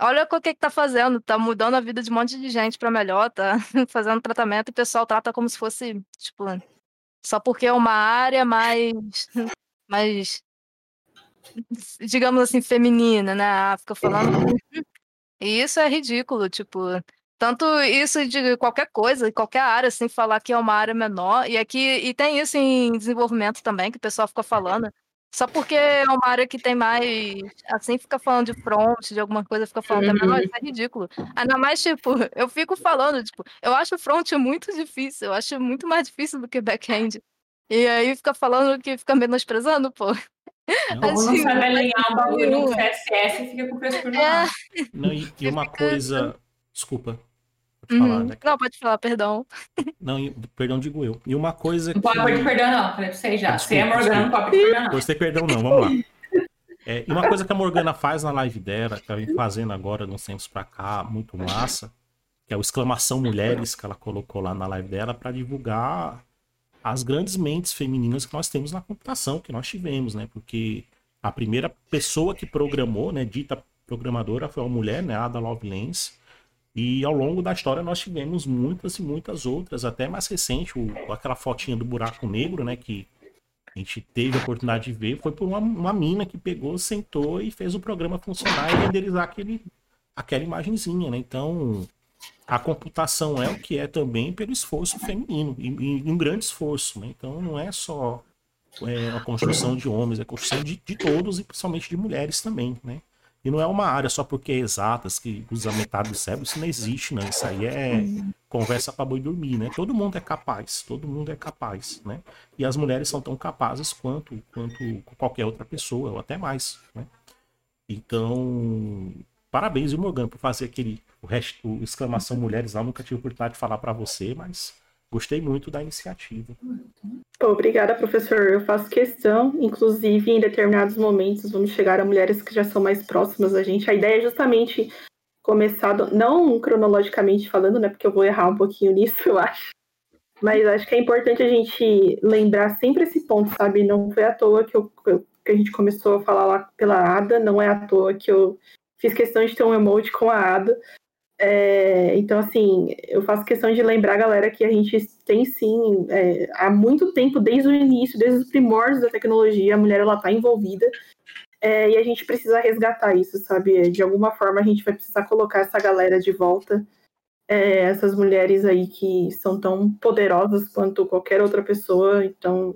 Olha o que que tá fazendo, tá mudando a vida de um monte de gente para melhor, tá fazendo tratamento e o pessoal trata como se fosse, tipo, só porque é uma área mais, mais digamos assim, feminina, né? Ah, fica falando. E isso é ridículo, tipo. Tanto isso de qualquer coisa, qualquer área, assim, falar que é uma área menor. E aqui e tem isso em desenvolvimento também, que o pessoal fica falando. Só porque é uma área que tem mais. Assim, fica falando de front, de alguma coisa, fica falando é menor, isso é ridículo. Ainda mais, tipo, eu fico falando, tipo, eu acho front muito difícil, eu acho muito mais difícil do que back-end. E aí fica falando que fica menosprezando, pô. Não Assim, sabe não faz alinhar um bagulho no. CSS e fica com o frescor no É. ar. Não, e, e uma coisa. Desculpa. Pode Uhum. falar, né? Não, pode falar, perdão. Não, e- perdão, digo eu. E uma coisa Não pode pedir que. perdão, não. Falei pra vocês já. Você é Morgana, não pode pedir perdão, não. Gostei, perdão, não, vamos lá. É, e uma coisa que a Morgana faz na live dela, que ela vem fazendo agora, uns tempos pra cá, muito massa, que é o exclamação mulheres que ela colocou lá na live dela para divulgar as grandes mentes femininas que nós temos na computação, que nós tivemos, né? Porque a primeira pessoa que programou, né, dita programadora, foi uma mulher, né, Ada Lovelace. E ao longo da história nós tivemos muitas e muitas outras, até mais recente, o- aquela fotinha do buraco negro, né, que a gente teve a oportunidade de ver, foi por uma, uma mina que pegou, sentou e fez o programa funcionar e renderizar aquele, aquela imagenzinha, né? Então, a computação é o que é também pelo esforço feminino, e, e um grande esforço, né? Então, não é só é, a construção de homens, é a construção de, de todos e principalmente de mulheres também, né? E não é uma área só porque é exatas, que usa metade do cérebro, isso não existe, não. Isso aí é conversa para boi dormir, né? Todo mundo é capaz, todo mundo é capaz, né? E as mulheres são tão capazes quanto, quanto qualquer outra pessoa, ou até mais, né? Então, parabéns, viu, Morgan, por fazer aquele o, hash- o exclamação mulheres lá. Eu nunca tive oportunidade de falar para você, mas gostei muito da iniciativa. Obrigada, professor. Eu faço questão, inclusive em determinados momentos vamos chegar a mulheres que já são mais próximas da gente. A ideia é justamente começar, não cronologicamente falando, né? Porque eu vou errar um pouquinho nisso, eu acho. Mas acho que é importante a gente lembrar sempre esse ponto, sabe? Não foi à toa que, eu, que a gente começou a falar lá pela Ada, não é à toa que eu fiz questão de ter um emote com a Ada. É, então, assim, eu faço questão de lembrar, galera, que a gente tem sim, é, há muito tempo, desde o início, desde os primórdios da tecnologia, a mulher ela está envolvida. É, e a gente precisa resgatar isso, sabe? De alguma forma a gente vai precisar colocar essa galera de volta, é, essas mulheres aí que são tão poderosas quanto qualquer outra pessoa. Então,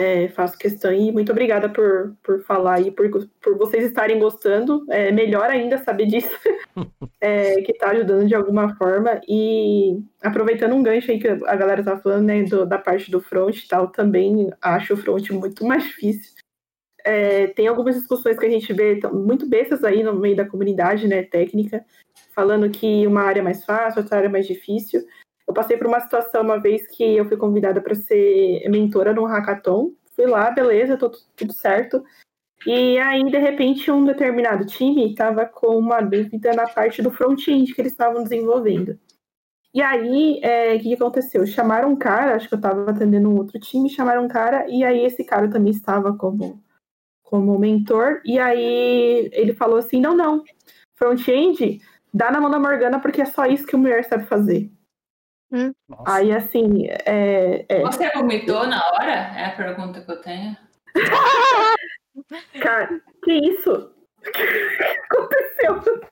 é, faço questão e muito obrigada por, por falar e por, por vocês estarem gostando. É melhor ainda saber disso, é, que está ajudando de alguma forma. E aproveitando um gancho aí que a galera tá falando, né, do- da parte do front e tal, também acho o front muito mais difícil. É, tem algumas discussões que a gente vê muito bestas aí no meio da comunidade, né, técnica, falando que uma área é mais fácil, outra área é mais difícil. Eu passei por uma situação uma vez que eu fui convidada para ser mentora num hackathon. Fui lá, beleza, tô tu- tudo certo. E aí, de repente, um determinado time estava com uma dúvida na parte do front-end que eles estavam desenvolvendo. E aí, é, o que aconteceu? Chamaram um cara, acho que eu estava atendendo um outro time, chamaram um cara, e aí esse cara também estava como, como mentor, e aí ele falou assim: não, não, front-end, dá na mão da Morgana porque é só isso que a mulher sabe fazer. Hum. Aí, assim, é, é, Você vomitou na hora? É a pergunta que eu tenho. Cara, que isso? O que aconteceu?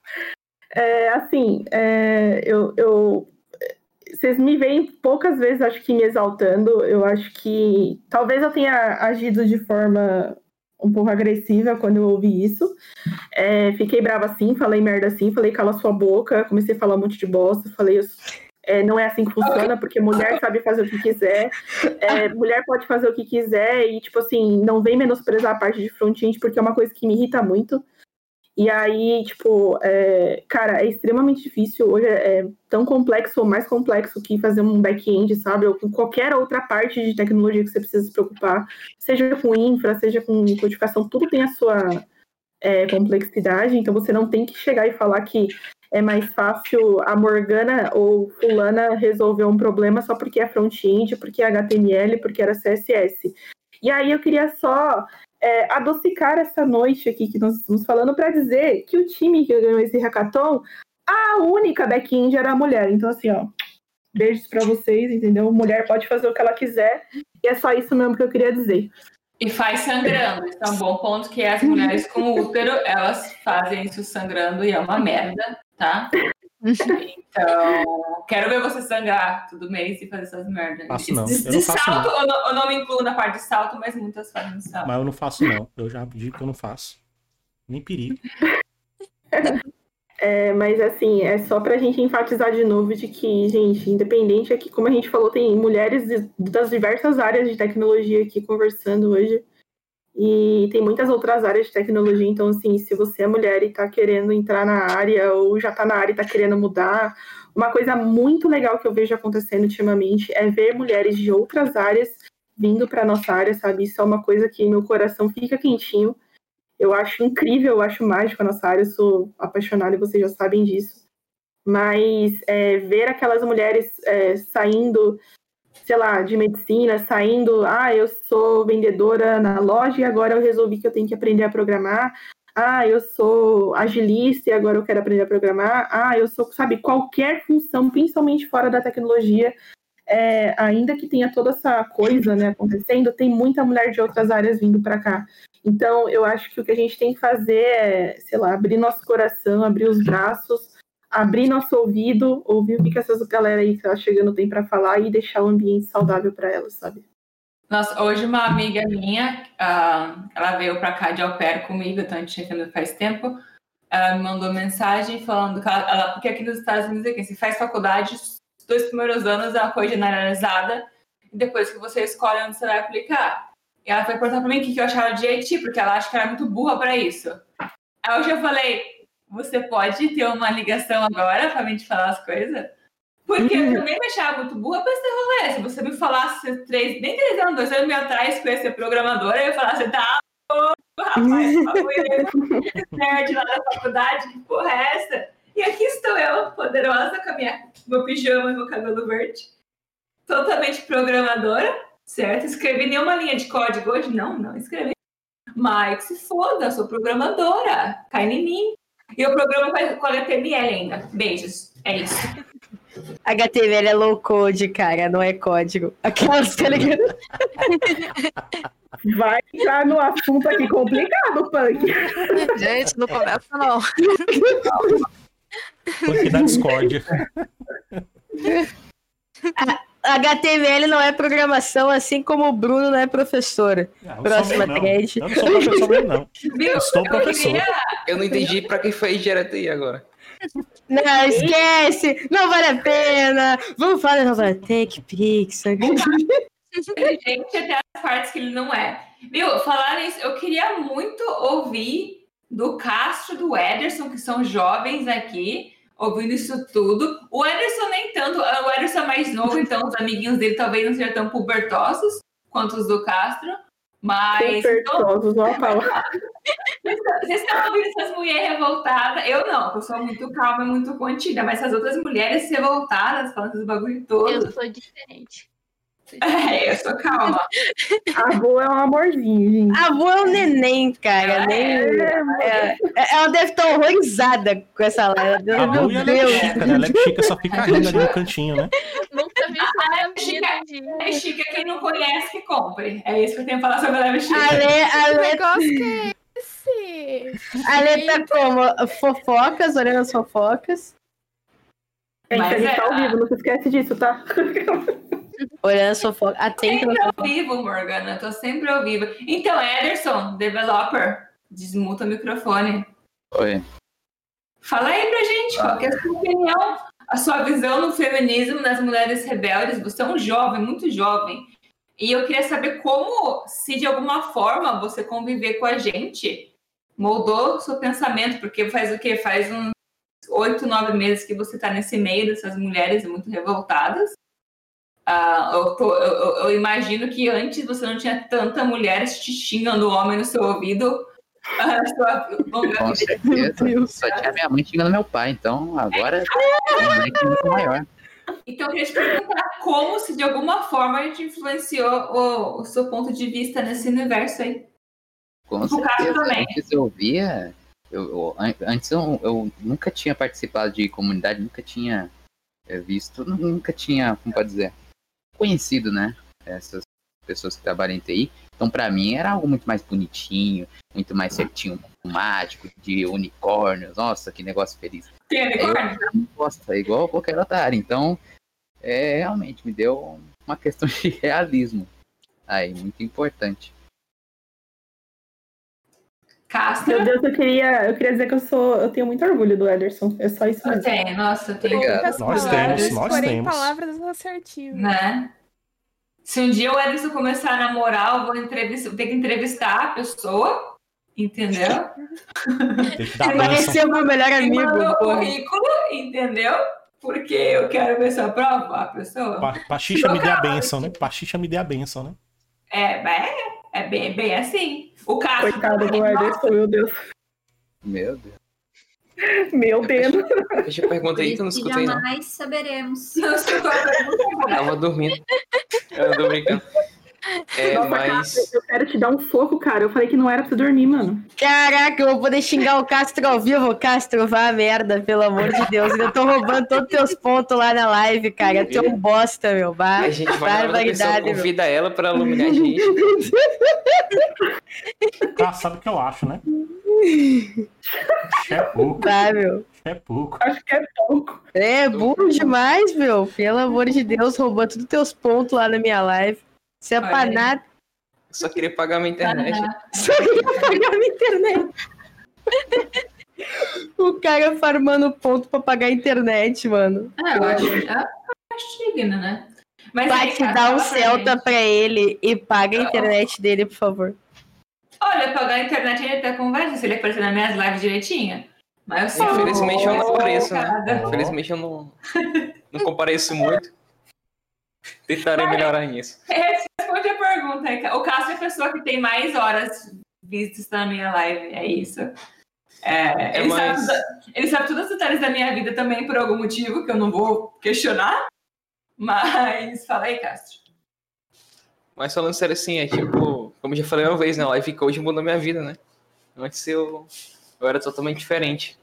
É, assim, é, eu, eu. Vocês me veem poucas vezes, acho que me exaltando. Eu acho que talvez eu tenha agido de forma um pouco agressiva quando eu ouvi isso. É, fiquei brava assim, falei merda assim, falei cala sua boca, comecei a falar um monte de bosta, falei é, não é assim que funciona, porque mulher sabe fazer o que quiser, é, mulher pode fazer o que quiser e, tipo assim, não vem menosprezar a parte de front-end, porque é uma coisa que me irrita muito. E aí, tipo, é, cara, é extremamente difícil. Hoje é, é tão complexo ou mais complexo que fazer um back-end, sabe? Ou com qualquer outra parte de tecnologia que você precisa se preocupar. Seja com infra, seja com codificação, tudo tem a sua é, complexidade. Então você não tem que chegar e falar que é mais fácil a Morgana ou fulana resolver um problema só porque é front-end, porque é HTML, porque era CSS. E aí eu queria só é, adocicar essa noite aqui que nós estamos falando para dizer que o time que ganhou esse hackathon, a única back-end era a mulher. Então, assim, ó, beijos para vocês, entendeu? Mulher pode fazer o que ela quiser, e é só isso mesmo que eu queria dizer. E faz sangrando. Isso é um bom ponto que as mulheres com útero, elas fazem isso sangrando e é uma merda, tá? Então, quero ver você sangrar todo mês e fazer essas merdas. Faço não, De, eu não de faço salto, eu não, eu não me incluo na parte de salto, mas muitas fazem salto. Mas eu não faço, não. Eu já digo que eu não faço. Nem perigo. É, mas assim, é só pra gente enfatizar de novo de que, gente, independente aqui, como a gente falou, tem mulheres de- das diversas áreas de tecnologia aqui conversando hoje. E tem muitas outras áreas de tecnologia, então assim, se você é mulher e tá querendo entrar na área, ou já tá na área e tá querendo mudar, uma coisa muito legal que eu vejo acontecendo ultimamente é ver mulheres de outras áreas vindo pra nossa área, sabe? Isso é uma coisa que meu coração fica quentinho. Eu acho incrível, eu acho mágico a nossa área, eu sou apaixonada e vocês já sabem disso. Mas é, ver aquelas mulheres é, saindo, sei lá, de medicina, saindo, ah, eu sou vendedora na loja e agora eu resolvi que eu tenho que aprender a programar. Ah, eu sou agilista e agora eu quero aprender a programar. Ah, eu sou, sabe, qualquer função, principalmente fora da tecnologia, é, ainda que tenha toda essa coisa né, acontecendo, tem muita mulher de outras áreas vindo para cá. Então, eu acho que o que a gente tem que fazer é, sei lá, abrir nosso coração, abrir os braços, abrir nosso ouvido, ouvir o que, que essas galera aí que tá chegando tem para falar e deixar o ambiente saudável para elas, sabe? Nossa, hoje uma amiga minha, ah, ela veio pra cá de au pair comigo, então a gente chegando faz tempo. Ela me mandou mensagem falando que ela, ela- aqui nos Estados Unidos aqui, se faz faculdade, os dois primeiros anos é uma coisa generalizada, e depois que você escolhe onde você vai aplicar. E ela foi perguntar pra mim o que que eu achava de IT, porque ela acha que era muito burra pra isso. Aí eu já falei, você pode ter uma ligação agora pra mim te falar as coisas? Porque eu também me achava muito burra pra esse rolê. Se você me falasse três, nem três anos, dois anos atrás que eu ia ser programadora, eu ia falar, você tá louco, rapaz, nerd lá da faculdade, que porra é essa? E aqui estou eu, poderosa, com a minha, meu pijama e meu cabelo verde. Totalmente programadora, certo? Escrevi nenhuma linha de código hoje? Não, não escrevi. Mas se foda, sou programadora. Cai em mim. E eu programo com com HTML ainda. Beijos. É isso. HTML é low code, cara, não é código. Aquelas, tá ligado? Vai entrar no assunto aqui complicado, Punk. Gente, não começa não. Porque dá discórdia. HTML não é programação, assim como o Bruno não é professora. Ah, eu sou Próxima não. thread. Eu não sou professor mesmo, não. Viu? Eu sou Eu professor. queria- Eu não entendi pra quem foi direto aí agora. Não, esquece! Não vale a pena! Vamos falar dessa Take Pixar. inteligente até as partes que ele não é. Viu, falar nisso, eu queria muito ouvir do Castro do Ederson, que são jovens aqui, ouvindo isso tudo. O Ederson nem tanto, o Ederson é mais novo, então os amiguinhos dele talvez não sejam tão pubertosos quanto os do Castro. Mas. Então, Pertosos, ó, Paula. vocês estão ouvindo essas mulheres revoltadas? Eu não, eu sou muito calma e muito contida, mas essas outras mulheres revoltadas, falando esses bagulho todo. Eu sou diferente. É, eu sou calma. A avó é um amorzinho, gente. A avó é um neném, cara. nem- é- é- ela deve estar horrorizada com essa live. A Lu e a Deus. Lepchica, né? A Lepchica só fica rindo ali no cantinho, né? Nunca vi isso na minha vida. É chique, quem não conhece, que compre. É isso que eu tenho que falar sobre a Leve Chica. A Lê, a negócio que é esse? a tá como? Fofocas, olhando as fofocas. Gente, a Mas gente é- tá ao vivo, não se esquece disso, tá? Olhando as fofocas. Atenta Sempre ao vivo, Morgana. Tô sempre ao vivo. Então, Ederson, developer, desmuta o microfone. Oi. Fala aí pra gente, qual que é a sua opinião, a sua visão no feminismo nas mulheres rebeldes? Você é um jovem, muito jovem. E eu queria saber como, se de alguma forma você conviver com a gente, moldou seu pensamento, porque faz o quê? Faz uns oito, nove meses que você tá nesse meio dessas mulheres muito revoltadas. Ah, eu, tô- eu- eu- imagino que antes você não tinha tanta mulher te xingando homem no seu ouvido. Ah, sua longa Com certeza. Só tinha minha mãe xingando meu pai, então agora é leque muito maior. Então, eu queria te perguntar como, se de alguma forma, a gente influenciou o, o seu ponto de vista nesse universo aí. Com No caso certeza. também. Antes eu via. Eu, eu- an- antes eu, eu nunca tinha participado de comunidade, nunca tinha eh, visto, nu- nunca tinha, como pode dizer, conhecido, né? Essas pessoas que trabalham em TI. Então, pra mim, era algo muito mais bonitinho, muito mais certinho, mágico, de unicórnios. Nossa, que negócio feliz. Tem unicórnio? Gosto, é igual qualquer otário. Então, é, realmente me deu uma questão de realismo. Aí, muito importante. Castro? Meu Deus, eu queria, eu queria dizer que eu sou. Eu tenho muito orgulho do Ederson. É só isso Eu mesmo. tenho, nossa, eu tenho. Obrigado. Nós palavras, temos, nós porém temos. palavras assertivas. Né? Se um dia o Edson começar a namorar, eu vou entrevistar, ter que entrevistar a pessoa, entendeu? Vai ser o meu melhor amigo. porra. currículo, entendeu? Porque eu quero ver se eu aprovo a pessoa. Pa- Pachicha me dê a benção, né? Pachicha me dê a benção, né? É, é, é bem, bem assim. O Castro. Coitado do Ederson, meu Deus. Meu Deus. Meu Deus. Deixa eu perguntar aí que eu não Isso escutei, não. jamais saberemos. Não pergunta, cara. Tava dormindo. Eu tô brincando. É, Nossa, mas. cara, eu quero te dar um soco, cara. Eu falei que não era pra você dormir, mano. Caraca, eu vou poder xingar o Castro ao vivo. Castro, vá a merda, pelo amor de Deus. Eu tô roubando todos os teus pontos lá na live, cara. Tu é um bosta, meu. Vá. A gente vai pessoa, Barbaridade, meu. convida ela pra iluminar a gente. Ah, sabe o que eu acho, né? É pouco, Vá, meu. é pouco. Acho que é pouco. É, burro demais, meu. Pelo amor de Deus, roubando todos os teus pontos lá na minha live. Isso é nada. Só queria pagar minha internet. Só ia pagar na internet. O cara farmando ponto pra pagar a internet, mano. Ah, eu acho, eu acho digno, né? Mas Bate, cara, dá um pra Celta gente. pra ele e paga a internet dele, por favor. Olha, pagar a internet ele até conversa se ele aparecer nas minhas lives direitinho. Mas eu sei Infelizmente eu não apareço, né? Infelizmente eu não, não compareço muito. Tentarei melhorar nisso. Responde a pergunta. O Cássio é a pessoa que tem mais horas vistas na minha live. É isso. É, É ele, mais- sabe, ele sabe todos os detalhes da minha vida também por algum motivo que eu não vou questionar. Mas fala aí, Castro. Mas falando sério assim, é tipo, como já falei uma vez, né? Life Coach mudou minha vida, né? Antes eu, eu era totalmente diferente.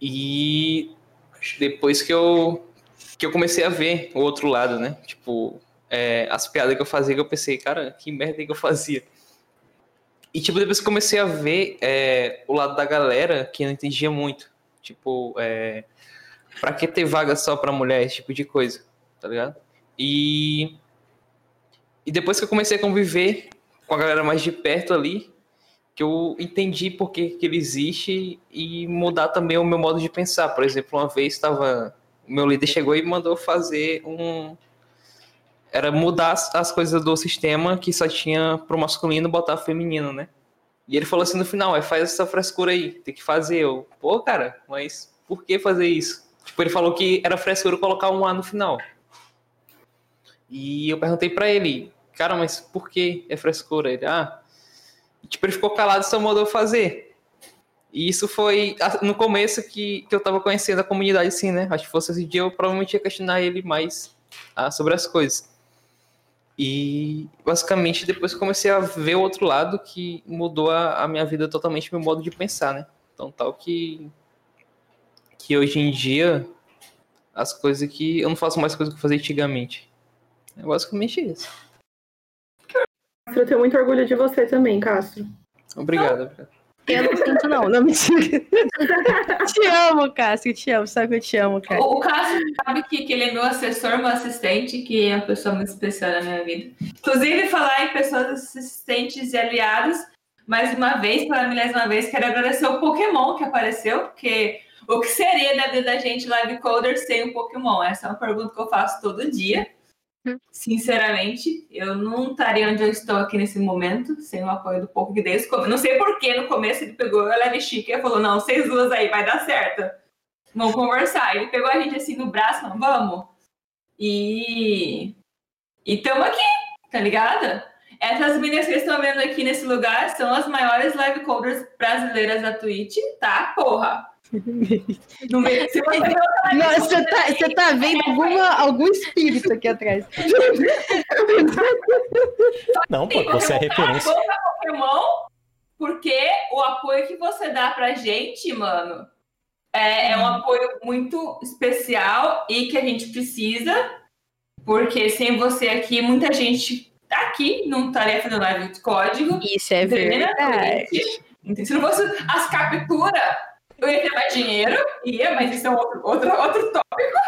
E depois que eu, que eu comecei a ver o outro lado, né? Tipo, é, as piadas que eu fazia, que eu pensei, cara, que merda que eu fazia. E tipo, depois que comecei a ver é, o lado da galera que eu não entendia muito. Tipo, é, pra que ter vaga só pra mulher, esse tipo de coisa, tá ligado? E e depois que eu comecei a conviver com a galera mais de perto ali, que eu entendi por que, que ele existe e mudar também o meu modo de pensar. Por exemplo, uma vez estava. Meu líder chegou e mandou fazer um. Era mudar as, as coisas do sistema que só tinha pro masculino botar feminino, né? E ele falou assim no final: é, faz essa frescura aí, tem que fazer. Eu, pô, cara, mas por que fazer isso? Tipo, ele falou que era frescura colocar um A no final. E eu perguntei pra ele, cara, mas por que é frescura? Ele, ah, tipo, ele ficou calado e só mandou fazer. E isso foi no começo que, que eu tava conhecendo a comunidade, assim, né? Acho que fosse esse dia eu provavelmente ia questionar ele mais ah, sobre as coisas. E basicamente depois comecei a ver o outro lado que mudou a, a minha vida totalmente, meu modo de pensar, né? Então tal que que hoje em dia as coisas que eu não faço mais coisas que eu fazia antigamente. É basicamente isso. Eu tenho muito orgulho de você também, Castro. Obrigado, obrigado. Eu não sinto, não. Não me siga. te amo, Cássio. Te amo. Sabe que eu te amo, cara. O, o Cássio sabe que, que ele é meu assessor, meu assistente, que é uma pessoa muito especial na minha vida. Inclusive, falar em pessoas assistentes e aliados, mais uma vez, pela milésima vez, quero agradecer o Pokémon que apareceu, porque o que seria da vida da gente live coder sem o Pokémon? Essa é uma pergunta que eu faço todo dia. Sinceramente, eu não estaria onde eu estou aqui nesse momento sem o apoio do Poco Deus. Não sei por que no começo ele pegou a Leve Chique e falou: Não, vocês duas aí, vai dar certo. Vamos conversar. Ele pegou a gente assim no braço, não, vamos. E. E tamo aqui, tá ligado? Essas meninas que estão vendo aqui nesse lugar são as maiores live coders brasileiras da Twitch, tá? Porra! No meio, você você tá, você tá vendo alguma, algum espírito aqui atrás. Não, pô, você é referência. Pokémon, porque o apoio que você dá pra gente, mano, é, é um apoio muito especial e que a gente precisa, porque sem você aqui, muita gente tá aqui, não estaria fazendo live de código. Isso é verdade. Então, Se não fosse as capturas, eu ia ter mais dinheiro, ia, mas isso é outro, outro, outro tópico.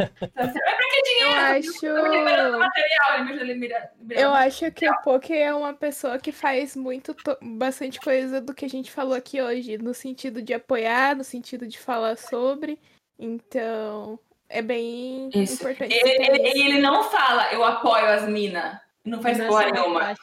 Então, Mas pra que dinheiro? Eu acho- Eu material, acho que o Poké é uma pessoa que faz muito to- bastante coisa do que a gente falou aqui hoje, no sentido de apoiar, no sentido de falar sobre. Então, é bem Isso. importante. Ele, ele- ele não fala, eu apoio as minas. Não faz porra nenhuma.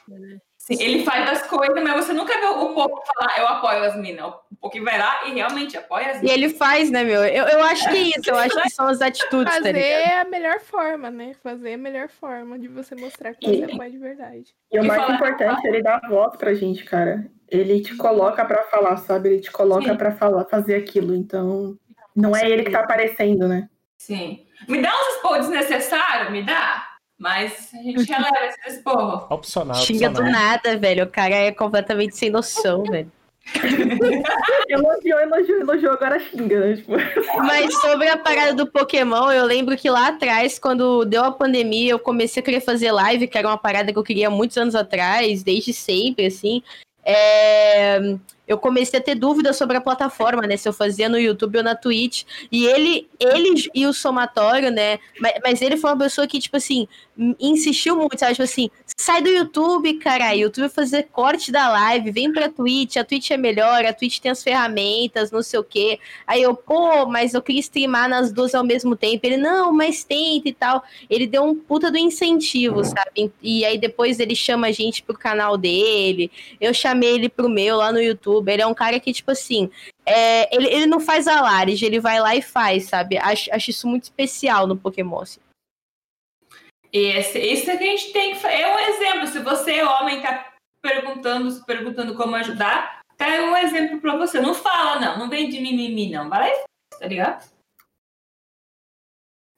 Sim, ele faz as coisas, mas você nunca viu o povo falar, eu apoio as minas. O povo vai lá e realmente apoia as E minas. ele faz, né, meu? Eu, eu acho que é isso. Eu acho que são as atitudes, tá Fazer ligado? é a melhor forma, né? Fazer é a melhor forma de você mostrar que você apoia de verdade. E o E mais falar- importante, ele dá voz pra gente, cara. Ele te coloca pra falar, sabe? Ele te coloca Sim. pra falar, fazer aquilo. Então, não é ele que tá aparecendo, né? Sim. Me dá uns expor desnecessários, me dá. Mas a gente releva esse expor. Opcional. Xinga do opcional. nada, velho. O cara é completamente sem noção, velho. Elogiou, elogiou, elogiou, agora xinga, né? Tipo, Mas sobre a parada do Pokémon, eu lembro que lá atrás, quando deu a pandemia, eu comecei a querer fazer live, que era uma parada que eu queria muitos anos atrás, desde sempre, assim. É, Eu comecei a ter dúvidas sobre a plataforma, né? Se eu fazia no YouTube ou na Twitch. E ele, ele e o somatório, né? Mas, mas ele foi uma pessoa que, tipo assim, insistiu muito, sabe? Tipo assim, sai do YouTube, cara. YouTube fazer corte da live, vem pra Twitch, a Twitch é melhor, a Twitch tem as ferramentas, não sei o quê. Aí eu, pô, mas eu queria streamar nas duas ao mesmo tempo. Ele, não, mas tenta e tal. Ele deu um puta do incentivo, sabe? E aí depois ele chama a gente pro canal dele. Eu chamei ele pro meu lá no YouTube. Ele é um cara que, tipo assim, é, ele, ele não faz alarde, ele vai lá e faz, sabe? Acho, acho isso muito especial no Pokémon. assim. E esse, isso é que a gente tem que É um exemplo. Se você, homem, tá perguntando, se perguntando como ajudar, tá um exemplo pra você. Não fala, não. Não vem de mimimi, não. Vai lá e faz, tá ligado?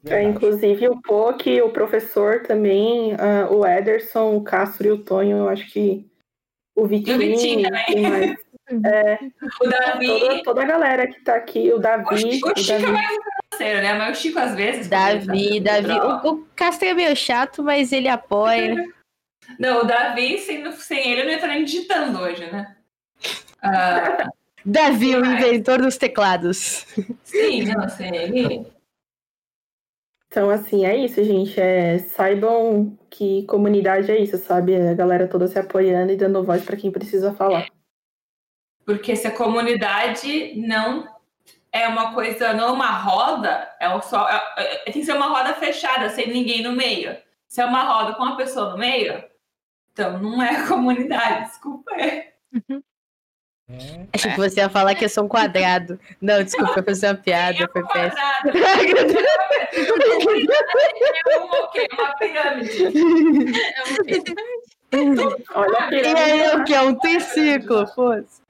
É, inclusive o Poke, o professor também, ah, o Ederson, o Castro e o Tonho, eu acho que o Vitinho, Vitinho também. mais? É, O Davi. toda, toda a galera que tá aqui, o Davi, O Chico, o Chico é Davi. mais um parceiro, né? Mas o Chico, às vezes. Davi, tá- Davi. O, o Castro é meio chato, mas ele apoia. Não, o Davi, sem, sem ele, eu não ia estar nem digitando hoje, né? Ah, Davi, o inventor dos teclados. sim, não, sem ele. Então, assim, é isso, gente. É, saibam que comunidade é isso, sabe? A galera toda se apoiando e dando voz pra quem precisa falar. Porque se a comunidade não é uma coisa, não é uma roda, é um só, é- é- tem que ser uma roda fechada, sem ninguém no meio. Se é uma roda com uma pessoa no meio, então não é comunidade, desculpa. É. Achei que você ia falar que eu sou um quadrado. Não, desculpa, foi uma piada, foi péssimo. Quadrado. É uma, o quê? uma pirâmide. Olha a E pirâmide. aí, o que? É um triciclo, fosse.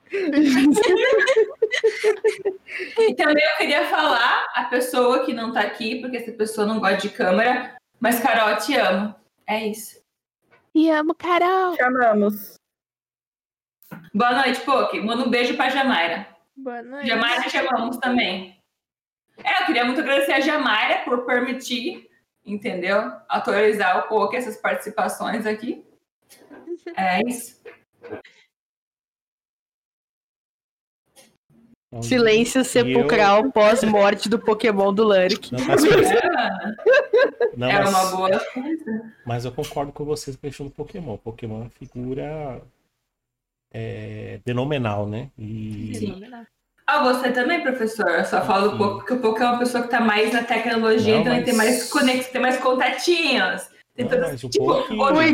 E também eu queria falar a pessoa que não tá aqui, porque essa pessoa não gosta de câmera, mas Carol, eu te amo. É isso. Te amo, Carol. Chamamos. Boa noite, Poki. Manda um beijo pra Jamaira. Boa noite. Jamaira chamamos também. É, eu queria muito agradecer a Jamaira por permitir, entendeu? Autorizar o Poki essas participações aqui. É isso. Então, Silêncio sepulcral pós-morte do Pokémon do Lurk. Não, mas, não, É mas- uma boa coisa. mas eu concordo com vocês com a questão do Pokémon. Pokémon é uma figura é, fenomenal, né? E Sim. Ah, você também, professor? Eu só falo pouco porque o Poki é uma pessoa que tá mais na tecnologia, Não, então ele tem mas- mais conex, tem mais contatinhos. Tem Não, todas- mas o tipo,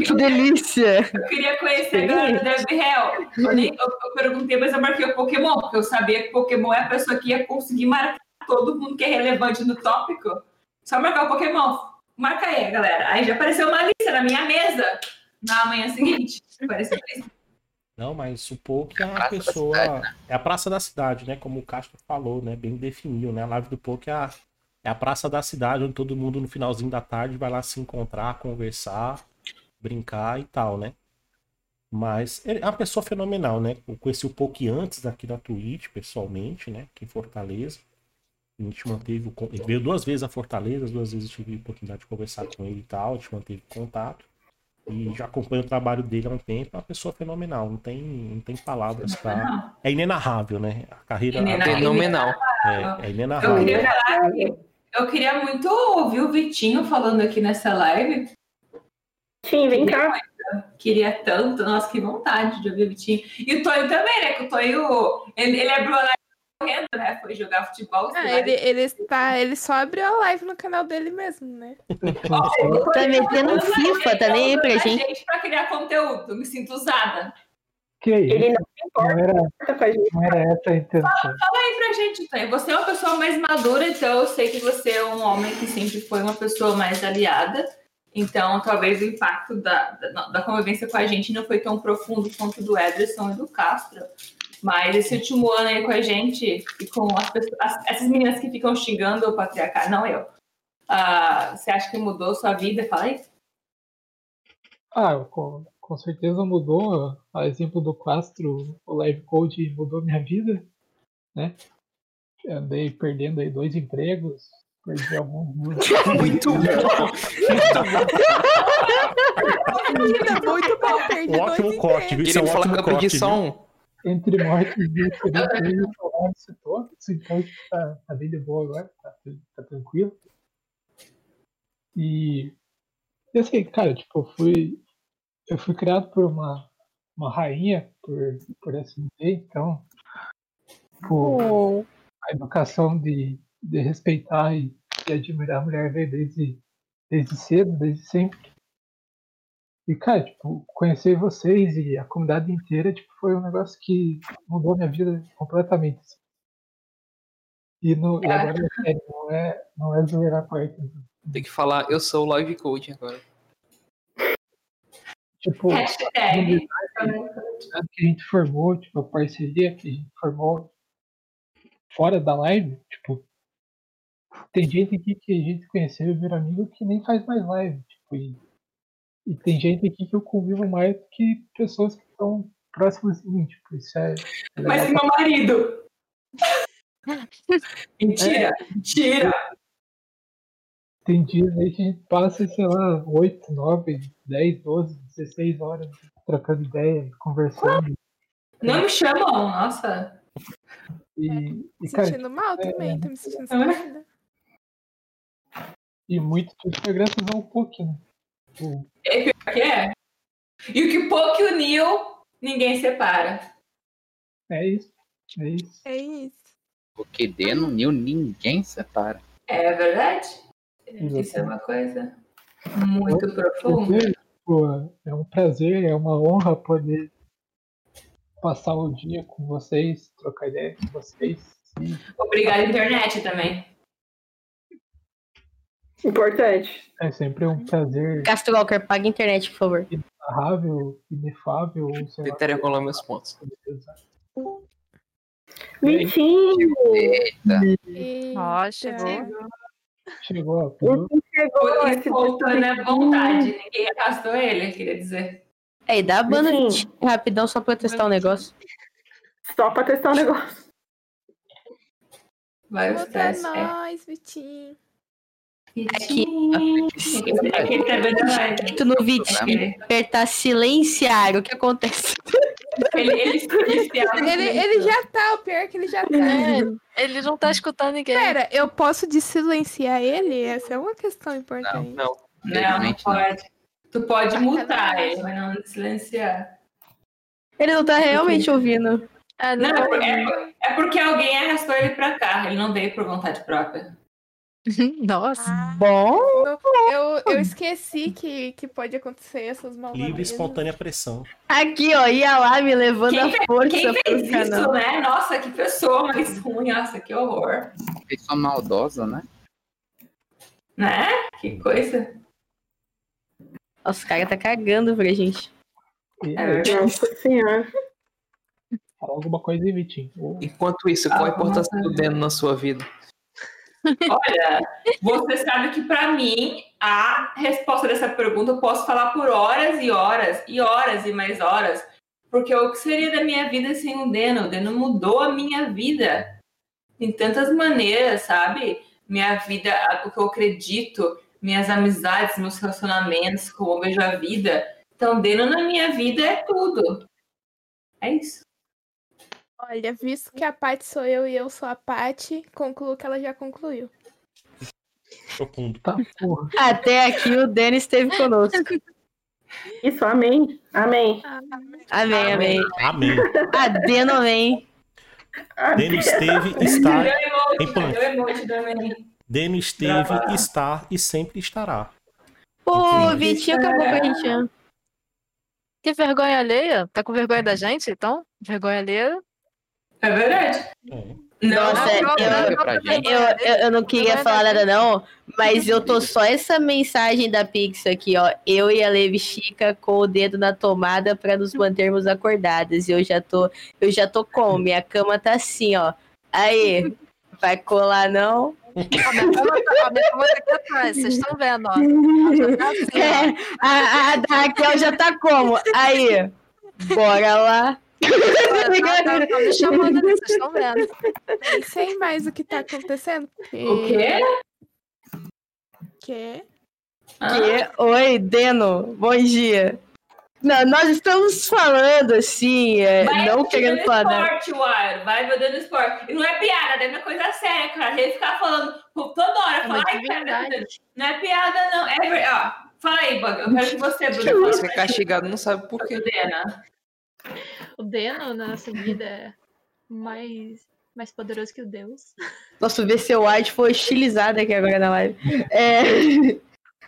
que delícia! Eu queria conhecer a galera do Dev Hell. Eu, nem- eu- eu perguntei, mas eu marquei o Pokémon, porque eu sabia que Pokémon é a pessoa que ia conseguir marcar todo mundo que é relevante no tópico. Só marcar o Pokémon. Marca aí, galera. Aí já apareceu uma lista na minha mesa na manhã seguinte. Apareceu a lista. Não, mas o Poke é uma da pessoa. cidade, né? É a praça da cidade, né? Como o Castro falou, né? Bem definiu, né? A live do Poke é a, é a praça da cidade, onde todo mundo no finalzinho da tarde vai lá se encontrar, conversar, brincar e tal, né? Mas ele é uma pessoa fenomenal, né? Eu conheci o Poke antes daqui da Twitch, pessoalmente, né? Aqui em Fortaleza. A gente manteve o. Ele veio duas vezes a Fortaleza, as duas vezes eu tive a oportunidade de conversar com ele e tal, a gente manteve contato. E já acompanho o trabalho dele há um tempo, é uma pessoa fenomenal, não tem, não tem palavras pra. É inenarrável, né? A carreira Inenarrável. Fenomenal. é, é Eu inenarrável. queria falar que eu queria muito ouvir o Vitinho falando aqui nessa live. Tim, vem cá. Queria tanto, nossa, que vontade de ouvir o Vitinho. E o Tonho também, né? Que o Tonho, ele, ele abriu a live correndo, né? Foi jogar futebol. Ah, ele, ele, está, ele só abriu a live no canal dele mesmo, né? Tá metendo FIFA, tá nem aí pra a gente. pra criar conteúdo, me sinto usada. Que isso? Ele não se Não era, importa com a gente. não era essa a intenção. Fala aí pra gente, Tonho. Você é uma pessoa mais madura, então eu sei que você é um homem que sempre foi uma pessoa mais aliada. Então, talvez o impacto da, da, da convivência com a gente não foi tão profundo quanto do Ederson e do Castro. Mas esse último ano aí com a gente, e com as pessoas, as- essas meninas que ficam xingando o patriarcado, não eu. Ah, você acha que mudou sua vida? Fala aí. Ah, com, com certeza mudou. A exemplo do Castro, o Live Code mudou minha vida, né? Andei perdendo aí dois empregos, perdi alguns mil. Muito bom. Muito bom, perdi Um ótimo corte, viu? Isso é Ele eu só viu? um. Entre mortes e acidentes, o Ronaldo citou. Então, tá, tá bem de boa agora, tá, tá tranquilo. E, e assim, cara, tipo, eu fui, eu fui criado por uma, uma rainha, por, por assim dizer, então, tipo, a educação de, de respeitar e, e admirar a mulher desde, desde cedo, desde sempre. E, cara, tipo, conhecer vocês e a comunidade inteira, tipo, foi um negócio que mudou minha vida completamente. assim. E, no, e agora, é sério, não é, não é zoeira a parte. Tem que falar, eu sou o live coach agora. Tipo, Hashtag. a que a gente formou, tipo, a parceria que a gente formou fora da live, tipo, tem gente aqui que a gente conheceu e virou amigo que nem faz mais live, tipo, e, e tem gente aqui que eu convivo mais do que pessoas que estão próximas de mim, tipo, isso é... é Mas e meu marido? Mentira, mentira. Tem dias aí que a gente passa, sei lá, 8, 9, 10, 12, 16 horas trocando ideia, conversando. Não me chamam, nossa. E, Me e cara, sentindo mal é- também, tô me sentindo É. e muito disso foi graças ao pouquinho. Tipo, É pior que é. E o que pouco uniu, ninguém separa. é isso. É isso. É isso. O QD não uniu ninguém separa. É verdade? Isso é uma coisa muito profunda. Porque, é um prazer, é uma honra poder passar o dia com vocês, trocar ideia com vocês. Obrigada, internet, também. Importante. é sempre um prazer Castro Walker, paga a internet, por favor. inarrável, inefável, lá. Tentarei acumular meus pontos. Eita. Ó, chegou. Chegou, ó, pediu, chegou esse espontânea vontade. Ninguém arrastou ele, queria dizer. Ei, dá a banda Enfim. de rapidão só pra testar o negócio. Só pra testar o negócio. Vai os testes. É. nós, Vitinho. Aqui. É que ele tá vendo a live. Tu no vídeo, apertar silenciar, o que acontece? Ele, ele, ele, Ele, já tá, o pior é que ele já tá. É, ele não tá escutando ninguém. Pera, eu posso desilenciar ele? Essa é uma questão importante. Não, Não, não não. pode. Tu pode mutar Sacanagem. ele, mas não silenciar. Ele não tá realmente ouvindo. É, Não, não, é, é porque alguém arrastou ele pra cá. Ele não veio por vontade própria. Nossa. Bom, Eu, eu esqueci que, que pode acontecer essas malvadezas. Livre e espontânea pressão. aqui, ó, ia lá me levando Quem, a força quem pro fez canal. isso, né? Nossa, que pessoa mais ruim. Nossa, que horror. Pessoa maldosa, né? Né? Que coisa. Nossa, o cara tá cagando pra gente. É. Nossa senhora. fala alguma coisa aí, Vitinho. Enquanto isso, qual a Ah, importância do Deno na sua vida? Olha, você sabe que pra mim a resposta dessa pergunta eu posso falar por horas e horas e horas e mais horas, porque o que seria da minha vida sem o Deno? O Deno mudou a minha vida em tantas maneiras, sabe? Minha vida, o que eu acredito, minhas amizades, meus relacionamentos, como eu vejo a vida. Então, Deno na minha vida é tudo. É isso. Olha, visto que a Paty sou eu e eu sou a Paty, concluo que ela já concluiu. Profundo. tá, porra. Até aqui o Denis esteve conosco. Isso, amém. Amém. Amém, amém. Amém. Adeno, amém. Deno esteve, está, em pânico. deu emoji também. Deno esteve, está e sempre estará. Pô, o Vitinho acabou com a gente. né? Que vergonha alheia? Tá com vergonha da gente, então? Vergonha alheia? É verdade. É. Não, Nossa, não, eu-. Eu, eu, eu não queria falar nada, não, mas eu tô só essa mensagem da Pix aqui, ó. Eu e a Levi Chica com o dedo na tomada pra nos mantermos acordadas. E eu já tô, eu já tô como? Minha cama tá assim, ó. Aí, vai colar não? A minha cama tá, a minha cama tá aqui atrás, vocês estão vendo, ó. Já tá assim, ó. É, a, a da Raquel já tá como? Aí, bora lá. Olha, me chamando ali, vocês estão vendo. Nem sei mais o que tá acontecendo. Porque... O quê? Quê? Que? Oi, Deno, bom dia. Não, nós estamos falando assim, é, Vai não querendo falar esporte, Wire. Vai dando esporte. E não é piada, é uma coisa séria, cara. Ele ficar falando toda hora. É Fala, uma ai, cara, divindade. não é piada, não. É ó, Fala aí, Bug. Eu quero que você, Bruno, Você é castigado, não sabe por quê. Dena. O Deno na nossa vida é mais, mais poderoso que o Deus. Nossa, o VC White foi estilizado aqui agora na live. É,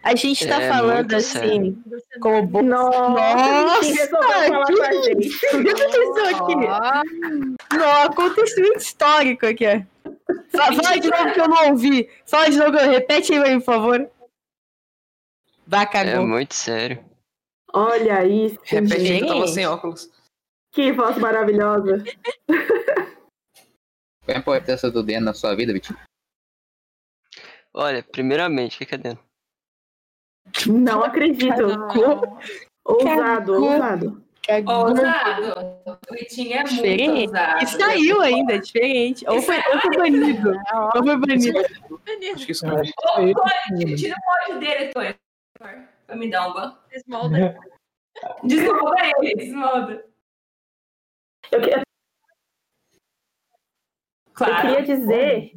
a gente tá É, falando assim, Você como bo... Nossa, Nossa, que isso? O que aconteceu aqui? Não, acontecimento histórico aqui. ó. Fa- Fala de novo que eu não ouvi. Fala de novo, repete aí, por favor. É cagou. muito sério. Olha isso. Repete aí que eu tava sem óculos. Que voz maravilhosa. Qual é a importância do Deno na sua vida, Vitinho? Olha, primeiramente, o que que é dentro? Não acredito. Ousado, Cagou. ousado. Cagou. Ousado. O Vitinho é muito Diferente. ousado. E saiu ainda, diferente. Ou foi, ou foi banido. Ou foi banido. Acho que isso não Ô, Tony, tira o ódio dele, Tony. Pra me dar um ban. Esmolda. Desmolda ele, desmolda. Eu, que- eu Claro. queria dizer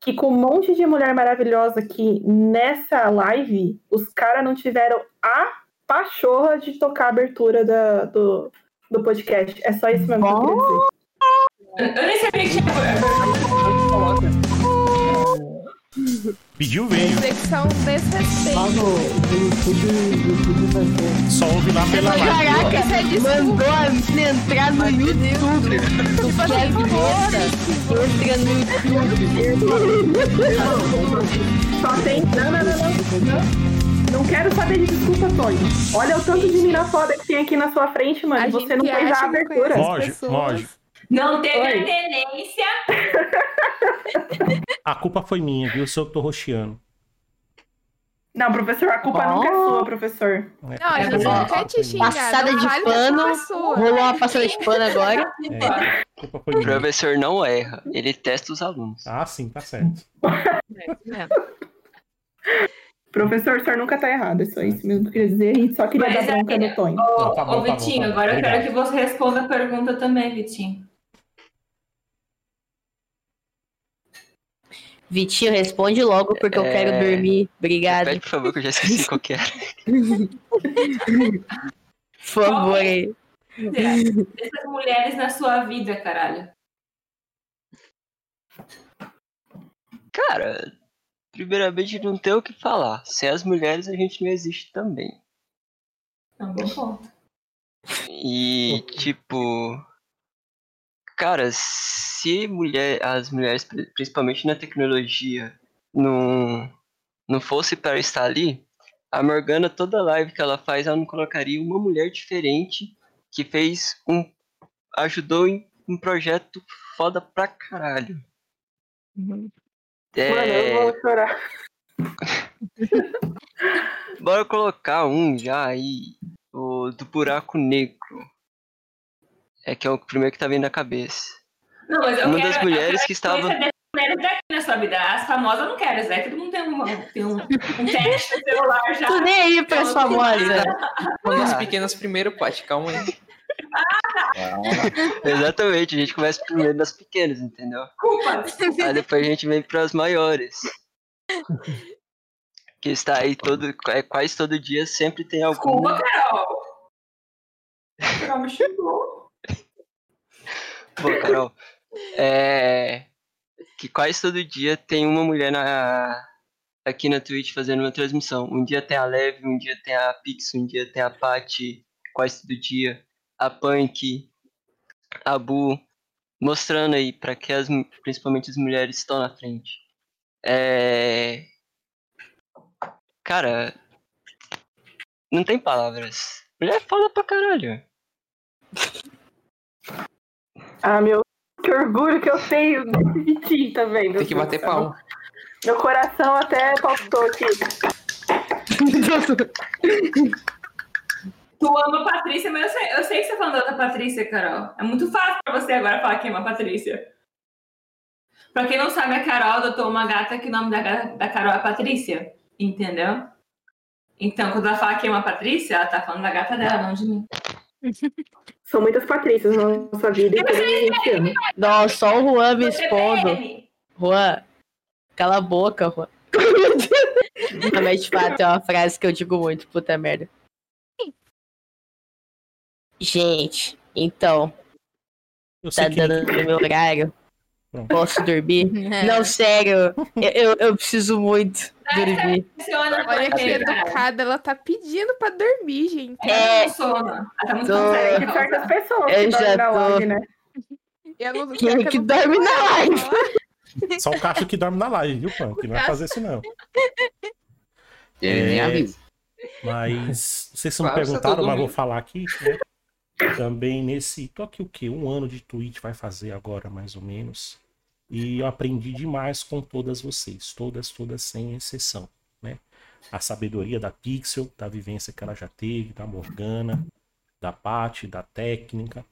que com um monte de mulher maravilhosa aqui nessa live, os caras não tiveram a pachorra de tocar a abertura da- do, do podcast. É só isso mesmo que eu queria dizer. Eu nem sabia que tinha. Pediu, veio. Dizer que são desrespeito. Lá no, no YouTube, no YouTube vai ter. Só ouve lá pela live. Caraca, Isso é desculpa. mandou a menina entrar no YouTube. Tu quer vinheta? Entra no YouTube. Só tem. Não, não, não, não. Não, não quero saber de desculpa, Tony. Olha o tanto de mina foda que tem aqui na sua frente, mano. A Você não fez a abertura. Lógico, lógico. Não teve Oi. a tenência. A culpa foi minha, viu? Sou eu tô roxeando. Não, professor, a culpa nunca é sua, professor. Não, a gente Ó, não quer te xingar. Passada de vale pano. é. Rolou uma passada de pano agora. É, culpa foi O minha. professor não erra, ele testa os alunos. Ah, sim, tá certo. Professor, o senhor nunca tá errado. É só isso mesmo que eu queria dizer. E só queria Mas dar bronca é- no Tonho. Ô, tá bom, ô, tá bom, Vitinho, tá bom. agora eu quero Obrigado. que você responda a pergunta também, Vitinho. Vitinho, responde logo, porque eu É. quero dormir. Obrigado. Repete, por favor, que eu já esqueci qual que era. Por favor aí. Essas mulheres na sua vida, caralho. Cara, primeiramente não tem o que falar. Sem as mulheres a gente não existe também. É um bom ponto. E tipo, cara, se mulher, as mulheres, pri- principalmente na tecnologia, não, não fosse para estar ali, a Morgana, toda live que ela faz, ela não colocaria uma mulher diferente que fez um. ajudou em um projeto foda pra caralho. É, Mano, eu vou chorar. Bora colocar um já aí, o do buraco negro. É que é o primeiro que tá vindo na cabeça. Não, mas eu Uma quero, das eu mulheres quero que estava- mulheres daqui na sua vida. As famosas não quero, Zé. Todo mundo tem um, tem um, um teste no celular já. Tô nem aí pras Então, famosas. As pequenas primeiro, Paty, calma aí. Exatamente, a gente começa primeiro das pequenas, entendeu? Culpas. Aí depois a gente vem pras maiores. Que está aí todo, é, quase todo dia, sempre tem algum. Desculpa, Carol. Carol me chegou. Pô, Carol. É. Que quase todo dia tem uma mulher na, aqui na Twitch fazendo uma transmissão. Um dia tem a Leve, um dia tem a Pix, um dia tem a Paty, quase todo dia. A Punk, a Bu, mostrando aí para que as, principalmente as mulheres estão na frente. É. Cara. Não tem palavras. Mulher é foda pra caralho. Ah, meu, que orgulho que eu tenho desse Vitinho também. Tem que Deus bater palma. Meu coração até palpitou aqui. Tu ama a Patrícia, mas eu sei, eu sei que você tá falando da outra Patrícia, Carol. É muito fácil pra você agora falar que ama a Patrícia. Pra quem não sabe, a Carol adotou uma gata que o nome da, da Carol é Patrícia. Entendeu? Então, quando ela fala que ama a Patrícia, ela tá falando da gata dela, não de mim. São muitas Patrícias na nossa vida e ama. Nossa, só o Juan me é expondo. Juan, cala a boca, Juan. Não, mas de fato é uma frase que eu digo muito, puta merda. Gente, então, Eu tá sei que dando no meu horário. Pronto. Posso dormir? Não, sério, eu, eu, eu preciso muito dormir. Funciona pra Olha que quê, cara? educada, ela tá pedindo pra dormir, gente. É. tá sono. Ela tá Tô- É cansada. de certas pessoas Eu que já na tô- live, né? Eu não, Quem é que não dorme tô na live? Só o Cacho que dorme na live, viu, Punk? Não vai fazer isso, não. Ele nem É. avisa. Mas vocês não Claro, você tá perguntaram, mas vou falar aqui, né? Também nesse. Tô aqui o quê? Um ano de Twitch vai fazer agora, mais ou menos. E eu aprendi demais com todas vocês. Todas, todas, sem exceção. Né? A sabedoria da Pixel, da vivência que ela já teve, da Morgana, da Paty, da técnica.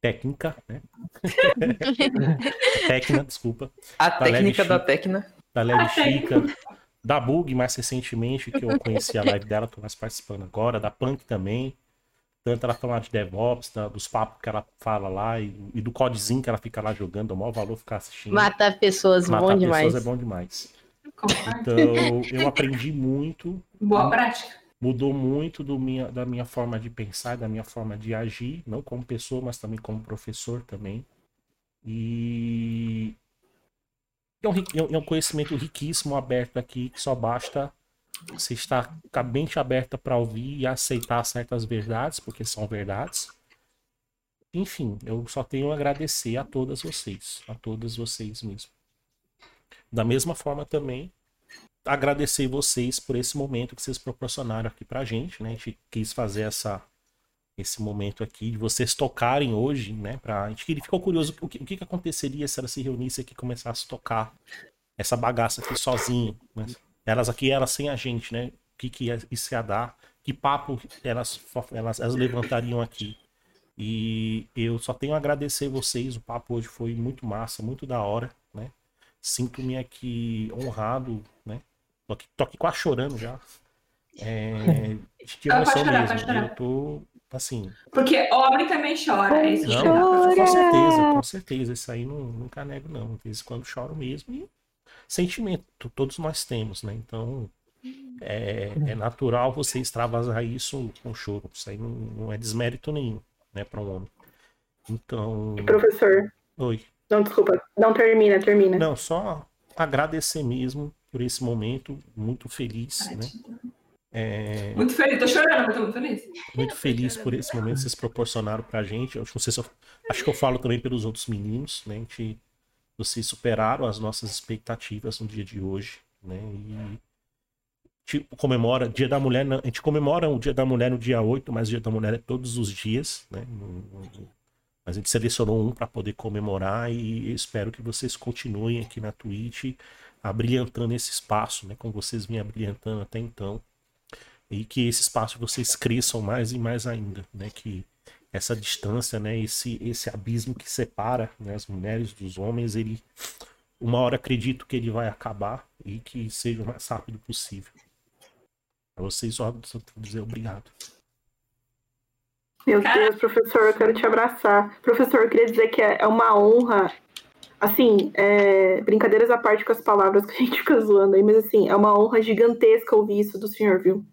Técnica, né? Técnica, desculpa. A Da Leve técnica da Tecna. da Lely Chica, da Bug mais recentemente, que eu conheci a live dela, tô mais participando agora, da Punk também. Tanto ela falar de DevOps, da- dos papos que ela fala lá e, e do codezinho que ela fica lá jogando, é o maior valor ficar assistindo. Matar pessoas, Matar bom pessoas demais. é bom demais. Então, eu aprendi muito, Boa prática. mudou muito do minha, da minha forma de pensar, da minha forma de agir, não como pessoa, mas também como professor também. E é um, é um- é um conhecimento riquíssimo aberto aqui, que só basta você estar com a mente aberta para ouvir e aceitar certas verdades, porque são verdades. Enfim, eu só tenho a agradecer a todas vocês, a todas vocês mesmo. Da mesma forma também, agradecer vocês por esse momento que vocês proporcionaram aqui pra gente, né? A gente quis fazer essa esse momento aqui de vocês tocarem hoje, né? Pra, a gente ficou curioso o que, o que aconteceria se ela se reunisse aqui e começasse a tocar essa bagaça aqui sozinho, né? Elas aqui, elas sem a gente, né? O que, que ia- isso ia dar, que papo elas, elas, elas levantariam aqui. E eu só tenho a agradecer vocês, o papo hoje foi muito massa, muito da hora, né? Sinto-me aqui honrado, né? Tô aqui, tô aqui quase chorando já. É, de Ah, pode emoção chorar, mesmo. Eu tô, assim, Porque homem também chora. É isso que não, eu com certeza, com certeza. Isso aí não, nunca nego, não. De vez em quando choro mesmo. E sentimento, todos nós temos, né? Então, é, é natural você extravasar isso com choro. Isso aí não, não é desmérito nenhum, né, para um homem. Então. Professor. Oi. Não, desculpa. Não termina, termina. Não, só agradecer mesmo por esse momento, muito feliz, né? É, Muito feliz, tô chorando, mas tô muito feliz. muito feliz por esse momento que vocês proporcionaram pra gente. Eu acho, não sei se eu, acho que eu falo também pelos outros meninos, né? A gente, vocês superaram as nossas expectativas no dia de hoje, né? E tipo, comemora Dia da Mulher, a gente comemora o Dia da Mulher no dia 8, mas o Dia da Mulher é todos os dias, né? Mas a gente selecionou um para poder comemorar e espero que vocês continuem aqui na Twitch abrilhantando esse espaço, né? Como vocês vinham abrilhantando até então e que esse espaço vocês cresçam mais e mais ainda, né? Que essa distância, né? Esse esse abismo que separa né, as mulheres dos homens, ele uma hora acredito que ele vai acabar e que seja o mais rápido possível. Pra vocês só, só dizer obrigado. Meu Deus, professor, eu quero te abraçar. Professor, eu queria dizer que é é uma honra. Assim, é, brincadeiras à parte com as palavras que a gente fica zoando aí, mas assim, é uma honra gigantesca ouvir isso do senhor, viu?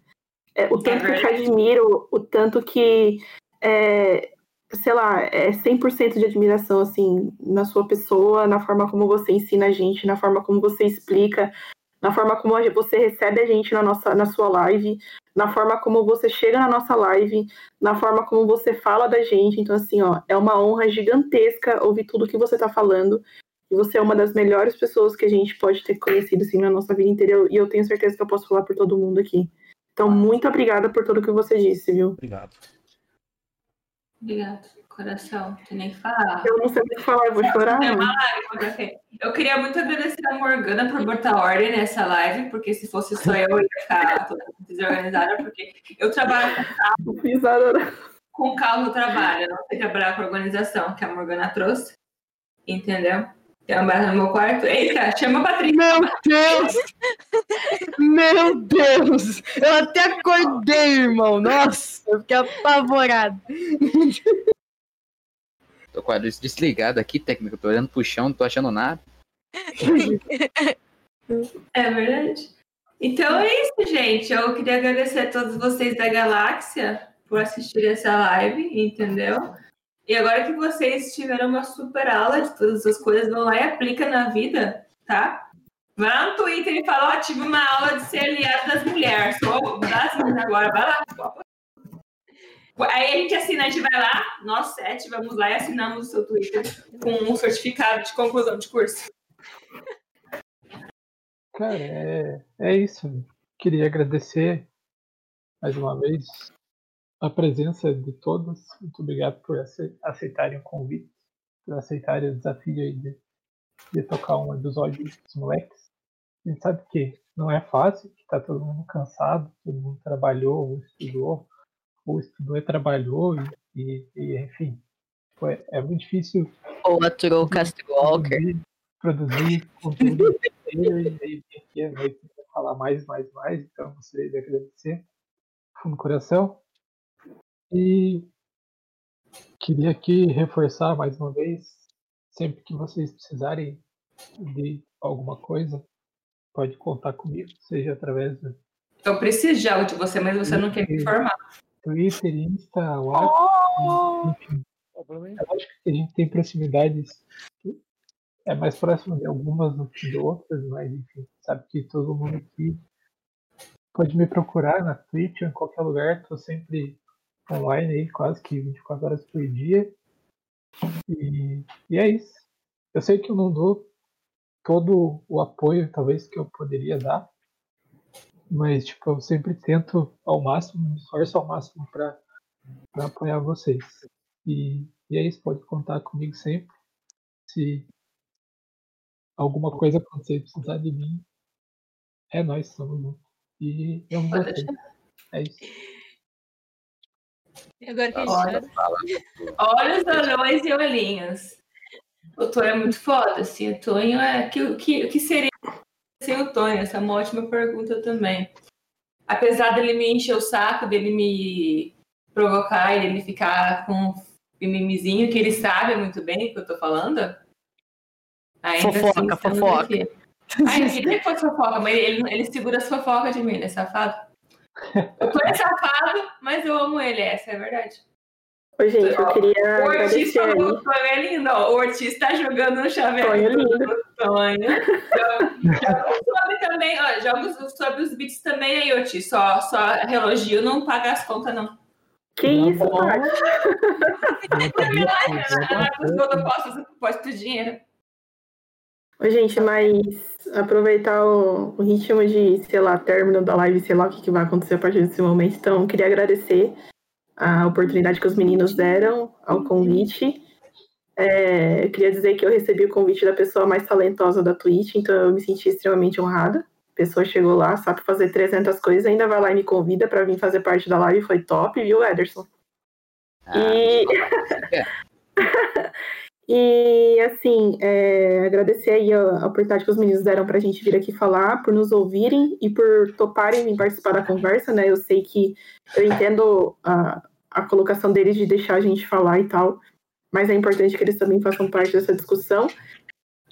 É, o tanto que eu te admiro, o tanto que, é, sei lá, é 100% de admiração, assim, na sua pessoa, na forma como você ensina a gente, na forma como você explica, na forma como você recebe a gente na, nossa, na sua live, na forma como você chega na nossa live, na forma como você fala da gente. Então, assim, ó, é uma honra gigantesca ouvir tudo que você tá falando. E você é uma das melhores pessoas que a gente pode ter conhecido, assim, na nossa vida inteira. E eu tenho certeza que eu posso falar por todo mundo aqui. Então, muito obrigada por tudo que você disse, viu? Obrigado. Obrigado, coração. Não tem nem falar. Eu não sei o que falar, eu vou chorar. Quem? Eu queria muito agradecer a Morgana por botar ordem nessa live, porque se fosse só eu, eu ia ficar toda desorganizada, porque eu trabalho com carro. Com carro eu trabalho, eu não sei trabalhar com organização, que a Morgana trouxe. Entendeu? Tem uma barra no meu quarto. Eita, chama a Patrícia. Meu Deus! Meu Deus! Eu até acordei, irmão. Nossa, eu fiquei apavorado. Tô com a luz desligada aqui, técnico. Tô olhando pro chão, não tô achando nada. É verdade. Então é isso, gente. Eu queria agradecer a todos vocês da Galáxia por assistir essa live, entendeu? E agora que vocês tiveram uma super aula de todas as coisas, vão lá e aplica na vida, tá? Vai lá no Twitter e fala, ó, tive uma aula de ser aliado das mulheres. Agora, vai lá. Aí a gente assina, a gente vai lá, nós sete, vamos lá e assinamos o seu Twitter com um certificado de conclusão de curso. Cara, é, é isso. Queria agradecer mais uma vez a presença de todos. Muito obrigado por ace- aceitarem o convite, por aceitarem o desafio de, de tocar um episódio dos moleques. A gente sabe que não é fácil, que tá todo mundo cansado, todo mundo trabalhou ou estudou, ou estudou e trabalhou, e, e- e, enfim, foi, é muito difícil Ou aturou o Castro Walker. produzir conteúdo e aqui à noite falar mais, mais, mais. Então, gostaria de agradecer fundo do coração. E queria aqui reforçar mais uma vez, sempre que vocês precisarem de alguma coisa, pode contar comigo, seja através do Eu preciso de algo de você, mas você não quer me informar. Twitter, Insta, WhatsApp, enfim. É lógico que a gente tem proximidades é mais próximo de algumas do que de outras, mas enfim, sabe que todo mundo aqui pode me procurar na Twitch ou em qualquer lugar, tô sempre online aí, quase que 24 horas por dia. E, e é isso. Eu sei que eu não dou todo o apoio, talvez, que eu poderia dar, mas tipo, eu sempre tento ao máximo, me esforço ao máximo para apoiar vocês. E, e é isso, pode contar comigo sempre. Se alguma coisa acontecer e precisar de mim, É nós somos um. E eu amo vocês. É isso. Agora que a gente Olha, olhos, anões e olhinhos. O Tonho é muito foda, assim. O Tonho é. que- O que, o que seria sem o Tonho? Essa é uma ótima pergunta também. Apesar dele me encher o saco, dele me provocar e ele ficar com um mimimizinho, que ele sabe muito bem o que eu tô falando. Ainda Fofoca, assim, fofoca. aqui. Ai, eu queria que fosse fofoca, mas ele, ele segura as fofocas de mim, ele é safado. O Tonho é safado, mas eu amo ele, essa é a verdade. Ô, gente, eu queria O Ortiz falou que Tonho é lindo. ó. O Ortiz tá jogando no chaveiro. Tonho é lindo. Tonho. Sobre também, ó, joga os- sobre os beats também aí, Ortiz. Só, só relogio, não paga as contas, não. Que isso, Paty? Quando eu posso, posso ter dinheiro. Ô, gente, mas aproveitar o, o ritmo de, sei lá, término da live, sei lá o que, que vai acontecer a partir desse momento. Então, queria agradecer a oportunidade que os meninos deram ao convite. É, queria dizer que eu recebi o convite da pessoa mais talentosa da Twitch, então eu me senti extremamente honrada. A pessoa chegou lá, sabe fazer 300 coisas, ainda vai lá e me convida para vir fazer parte da live, foi top, viu, Ederson? E... e assim, é, agradecer aí a, oportunidade que os meninos deram para a gente vir aqui falar, por nos ouvirem e por toparem em participar da conversa, né? Eu sei que eu entendo a, a colocação deles de deixar a gente falar e tal, mas é importante que eles também façam parte dessa discussão.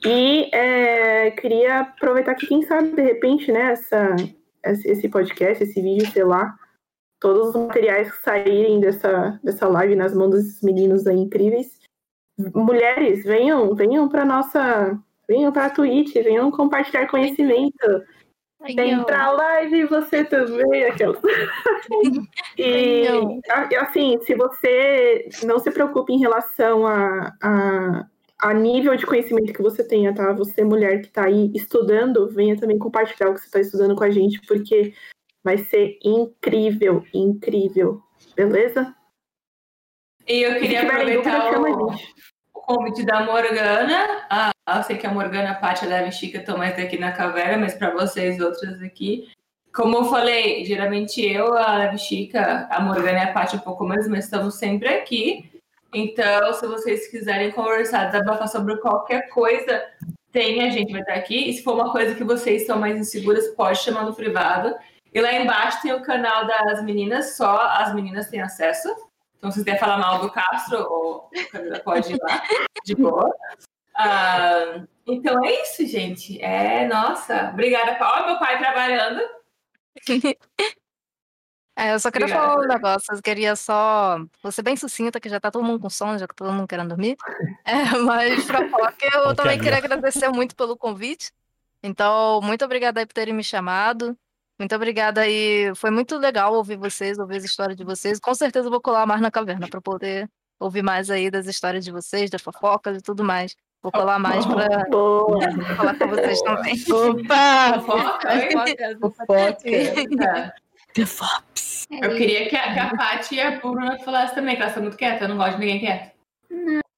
E é, queria aproveitar que, quem sabe, de repente, né, essa, esse podcast, esse vídeo, sei lá, todos os materiais que saírem dessa, dessa live nas mãos desses meninos aí incríveis. Mulheres, venham, venham para nossa, venham para a Twitch, venham compartilhar conhecimento. Vem pra live você também, aquelas. e assim, se você não se preocupe em relação a, a, a nível de conhecimento que você tenha, tá? Você, mulher que tá aí estudando, venha também compartilhar o que você tá estudando com a gente, porque vai ser incrível, incrível. Beleza? E eu queria aproveitar o, o convite da Morgana. Ah, eu sei que a Morgana, a Paty, a e Chica estão mais aqui na caverna, mas para vocês outras aqui. Como eu falei, geralmente eu, a Leve Chica, a Morgana e a Paty um pouco menos, mas estamos sempre aqui. Então, se vocês quiserem conversar, desabafar sobre qualquer coisa, tem, a gente vai estar aqui. E se for uma coisa que vocês são mais inseguras, pode chamar no privado. E lá embaixo tem o canal das meninas, só as meninas têm acesso. Então, se você quiser falar mal do Castro, ou a Camila pode ir lá, de boa. Ah, então é isso, gente. É, nossa, obrigada, Paulo. Meu pai trabalhando. É, eu só queria Obrigada, falar um negócio, eu queria só. Vou ser bem sucinta, que já tá todo mundo com sono, já que todo mundo querendo dormir. É, mas pra falar que eu também queria agradecer muito pelo convite. Então, muito obrigada aí por terem me chamado. Muito obrigada aí. Foi muito legal ouvir vocês, ouvir as histórias de vocês. Com certeza eu vou colar mais na caverna para poder ouvir mais aí das histórias de vocês, das fofocas e tudo mais. Vou colar mais para falar com vocês também. Opa! Fofoca? Fofocas. Tá. Eu queria que a, que a Paty e a Bruna falassem também, que elas são muito quietas, eu não gosto de ninguém quieto.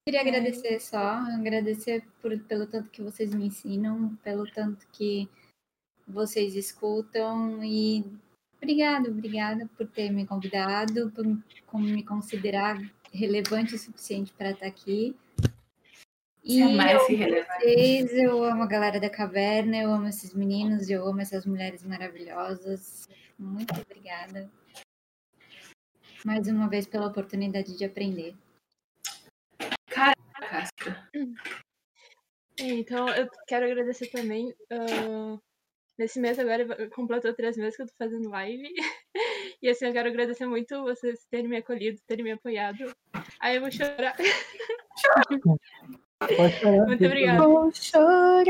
Queria agradecer só, agradecer por- pelo tanto que vocês me ensinam, pelo tanto que vocês escutam e obrigado, obrigada por ter me convidado, por me considerar relevante o suficiente para estar aqui. E Você é mais eu vocês, eu amo a galera da caverna, eu amo esses meninos, eu amo essas mulheres maravilhosas. Muito obrigada. Mais uma vez pela oportunidade de aprender. Castro. É, Então, eu quero agradecer também. ah, nesse mês agora completou três meses que eu tô fazendo live. E assim, eu quero agradecer muito vocês terem me acolhido, terem me apoiado. Aí eu vou chorar. Pode chorar. Muito obrigada. Vou chorar.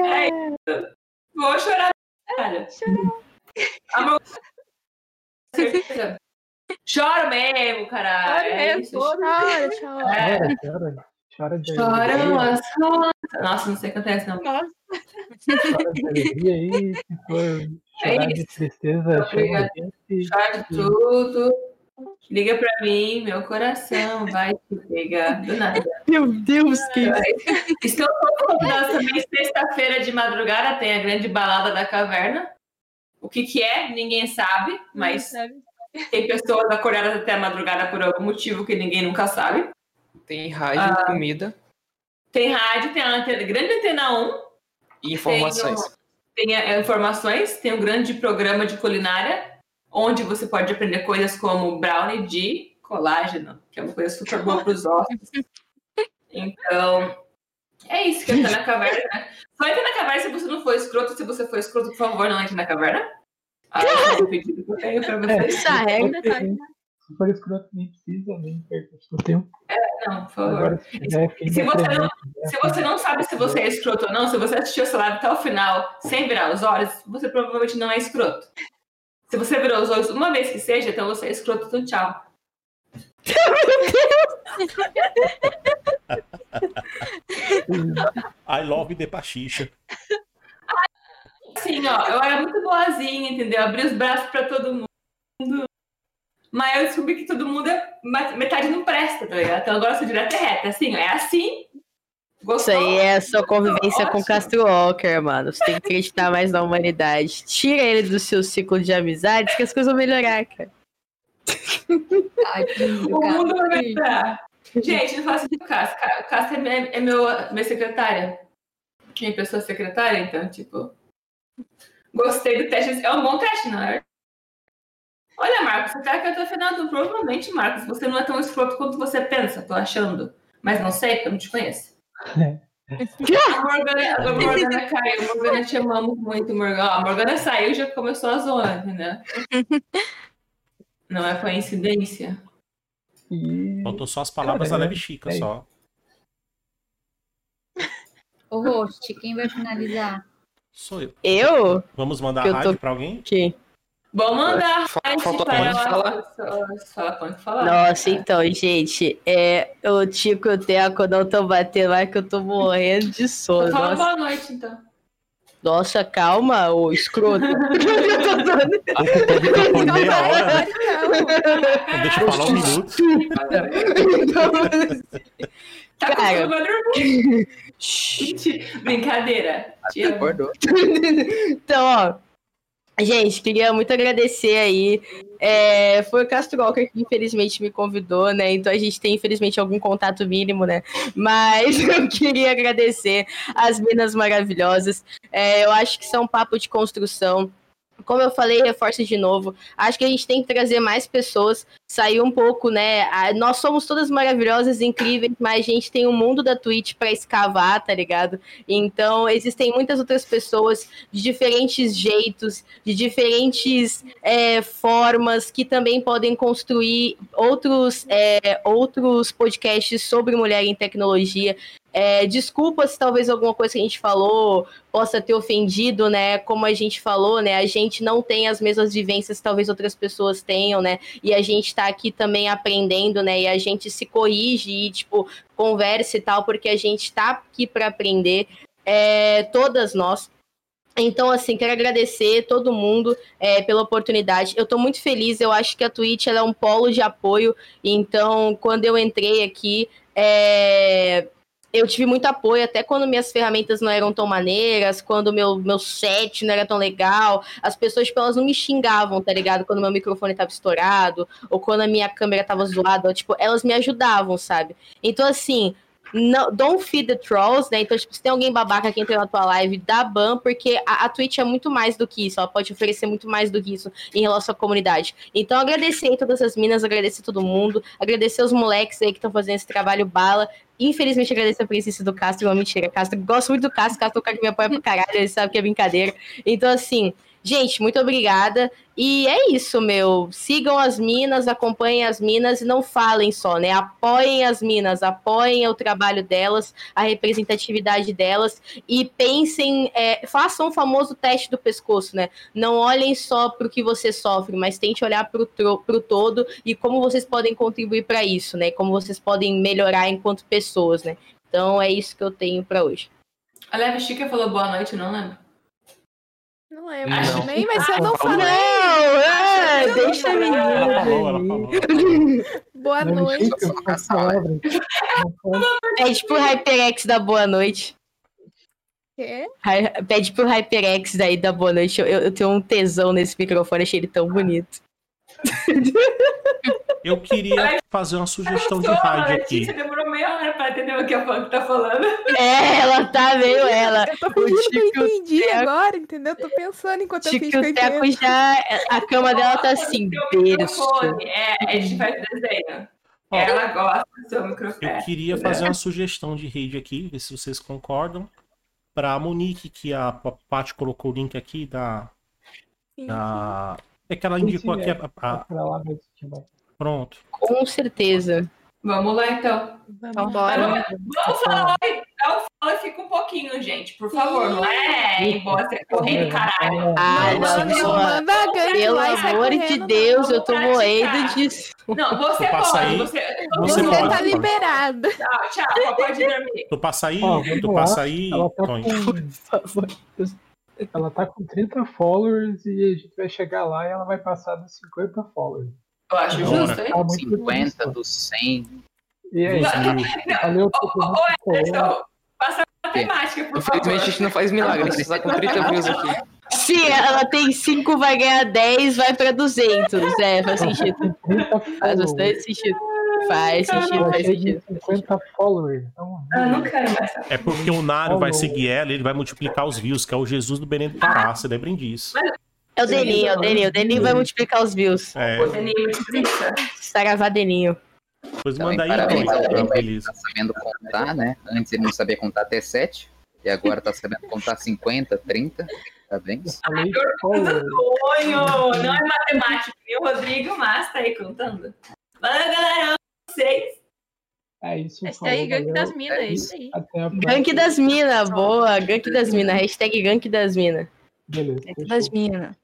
Vou chorar, cara. Certeza. Choro mesmo, caralho. Choro É mesmo, chora, chora. É. Chora, chora. Chora de Chora, alegria. moça. Nossa, não sei o que acontece, não. Nossa, Chora de alegria aí. Se for É de tristeza, chama Obrigada. a gente. Chora de tudo. Liga pra mim, meu coração vai te pegar. Do nada. Meu Deus, que convidados também. Sexta-feira de madrugada tem a grande balada da caverna. O que que é, ninguém sabe, mas Sabe? tem pessoas acordadas até a madrugada por algum motivo que ninguém nunca sabe. Tem rádio, Ah. comida Tem rádio, tem a antena, grande antena 1, e informações. Tem, tem é, informações, tem um grande programa de culinária, onde você pode aprender coisas como brownie de colágeno, que é uma coisa super boa para os ossos. Então, é isso que entra na caverna. né? Só entra na caverna se você não for escroto. Se você for escroto, por favor, não entre na caverna. Ah, é o pedido que eu tenho para vocês. Essa regra Se for escroto, nem precisa, nem perca o seu tempo. Não, por favor. Agora, quem Se você, não, se você não sabe se você é escroto ou não, se você assistiu essa live até o final sem virar os olhos, você provavelmente não é escroto. Se você virou os olhos uma vez que seja, então você é escroto, então tchau. I love the pachicha. Assim, ó, eu era muito boazinha, entendeu? Abri os braços pra todo mundo. Mas eu descobri que todo mundo é. Metade não presta, tá ligado? Então agora eu sou direta e reta. Assim, ó, é assim. Isso Gostou? aí é a sua convivência com. Castro Walker, mano. Você tem que acreditar mais na humanidade. Tira ele do seu ciclo de amizades que as coisas vão melhorar, cara. Tadinho, O cara. mundo vai melhorar. Gente, não faça isso com o Cássio. O Cássio é, minha, é meu, minha secretária. Minha pessoa secretária, então, tipo. Gostei do teste. É um bom teste, não é? Olha, Marcos, você tá aqui até o final do provavelmente, Marcos. Você não é tão escroto quanto você pensa, tô achando. Mas não sei, porque eu não te conheço. A Morgana, a Morgana caiu, a Morgana te amamos muito, Morgana. A Morgana saiu já começou a zona, entendeu? Não é coincidência. E Faltou só as palavras Cara, da Leve Chica, é só. Ô, host, quem vai finalizar? Sou eu. Eu? Vamos mandar Que eu a tô- rádio pra alguém? Que? Vou mandar Fa- rádio faltou para quando falar. Fala quando falar. Nossa, então, gente, é, o Tico e o Teco não estão batendo mais que eu tô morrendo de sono. Fala Nossa, boa noite, então. nossa, calma, ô escroto. Ocupando o microfone meia hora. Então, Deixa eu falar um minuto. Tá Cara. com vai dormir. Brincadeira. Acordou. Então, ó. Gente, queria muito agradecer aí. É, foi o Castro Walker que infelizmente me convidou, né? Então a gente tem, infelizmente, algum contato mínimo, né? Mas eu queria agradecer as minas maravilhosas. É, eu acho que é um papo de construção. Como eu falei, reforço de novo. Acho que a gente tem que trazer mais pessoas, sair um pouco, né? Nós somos todas maravilhosas, incríveis, mas a gente tem um mundo da Twitch pra escavar, tá ligado? Então, existem muitas outras pessoas de diferentes jeitos, de diferentes é, formas, que também podem construir outros, é, outros podcasts sobre mulher em tecnologia. É, desculpa se talvez alguma coisa que a gente falou possa ter ofendido, né? Como a gente falou, né? A gente não tem as mesmas vivências que talvez outras pessoas tenham, né? E a gente tá aqui também aprendendo, né? E a gente se corrige e, tipo, conversa e tal, porque a gente tá aqui para aprender, é, todas nós. Então, assim, quero agradecer todo mundo é, pela oportunidade. Eu tô muito feliz, eu acho que a Twitch é um polo de apoio. Então, quando eu entrei aqui, é, eu tive muito apoio, até quando minhas ferramentas não eram tão maneiras, quando meu, meu set não era tão legal, as pessoas, tipo, elas não me xingavam, tá ligado? Quando meu microfone tava estourado, ou quando a minha câmera tava zoada, tipo, elas me ajudavam, sabe? Então, assim, não, don't feed the trolls, né? Então, tipo, se tem alguém babaca que entra na tua live, dá ban, porque a, a Twitch é muito mais do que isso, ela pode oferecer muito mais do que isso em relação à comunidade. Então, agradecer todas as minas, agradecer todo mundo, agradecer os moleques aí que estão fazendo esse trabalho bala. Infelizmente, agradecer a presença do Castro, uma mentira, Castro. Gosto muito do Castro, Castro é o cara que me apoia pra caralho, ele sabe que é brincadeira. Então, assim, gente, muito obrigada. E é isso, meu. Sigam as minas, acompanhem as minas e não falem só, né? Apoiem as minas, apoiem o trabalho delas, a representatividade delas e pensem, é, façam o famoso teste do pescoço, né? Não olhem só para o que você sofre, mas tente olhar para o todo e como vocês podem contribuir para isso, né? Como vocês podem melhorar enquanto pessoas, né? Então é isso que eu tenho para hoje. A Leve Chica falou boa noite, não lembro. Não lembro Não. também, mas eu não falei. Não, é, deixa a menina. Ela falou, ela falou. Boa Não noite. Não pode. É tipo o HyperX da boa noite. Quê? Hi- Pede pro HyperX daí da boa noite. Eu, eu tenho um tesão nesse microfone, achei ele tão bonito. Eu queria fazer uma sugestão de a raid aqui. Letícia demorou meia hora pra entender o que a Punk tá falando. É, ela tá meio ela. Eu tô fingindo que eu entendi Teco- agora, entendeu? Tô pensando enquanto eu Tico fingo que eu Teco já. A cama dela tá assim, berço. É, a gente faz desenho. Ela gosta do seu microfone. Eu queria fazer uma sugestão de rede aqui, ver se vocês concordam. Pra Monique, que a Paty colocou o link aqui da. Sim, da... É que ela indicou aqui. é. A, a- Pronto. Com certeza. Vamos lá, então. Vamos. Vamos, vamos falar oi. Um fala e fica um pouquinho, gente. Por favor, não é você correndo, caralho. Ah, Não, não, não, não. manda a gangue Pelo amor de Deus, não. eu tô moendo disso. Não, você passa pode. aí, Você, você Você pode, tá pode. liberado. Tchau, tchau. Pode dormir. Tu passa aí, tu lá. passa aí, Ela tá Tony. com, Por favor. ela tá com 30 followers e a gente vai chegar lá e ela vai passar dos 50 followers. Eu acho Bora. justo, hein? Tá muito 50 justo. dos 100. E aí, mil. valeu Ô, passa a matemática, por favor. Infelizmente a gente não faz milagre, a gente tá com 30 views aqui. Se ela tem 5, vai ganhar 10, vai pra 200. É, faz sentido. 30 Faz bastante sentido. Faz sentido, faz sentido. 50 followers. Então, Ah, não quero mais. É porque o Nário vai seguir ela e ele vai multiplicar os views, que é o Jesus do do Pará, você lembrem disso. É o Deninho, é o Deninho. O Deninho vai multiplicar os views. É, Ô, Deninho, me explica. Saravá Deninho. depois Então, manda aí, parabéns Tony, beleza. tá sabendo contar, né? Antes ele não sabia contar até 7. E agora tá sabendo contar 50, 30. Tá vendo? falei followers. Sonho! Não é matemática, viu, Rodrigo? Mas tá aí contando. Manda, galera, vocês. É isso, falou, aí, gangue valeu. das minas, é isso aí. Gank das minas, boa. Gank das minas. Hashtag gank das minas. Beleza. Gank das minas.